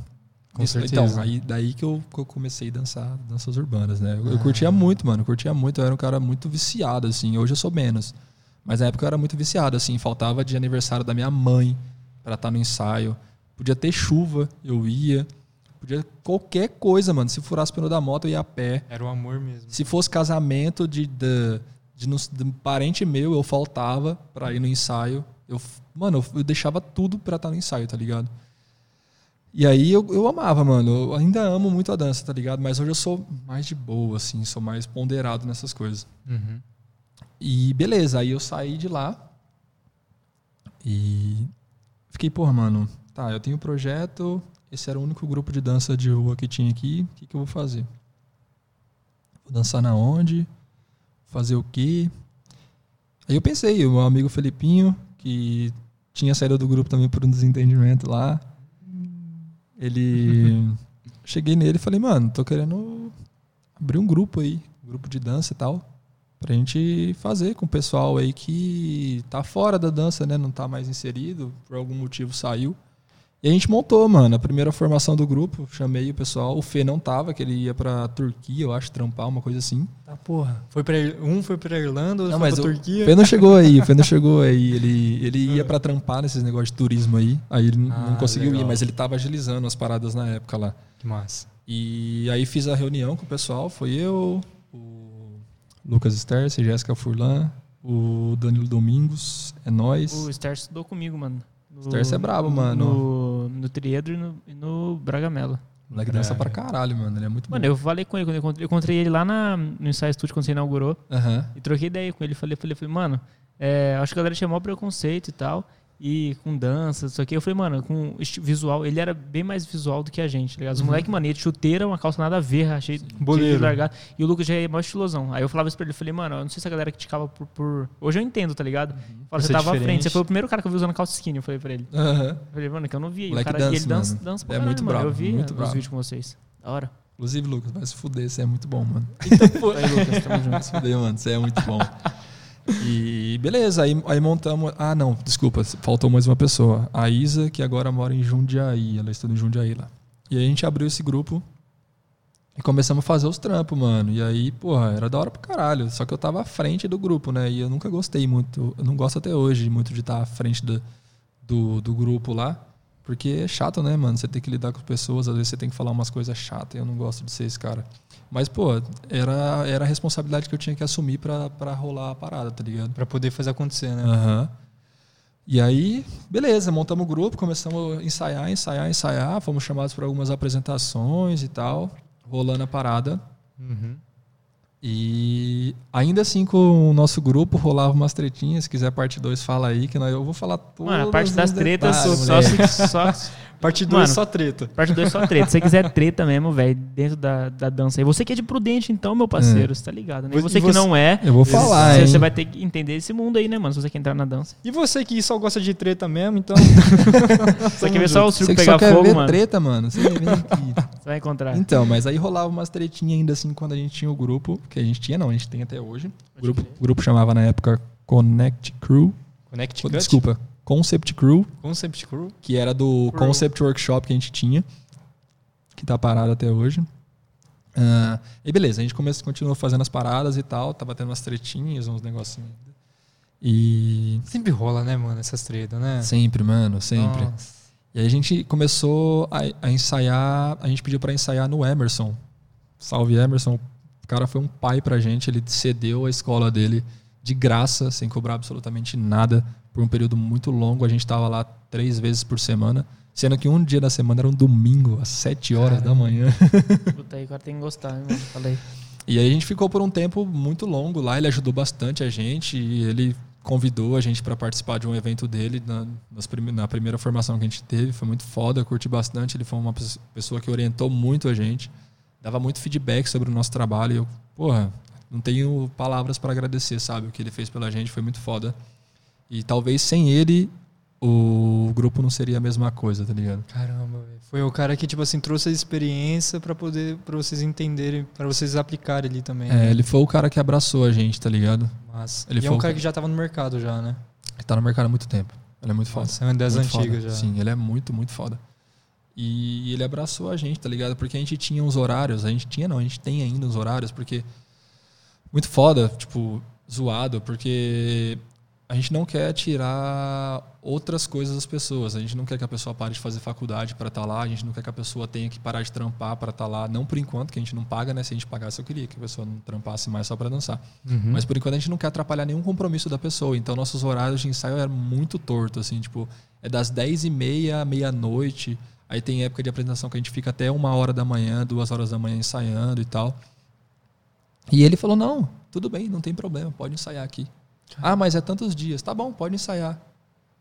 Com Isso, certeza. Então, aí, daí que eu, que eu comecei a dançar danças urbanas, né? Eu, eu Ah. curtia muito, mano, eu curtia muito, eu era um cara muito viciado, assim, hoje eu sou menos. Mas na época eu era muito viciado, assim, faltava de aniversário da minha mãe pra estar no ensaio. Podia ter chuva, eu ia. Podia qualquer coisa, mano. Se furasse o pneu da moto, eu ia a pé. Era o amor mesmo. Se fosse casamento de, de, de, nos- de parente meu, eu faltava pra ir no ensaio. Eu, mano, eu, eu deixava tudo pra estar no ensaio, tá ligado? E aí eu, eu amava, mano. Eu ainda amo muito a dança, tá ligado? Mas hoje eu sou mais de boa, assim, sou mais ponderado nessas coisas. Uhum. E beleza, aí eu saí de lá e fiquei, porra, mano, tá, eu tenho um projeto, esse era o único grupo de dança de rua que tinha aqui, o que, que eu vou fazer? Vou dançar na onde? Fazer o quê? Aí eu pensei, o meu amigo Felipinho, que tinha saído do grupo também por um desentendimento lá, ele. Cheguei nele e falei, mano, tô querendo abrir um grupo aí, um grupo de dança e tal, pra gente fazer com o pessoal aí que tá fora da dança, né? Não tá mais inserido, por algum motivo saiu. E a gente montou, mano, a primeira formação do grupo, chamei o pessoal, o Fê não tava, que ele ia pra Turquia, eu acho, trampar, uma coisa assim. Tá, porra. Foi pra, um foi pra Irlanda, outro Não, foi mas pra o Turquia. Fê não chegou aí, o Fê não chegou aí. Ele, ele ia pra trampar nesses negócios de turismo aí. Aí ele Ah, não conseguiu legal. ir, mas ele tava agilizando as paradas na época lá. Que massa. E aí fiz a reunião com o pessoal, foi eu, o Lucas Sterce, Jéssica Furlan, o Danilo Domingos, é nós. O Star estudou comigo, mano. No, Sterce é brabo, mano. No, no Triedro e no, e no Bragamela. O moleque dança pra caralho, mano. Ele é muito Mano, bom. eu falei com ele, quando eu encontrei, eu encontrei ele lá na, no Ensaio Studio, quando você inaugurou, Aham. e troquei ideia com ele. Falei, falei, falei mano, é, acho que a galera tinha maior preconceito e tal, e com dança, isso aqui. Eu falei, mano, com visual, ele era bem mais visual do que a gente, tá ligado? Os moleque, mano, ia de chuteira, uma calça nada a ver, achei de largado. E o Lucas já é mais estilosão. Aí eu falava isso pra ele, falei, mano, eu não sei se a galera criticava por. por... Hoje eu entendo, tá ligado? Fala, Por você tava à diferente. frente, você foi o primeiro cara que eu vi usando calça skinny, eu falei pra ele. Aham. Eu falei, mano, que eu não vi. O cara, e ele dança, mano. dança pra É caralho, muito mano. brabo, Eu vi muito os brabo. vídeos com vocês. Da hora. Inclusive, Lucas, vai se fuder, você é muito bom, mano. Aí, Lucas, tamo junto. Vai se fuder, mano, você é muito bom. E beleza, aí, aí montamos. Ah, não, desculpa, faltou mais uma pessoa. A Isa, que agora mora em Jundiaí, ela estuda em Jundiaí lá. E aí a gente abriu esse grupo e começamos a fazer os trampos, mano. E aí, porra, era da hora pra caralho. Só que eu tava à frente do grupo, né? E eu nunca gostei muito, eu não gosto até hoje muito de estar à frente do, do, do grupo lá. Porque é chato, né, mano? Você tem que lidar com pessoas, às vezes você tem que falar umas coisas chatas. e Eu não gosto de ser esse cara. Mas, pô, era, era a responsabilidade que eu tinha que assumir pra, pra rolar a parada, tá ligado? Pra poder fazer acontecer, né? Aham. E aí, beleza, montamos o grupo, começamos a ensaiar, ensaiar, ensaiar. Fomos chamados para algumas apresentações e tal, rolando a parada. Uhum. E ainda assim, com o nosso grupo, rolava umas tretinhas. Se quiser parte 2, fala aí, que nós, eu vou falar tudo. Mano, a parte das tretas, só, se, só, Parte 2 Mano, só treta. Parte 2 só treta. Se você quiser treta mesmo, velho, dentro da, da dança. E você que é de prudente, então, meu parceiro, você tá ligado, né? E E você que você- não é, Eu vou falar, você, você vai ter que entender esse mundo aí, né, mano? Se você quer entrar na dança. E você que só gosta de treta mesmo, então. Você quer ver só o circo Você pegar só quer fogo, ver mano? treta, mano. Você vem aqui. Você vai encontrar. Então, mas aí rolava umas tretinhas ainda assim quando a gente tinha o grupo, que a gente tinha, não, a gente tem até hoje. O grupo, o grupo chamava na época Connect Crew. Connect Co- Cut, Desculpa, Concept Crew, Concept Crew. que era do Crew. Concept Workshop que a gente tinha, que tá parado até hoje. Ah, e beleza, a gente começou, continuou fazendo as paradas e tal, tava tendo umas tretinhas, uns negocinhos. E. Sempre rola, né, mano, essas tretas, né? Sempre, mano, sempre. Nossa. E aí a gente começou a, a ensaiar, a gente pediu pra ensaiar no Emerson. Salve Emerson. O cara foi um pai pra gente, ele cedeu a escola dele de graça, sem cobrar absolutamente nada, por um período muito longo. A gente tava lá três vezes por semana, sendo que um dia da semana era um domingo, às sete horas da manhã. Puta aí, cara tem que gostar, né, mano? Falei. E aí a gente ficou por um tempo muito longo lá, ele ajudou bastante a gente e ele convidou a gente para participar de um evento dele na, prime- na primeira formação que a gente teve, foi muito foda, eu curti bastante, ele foi uma pes- pessoa que orientou muito a gente, dava muito feedback sobre o nosso trabalho e eu, porra, não tenho palavras para agradecer, sabe, o que ele fez pela gente, foi muito foda. E talvez sem ele o grupo não seria a mesma coisa, tá ligado? Caramba, velho. Foi o cara que, tipo assim, trouxe a experiência pra poder, pra vocês entenderem, pra vocês aplicarem ali também. É, né? ele foi o cara que abraçou a gente, tá ligado? Mas, ele e é um cara cara- que já tava no mercado já, né? Ele tá no mercado há muito tempo. Ele é muito foda. Nossa, é uma das Muito antigas foda. já. Sim, ele é muito, muito foda. E ele abraçou a gente, tá ligado? Porque a gente tinha uns horários, a gente tinha não, a gente tem ainda uns horários, porque muito foda, tipo, zoado, porque a gente não quer tirar outras coisas das pessoas. A gente não quer que a pessoa pare de fazer faculdade para estar lá, a gente não quer que a pessoa tenha que parar de trampar para estar lá, não por enquanto, que a gente não paga, né? Se a gente pagasse, eu queria que a pessoa não trampasse mais só para dançar. Uhum. Mas por enquanto a gente não quer atrapalhar nenhum compromisso da pessoa. Então nossos horários de ensaio eram muito torto, assim, tipo, é das 10 e meia à meia-noite. Aí tem época de apresentação que a gente fica até uma hora da manhã, duas horas da manhã ensaiando e tal. E ele falou: não, tudo bem, não tem problema, pode ensaiar aqui. Ah, mas é tantos dias. Tá bom, pode ensaiar.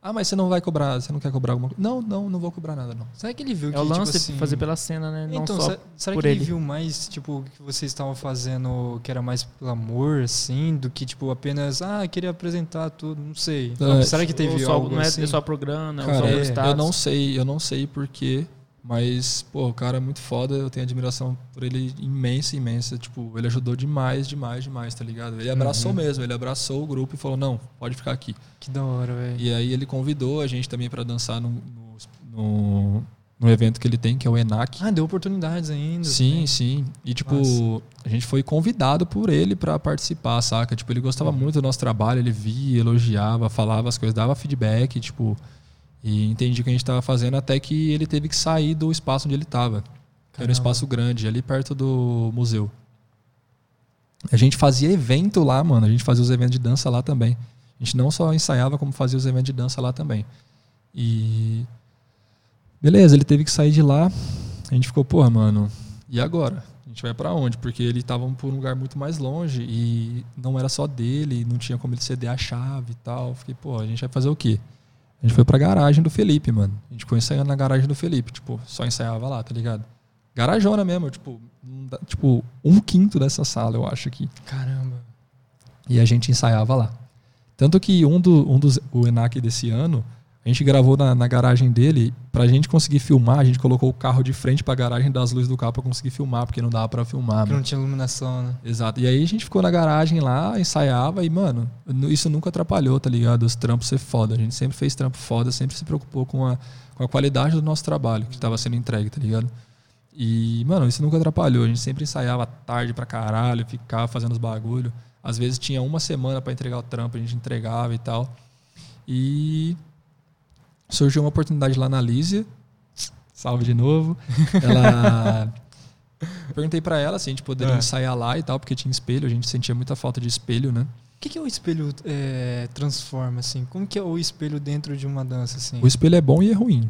Ah, mas você não vai cobrar, você não quer cobrar alguma coisa? Não, não, não vou cobrar nada, não. Será que ele viu É que, o lance tipo assim... fazer pela cena, né? Não Então, só se- será por que ele ele. viu mais, tipo, que vocês estavam fazendo que era mais pelo amor, assim, do que, tipo, apenas, ah, queria apresentar tudo, não sei. É, será que teve Ou só, algo não é assim? só programa, é Cara, só é, eu não sei, eu não sei porquê, mas, pô, o cara é muito foda, eu tenho admiração por ele imensa, imensa. Tipo, ele ajudou demais, demais, demais, tá ligado? Ele abraçou Uhum. mesmo, ele abraçou o grupo e falou, não, pode ficar aqui. Que da hora, velho. E aí ele convidou a gente também pra dançar no, no, no, evento que ele tem, que é o ENAC. Ah, deu oportunidades ainda. Sim, também. sim. E, tipo, Massa. a gente foi convidado por ele pra participar, saca? Tipo, ele gostava Uhum. muito do nosso trabalho, ele via, elogiava, falava as coisas, dava feedback, tipo, e entendi o que a gente tava fazendo até que ele teve que sair do espaço onde ele tava. Que era um espaço grande, ali perto do museu. A gente fazia evento lá, mano. A gente fazia os eventos de dança lá também. A gente não só ensaiava, como fazia os eventos de dança lá também. E. Beleza, ele teve que sair de lá. A gente ficou, porra, mano, e agora? A gente vai pra onde? Porque ele tava por um lugar muito mais longe e não era só dele, não tinha como ele ceder a chave e tal. Fiquei, pô, a gente vai fazer o quê? A gente foi pra garagem do Felipe, mano. A gente ficou ensaiando na garagem do Felipe. Tipo, só ensaiava lá, tá ligado? Garajona mesmo, tipo, dá- tipo, um quinto dessa sala, eu acho aqui. Caramba. E a gente ensaiava lá. Tanto que um, do, um dos. O ENAC desse ano, a gente gravou na, na garagem dele. Pra gente conseguir filmar, a gente colocou o carro de frente pra garagem das luzes do carro pra conseguir filmar, porque não dava pra filmar. Porque mano. não tinha iluminação, né? Exato. E aí a gente ficou na garagem lá, ensaiava e, mano, isso nunca atrapalhou, tá ligado? Os trampos ser foda. A gente sempre fez trampo foda, sempre se preocupou com a, com a qualidade do nosso trabalho que tava sendo entregue, tá ligado? E, mano, isso nunca atrapalhou. A gente sempre ensaiava tarde pra caralho, ficava fazendo os bagulho. Às vezes tinha uma semana pra entregar o trampo, a gente entregava e tal. E surgiu uma oportunidade lá na Lísia. Salve de novo. Ela. Perguntei pra ela se a gente poderia É. ensaiar lá e tal, porque tinha espelho, a gente sentia muita falta de espelho, né? O que, que o espelho é, transforma, assim? Como que é o espelho dentro de uma dança, assim? O espelho é bom e é ruim.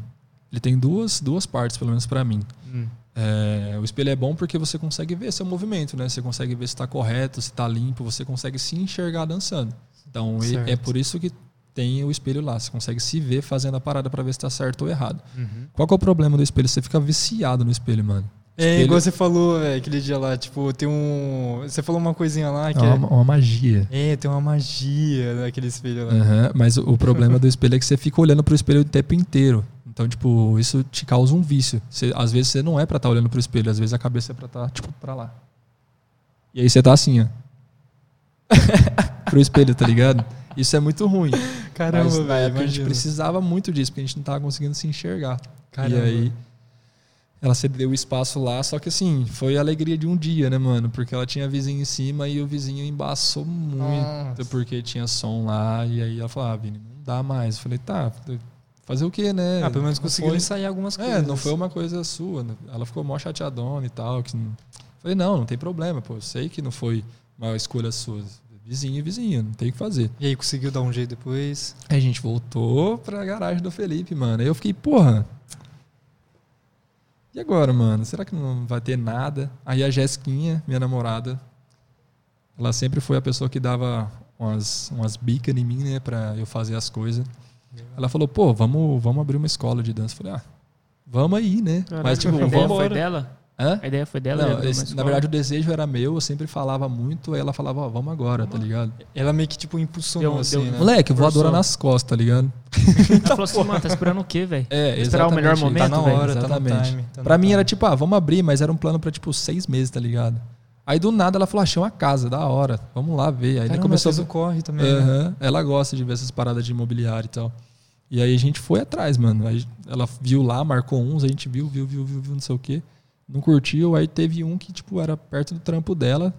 Ele tem duas, duas partes, pelo menos pra mim. Hum. É, o espelho é bom porque você consegue ver seu movimento, né? Você consegue ver se está correto, se está limpo, você consegue se enxergar dançando. Então é Certo. por isso que tem o espelho lá. Você consegue se ver fazendo a parada pra ver se está certo ou errado. Uhum. Qual que é o problema do espelho? Você fica viciado no espelho, mano. É, Espelho- igual você falou véio, aquele dia lá, tipo, tem um. Você falou uma coisinha lá É que uma, uma magia. é. É, tem uma magia naquele espelho lá. Aham, mas o, o problema do espelho é que você fica olhando pro espelho o tempo inteiro. Então, tipo, isso te causa um vício. Você- às vezes você não é pra estar olhando pro espelho, às vezes a cabeça é pra estar, tipo, pra lá. E aí você tá assim, ó. pro espelho, tá ligado? Isso é muito ruim. Caramba, Mas na velho. época a gente imagina. precisava muito disso, porque a gente não tava conseguindo se enxergar. Caramba. E aí ela cedeu o espaço lá, só que assim, foi a alegria de um dia, né, mano? Porque ela tinha vizinho em cima e o vizinho embaçou muito, Nossa. porque tinha som lá. E aí ela falou, ah, Vini, não dá mais. Eu falei, tá, fazer o quê, né? Ah, pelo menos conseguiu ensaiar algumas coisas. É, não foi uma coisa sua. né? Ela ficou mó chateadona e tal. Que... não- Falei, não, não tem problema, pô. Eu sei que não foi uma escolha sua. Vizinho, vizinho, não tem o que fazer. E aí conseguiu dar um jeito depois. Aí a gente voltou pra garagem do Felipe, mano. Aí eu fiquei, porra. E agora, mano? Será que não vai ter nada? Aí a Jéssiquinha, minha namorada, ela sempre foi a pessoa que dava umas, umas bicas em mim, né, pra eu fazer as coisas. Ela falou, pô, vamos, vamos abrir uma escola de dança. Eu falei, ah, vamos aí, né? Mas, tipo, a ideia vamos. foi dela? Hã? A ideia foi dela? Não, esse- na verdade, o desejo era meu, eu sempre falava muito, aí ela falava, ó, vamos agora, tá ligado? Ela meio que, tipo, impulsionou, Deu- assim, deu- né? Moleque, voadora nas costas, tá ligado? Ela falou assim, mano, tá esperando o quê, velho? É, Esperar o melhor momento, Tá na hora, tá Exatamente. time. tá pra mim time. era tipo, ah, vamos abrir, mas era um plano pra tipo seis meses, tá ligado? Aí do nada ela falou, achei uma casa, da hora, vamos lá ver. Aí Caramba, começou o corre também. né? Ela gosta de ver essas paradas de imobiliário e tal. E aí a gente foi atrás, mano. Aí ela viu lá, marcou uns, a gente viu, viu, viu, viu, viu, não sei o quê. Não curtiu, aí teve um que, tipo, era perto do trampo dela.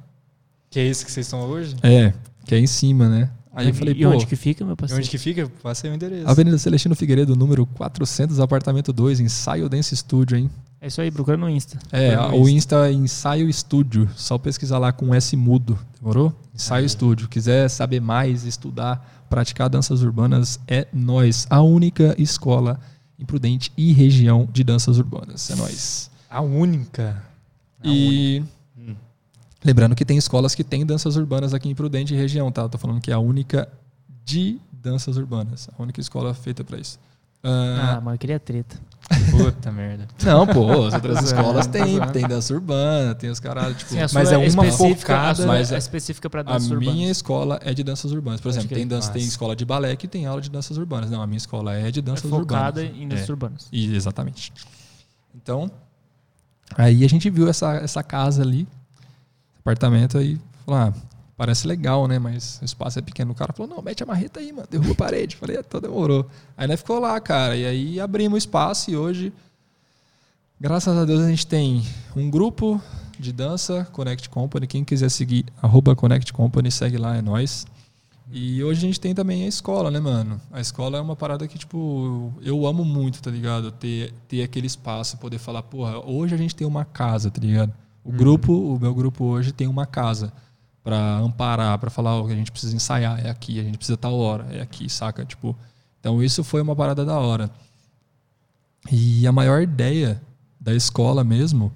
Que é esse que vocês estão hoje? É, que é em cima, né? Aí eu falei, e pô, onde que fica, meu E parceiro? onde que fica? Passa aí o endereço. Avenida Celestino Figueiredo, número 400, apartamento 2, ensaio Dance Studio, hein? É isso aí, procura no Insta. É, no o Insta é Ensaio Estúdio. Só pesquisar lá com S mudo. Demorou? Ensaio Aí. Estúdio. Quiser saber mais, estudar, praticar danças urbanas, é nós. A única escola Imprudente e região de danças urbanas. É nóis. A única. E lembrando que tem escolas que têm danças urbanas aqui em Prudente e região, tá? Eu tô falando que é a única de danças urbanas. A única escola feita pra isso. Ah, Ah, mano, eu queria treta. Puta merda. Não, pô, as outras escolas tem, tem dança urbana, tem os caras, tipo. Sim, a Mas sua é uma focada- a sua mas é a- específica pra A danças urbanas. minha escola é de danças urbanas. Por Pode exemplo, crer. tem, dança, tem escola de balé que tem aula de danças urbanas. Não, a minha escola é de é danças focada urbanas. em danças É. urbanas. E- exatamente. Então, aí a gente viu essa, essa casa ali, apartamento aí, falou, ah, parece legal, né? Mas o espaço é pequeno. O cara falou, não, mete a marreta aí, mano, derruba a parede. Falei, é, então demorou. Aí nós ficou lá, cara, e aí abrimos o espaço e hoje, graças a Deus, a gente tem um grupo de dança, Connect Company. Quem quiser seguir, arroba Connect Company, segue lá, é nóis. E hoje a gente tem também a escola, né, mano? A escola é uma parada que, tipo, eu amo muito, tá ligado? Ter, ter aquele espaço, poder falar, porra, hoje a gente tem uma casa, tá ligado? O grupo, o meu grupo hoje tem uma casa pra amparar, pra falar, que a gente precisa ensaiar, é aqui, a gente precisa tal hora, é aqui, saca? Tipo, então isso foi uma parada da hora. E a maior ideia da escola mesmo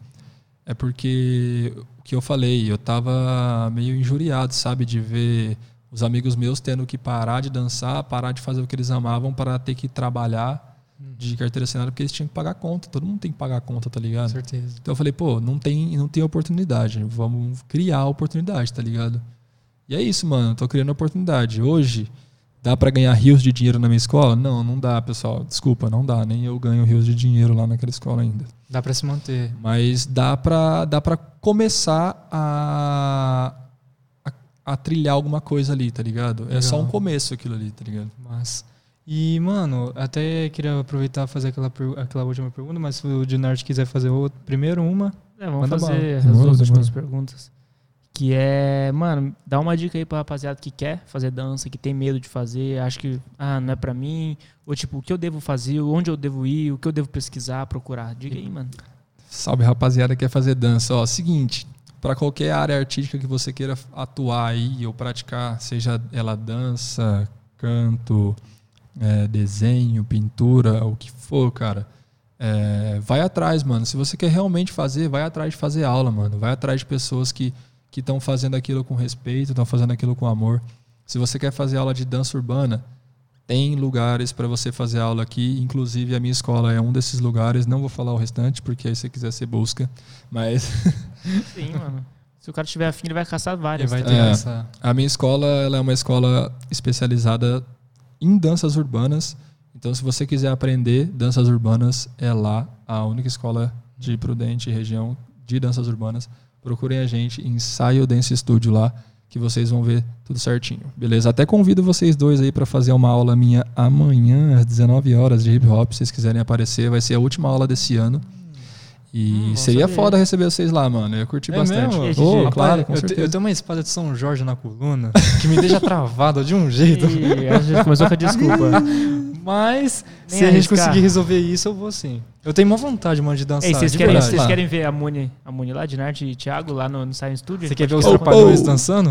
é porque o que eu falei, eu tava meio injuriado, sabe, de ver os amigos meus tendo que parar de dançar, parar de fazer o que eles amavam para ter que trabalhar de carteira assinada porque eles tinham que pagar conta. Todo mundo tem que pagar conta, tá Com ligado? certeza. Então eu falei, pô, não tem, não tem oportunidade. Vamos criar oportunidade, tá ligado? E é isso, mano. Tô criando oportunidade. Hoje, dá pra ganhar rios de dinheiro na minha escola? Não, não dá, pessoal. Desculpa, não dá. Nem eu ganho rios de dinheiro lá naquela escola ainda. Dá pra se manter. Mas dá pra, dá pra começar a, a, trilhar alguma coisa ali, tá ligado? É só um Legal. começo aquilo ali, tá ligado? Mas. E, mano, até queria aproveitar e fazer aquela, aquela última pergunta, mas se o Dinarte quiser fazer outra, primeiro uma. É, vamos Manda fazer bala. as duas últimas perguntas. Que é, mano, dá uma dica aí pra rapaziada que quer fazer dança, que tem medo de fazer, acha que, ah, não é pra mim, ou tipo, o que eu devo fazer, onde eu devo ir, o que eu devo pesquisar, procurar. Diga aí, mano. Salve rapaziada que quer fazer dança. Ó, seguinte, para qualquer área artística que você queira atuar aí ou praticar, seja ela dança, canto, é, desenho, pintura, o que for, cara, é, vai atrás, mano. Se você quer realmente fazer, vai atrás de fazer aula, mano. Vai atrás de pessoas que que estão fazendo aquilo com respeito, estão fazendo aquilo com amor. Se você quer fazer aula de dança urbana, tem lugares para você fazer aula aqui, inclusive a minha escola é um desses lugares. Não vou falar o restante, porque aí se você quiser você busca. Mas Sim, mano. Se o cara tiver afim, ele vai caçar Ele várias. vai tá ter É. essa. a minha escola ela é uma escola especializada em danças urbanas. Então, se você quiser aprender danças urbanas, é lá a única escola de Prudente região de danças urbanas. Procurem a gente, ensaio Dance Studio lá, que vocês vão ver tudo certinho. Beleza? Até convido vocês dois aí para fazer uma aula minha amanhã às 19 horas de hip hop, se vocês quiserem aparecer, vai ser a última aula desse ano. E Hum, seria saber. foda receber vocês lá, mano. Eu ia curtir É bastante. mesmo? Ô, jeito. claro, com eu, certeza. eu tenho uma espada de São Jorge na coluna que me deixa travado de um jeito. E a gente começou com a desculpa. Mas Nem se a gente arriscar. conseguir resolver isso, eu vou sim. Eu tenho uma vontade, mano, de dançar. Ei, vocês de querem, verdade. vocês querem ver a Muni, a Muni lá, e Thiago, lá no, no Science Studio? Você quer ver os Oh, trapalhões oh. dançando?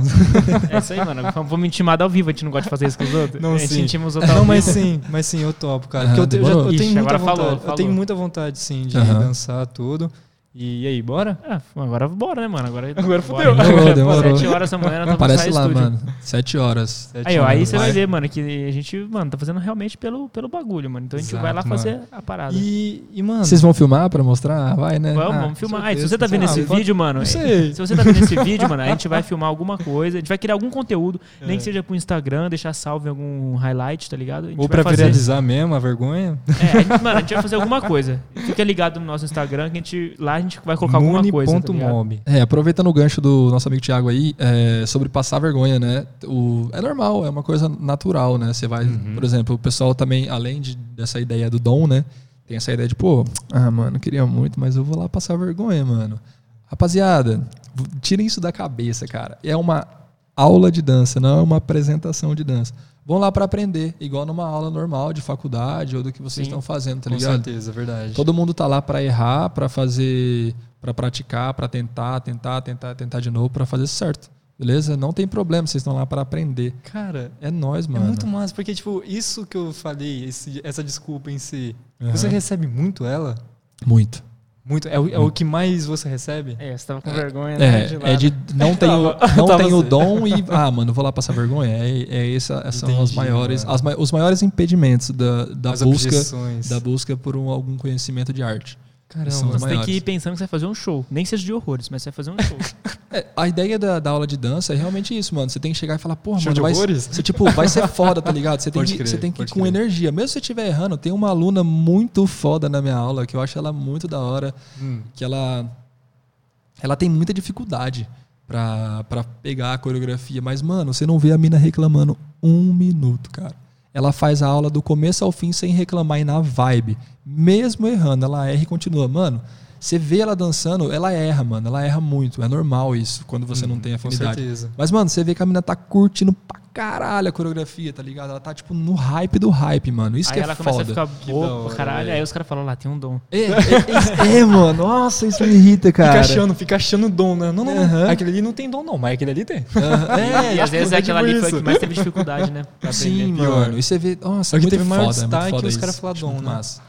É isso aí, mano. Vamos intimar ao vivo, a gente não gosta de fazer isso com os outros. Não, a gente sim. intima os outros ao Não, mas vivo. sim, mas sim, eu topo, cara. Porque eu, te- eu já- eu demorou. tenho Ixi, muita vontade. falou, Eu falou. tenho muita vontade, sim, de Aham. dançar tudo. E, aí, bora? Ah, agora bora, né, mano? Agora, Agora bora. fudeu. Demorou. Sete horas da manhã, nós Aparece lá, Studio. mano. Sete horas. Sete Aí, ó, aí horas. você vai vai. ver, mano, que a gente, mano, tá fazendo realmente pelo, pelo bagulho, mano. Então a gente Exato, vai lá mano. fazer a parada. E, e, mano, Vocês vão filmar pra mostrar? Vai, né? Vamos, Ah, vamos filmar. Aí, se certeza, você tá vendo esse vídeo, mano, Não é- sei. se você tá vendo esse vídeo, mano, a gente vai filmar alguma coisa, a gente vai criar algum conteúdo, nem É. que seja pro Instagram, deixar salvo em algum highlight, tá ligado? A gente ou vai pra fazer- viralizar mesmo a vergonha. É, a gente, mano, a gente vai fazer alguma coisa. Fica ligado no nosso Instagram que a gente, lá a gente vai colocar alguma coisa. Tá ligado? Muni.mob. É, aproveitando o gancho do nosso amigo Thiago aí, é, sobre passar vergonha, né? O, é normal, é uma coisa natural, né? Você vai, Uhum. por exemplo, o pessoal também, além de, dessa ideia do dom, né? Tem essa ideia de, pô, ah, mano, queria muito, mas eu vou lá passar vergonha, mano. Rapaziada, tirem isso da cabeça, cara. É uma aula de dança, não é uma apresentação de dança. Vão lá pra aprender, igual numa aula normal de faculdade ou do que vocês Sim. estão fazendo, tá Com ligado? certeza, é verdade. Todo mundo tá lá para errar, para fazer, para praticar, para tentar, tentar, tentar, tentar de novo, para fazer certo. Beleza? Não tem problema, vocês estão lá para aprender. Cara, É nós, é mano. muito massa, porque, tipo, isso que eu falei, esse- essa desculpa em si, Aham. você recebe muito ela? Muito. Muito? É o, é o que mais você recebe? É, você tava com vergonha, né? É, é de não tem o, não tem o dom e ah, mano, vou lá passar vergonha. É, é essa, são as Entendi, maiores, mano. as os maiores impedimentos da, da As busca objeções. da busca por um- algum conhecimento de arte. Caramba. São Você tem que ir maiores. pensando que você vai fazer um show. Nem seja de horrores, mas você vai fazer um show. É, a ideia da, da aula de dança é realmente isso, mano. Você tem que chegar e falar, porra, Show mano, de vai, horrores? você, tipo, vai ser foda, tá ligado? Você tem Pode que, crer, você tem que ir com crer. energia. Mesmo se você estiver errando, tem uma aluna muito foda na minha aula, que eu acho ela muito da hora, Hum. que ela ela tem muita dificuldade pra pegar a coreografia, mas mano, você não vê a mina reclamando um minuto, cara. Ela faz a aula do começo ao fim sem reclamar e na vibe. Mesmo errando, ela erra e continua. Mano, você vê ela dançando, ela erra, mano. Ela erra muito. É normal isso, quando você não Hum, tem Com afinidade. certeza. Mas, mano, você vê que a mina tá curtindo pra caralho a coreografia, tá ligado? Ela tá, tipo, no hype do hype, mano. Isso aí que é ela foda. começa a ficar Que boa pra caralho. velho. Aí os caras falam lá, tem um dom. É, é, é, é, mano. Nossa, isso me irrita, cara. Fica achando, fica achando dom, né? Não, não. Aquele ali não tem dom, não, mas aquele ali tem. É, e às vezes é é aquela tipo ali isso. que mais teve dificuldade, né? Sim, aprender. mano. E você vê, nossa, é que muito teve maior foda, é muito destaque foda e os caras falam Acho dom, né? massa.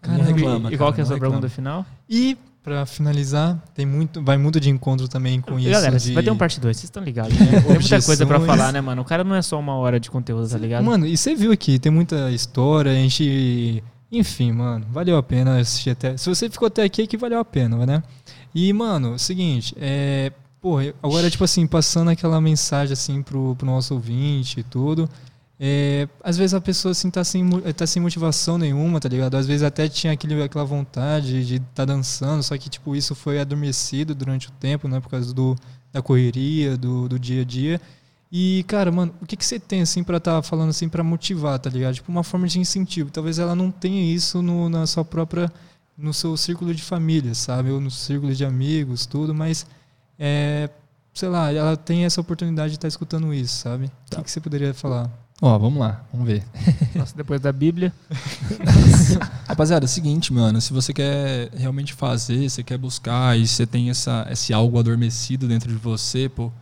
Caramba, Não reclama, E qual cara, que é a sua reclama. pergunta final? E, pra finalizar, tem muito, vai muito de encontro também com E isso. galera, de... vai ter um parte 2, vocês estão ligados, né? Tem muita coisa pra Objeções. falar, né, mano? O cara não é só uma hora de conteúdo, tá ligado? Mano, e você viu aqui, tem muita história, a gente. Enfim, mano, valeu a pena assistir até. Se você ficou até aqui, é que valeu a pena, né? E, mano, seguinte, é. Porra, agora, tipo assim, passando aquela mensagem assim pro, pro nosso ouvinte e tudo. É, às vezes a pessoa assim tá sem, mo- tá sem motivação nenhuma, tá ligado? Às vezes até tinha aquele, aquela vontade de estar tá dançando, só que tipo isso foi adormecido durante o tempo, né? Por causa do, da correria, do, do dia a dia. E, cara, mano, o que, que você tem, assim, pra estar falando, assim, pra motivar, tá ligado? Tipo, uma forma de incentivo. Talvez ela não tenha isso no, na sua própria, no seu círculo de família, sabe? Ou no círculo de amigos, tudo, mas, é, sei lá, ela tem essa oportunidade de estar escutando isso, sabe? O Tá. que, que você poderia falar? Ó, vamos lá, vamos ver. Nossa, depois da Bíblia. Rapaziada, é o seguinte, mano. Se você quer realmente fazer, você quer buscar e você tem essa, esse algo adormecido dentro de você, pô.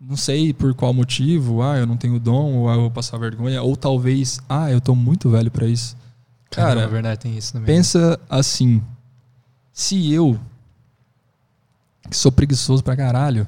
Não sei por qual motivo, ah, eu não tenho dom, ou ah, eu vou passar vergonha, ou talvez, ah, eu tô muito velho pra isso. Cara, na verdade tem isso também. Pensa assim: se eu, que sou preguiçoso pra caralho,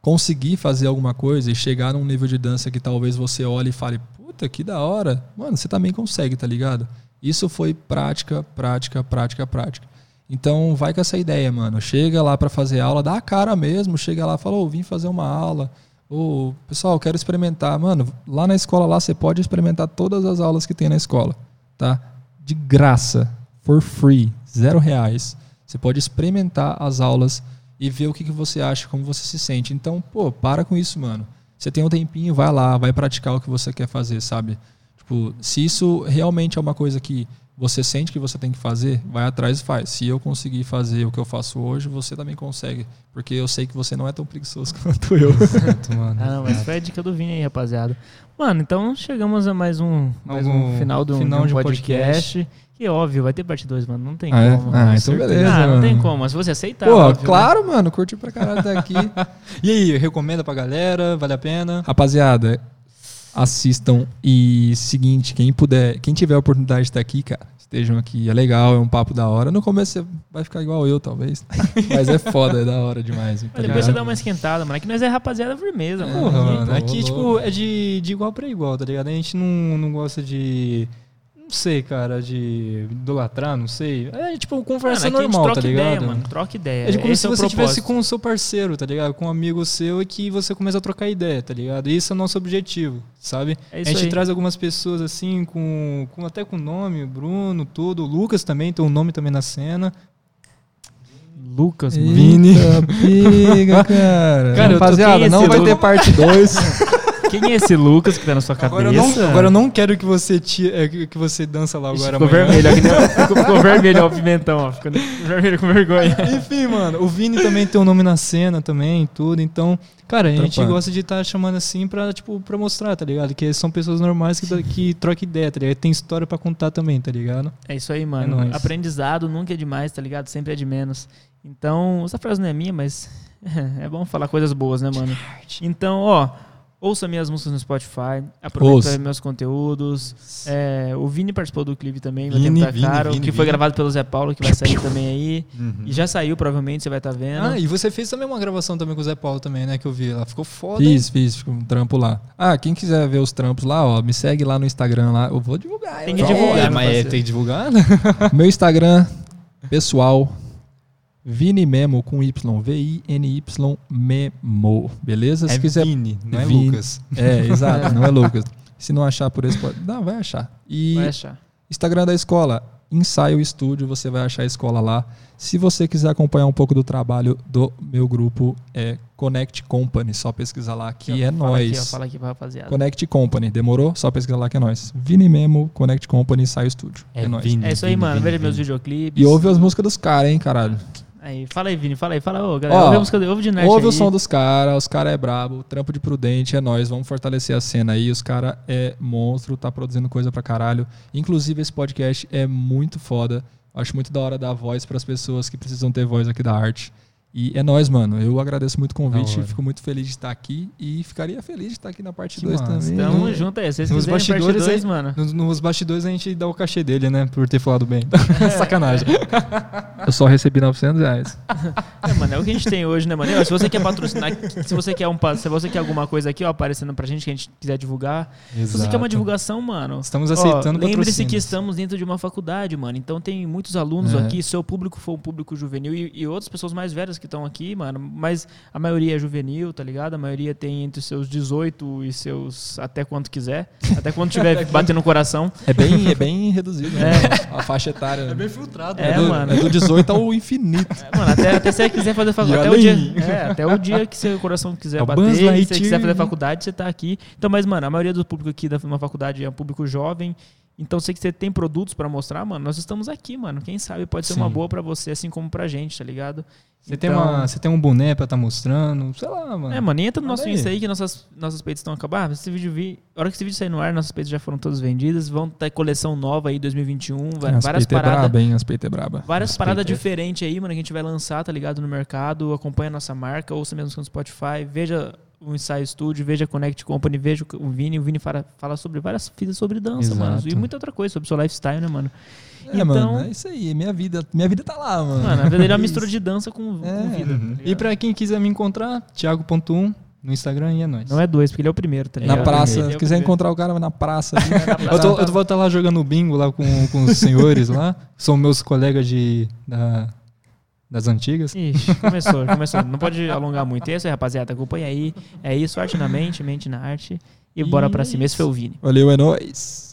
conseguir fazer alguma coisa e chegar num nível de dança que talvez você olhe e fale, puta, que da hora, mano, você também consegue, tá ligado? Isso foi prática, prática, prática, prática. Então vai com essa ideia, mano. Chega lá pra fazer aula, dá a cara mesmo, chega lá fala, ô, vim fazer uma aula. Ô, pessoal, quero experimentar. Mano, lá na escola lá você pode experimentar todas as aulas que tem na escola, tá? De graça, for free, zero reais. Você pode experimentar as aulas e ver o que, que você acha, como você se sente. Então, pô, para com isso, mano. Você tem um tempinho, vai lá, vai praticar o que você quer fazer, sabe? Tipo, se isso realmente é uma coisa que você sente que você tem que fazer, vai atrás e faz. Se eu conseguir fazer o que eu faço hoje, você também consegue. Porque eu sei que você não é tão preguiçoso quanto eu. Exato, mano. Ah, não, mas foi a dica do Vini aí, rapaziada. Mano, então chegamos a mais um, mais um final do final de um de um podcast. Que óbvio, vai ter parte 2, mano. Não tem Ah, é? como. Ah, então beleza. Ah, não mano. tem como. Mas se você aceitar. Pô, óbvio, né? claro, mano. Curti pra caralho estar aqui. E aí, recomenda pra galera? Vale a pena? Rapaziada, assistam. E seguinte, quem puder, quem tiver a oportunidade de estar aqui, cara, estejam aqui. É legal, é um papo da hora. No começo você vai ficar igual eu, talvez. Mas é foda, é da hora demais. Tá Mas depois você dá uma esquentada, mano. Aqui nós é rapaziada firmeza, mano. Porra, Aqui, mano. Aqui, tipo, é de, de igual pra igual, tá ligado? A gente não, não gosta de. Não sei, cara, de idolatrar, não sei. É tipo Mano, conversa normal, troca tá ligado? ideia, mano. Troca ideia. É como Esse se é você estivesse com o seu parceiro, tá ligado? Com um amigo seu e que você começa a trocar ideia, tá ligado? Esse é o nosso objetivo, sabe? É a gente aí. traz algumas pessoas assim, com, com até com nome, Bruno, tudo. O Lucas também tem um nome também na cena. Lucas, mano. Vini. Eita, Pega, cara. Cara, Rapaziada, é não vai ter parte 2. Quem é esse Lucas que tá na sua cabeça? Agora eu, não, agora eu não quero que você, tira, é, que você dança lá Ixi, agora ficou amanhã. vermelho, ó, nem- ficou, ficou vermelho, ó, o pimentão, ó. Ficou vermelho com vergonha. Enfim, mano, o Vini também tem um nome na cena também, tudo. Então, cara, a gente Trampando. gosta de estar chamando assim pra, tipo, pra mostrar, tá ligado? Que são pessoas normais que, que trocam ideia, tá ligado? Tem história pra contar também, tá ligado? É isso aí, mano. nóis. Aprendizado nunca é demais, tá ligado? Sempre é de menos. Então, essa frase não é minha, mas é bom falar coisas boas, né, mano? Então, ó, ouça minhas músicas no Spotify, aproveita Ouça. meus conteúdos. É, o Vini participou do clipe também, vai Vini, Vini, caro, Vini, que foi Vini. gravado pelo Zé Paulo, que vai sair também aí. E já saiu, provavelmente, você vai estar vendo. Ah, e você fez também uma gravação também com o Zé Paulo também, né? Que eu vi. Ela ficou foda. Fiz, fiz, fiz um trampo lá. Ah, quem quiser ver os trampos lá, ó, me segue lá no Instagram lá. Eu vou divulgar. Tem que divulgar, É, mas é, tem que divulgar? Meu Instagram pessoal, Vini Memo com Y, V-I-N-Y Memo, beleza? Se é quiser. Vini, não é Vini. Lucas. É, exato, não é Lucas. Se não achar por esse, pode. Não, vai achar. E Vai achar. Instagram da escola, Ensaio Estúdio, você vai achar a escola lá. Se você quiser acompanhar um pouco do trabalho do meu grupo, é Connect Company, só pesquisar lá que ó, é nós. fala aqui pra rapaziada. Connect Company, demorou? Só pesquisar lá que é nós. Vini Memo, Connect Company, Ensaio Estúdio. É, É nóis. Vini. É isso aí, Vini, mano. Vini, Veja meus videoclipes. E ouve as músicas dos caras, hein, caralho. Aí, fala aí, Vini. Fala aí. Fala, ô, galera. Ó, ouve a música, ouve de Nerd Ouve aí. o som dos caras, os caras é brabo, trampo de prudente, é nós, vamos fortalecer a cena aí, os caras é monstro, tá produzindo coisa pra caralho. Inclusive esse podcast é muito foda. Acho muito da hora dar voz pras pessoas que precisam ter voz aqui da arte. E é nós, mano. Eu agradeço muito o convite, fico muito feliz de estar aqui e ficaria feliz de estar aqui na parte Que 2 massa. também. Tamo né? junto aí. Se vocês Nos quiserem bastidores 2, aí- mano. Nos, nos bastidores a gente dá o cachê dele, né? Por ter falado bem. Sacanagem. Eu só recebi 900 reais. É, mano, é o que a gente tem hoje, né, mano? Se você quer patrocinar, se você quer um, se você quer alguma coisa aqui, ó, aparecendo pra gente que a gente quiser divulgar. Se você quer uma divulgação, mano. Estamos ó, aceitando Lembre-se patrocínios. que estamos dentro de uma faculdade, mano. Então tem muitos alunos É. aqui. Seu público for um público juvenil e, e outras pessoas mais velhas que estão aqui, mano. Mas a maioria é juvenil, tá ligado? A maioria tem entre os seus 18 e seus até quanto quiser. Até quando tiver batendo no coração. É bem, é bem reduzido, né? A faixa etária. né? filtrado. É, do, mano. é do 18 ao infinito. É, Mano, até, até se você quiser fazer faculdade. Até o, dia, é, até o dia que seu coração quiser É o bater, se você quiser fazer faculdade, você tá aqui. Então, mas, mano, a maioria do público aqui da uma faculdade é um público jovem. Então, sei que você tem produtos pra mostrar, mano. Nós estamos aqui, mano. Quem sabe pode ser uma Sim. boa pra você, assim como pra gente, tá ligado? Você, tem Então- uma, você tem um boné pra estar mostrando, sei lá, mano. É, mano, e entra no nosso aí. Insta aí que nossas, nossas peitos estão acabando. Ah, esse vídeo vi. A hora que esse vídeo sair no ar, nossas peitos já foram todas vendidas. Vão ter coleção nova aí 2021. vai- As várias peita é paradas. braba, hein? As peita é braba. Várias As paradas é- diferentes aí, mano, que a gente vai lançar, tá ligado? No mercado. Acompanha a nossa marca, ouça mesmo no Spotify, veja o Ensaio Studio, veja a Connect Company, veja o Vini. O Vini fala, fala sobre várias fitas sobre dança, mano. Exato. E muita outra coisa, sobre o seu lifestyle, né, mano? É, Então- mano, é isso aí. Minha vida, minha vida tá lá, mano. Mano, a verdade é uma Isso. mistura de dança com, com É, vida. Uhum. tá? E pra quem quiser me encontrar, Thiago.1 no Instagram e é nóis. Não é dois, porque ele é o primeiro, tá Na ligado? praça, Ele é se quiser encontrar o cara, vai na praça. ali. Eu, tô, eu vou estar lá jogando bingo lá com, com os senhores lá. São meus colegas de, da, das antigas. Ixi, começou, começou. Não pode alongar muito. E é isso aí, rapaziada. Acompanha aí. É isso, arte na mente, mente na arte. E bora pra cima. Esse foi o Vini. Valeu, é nóis.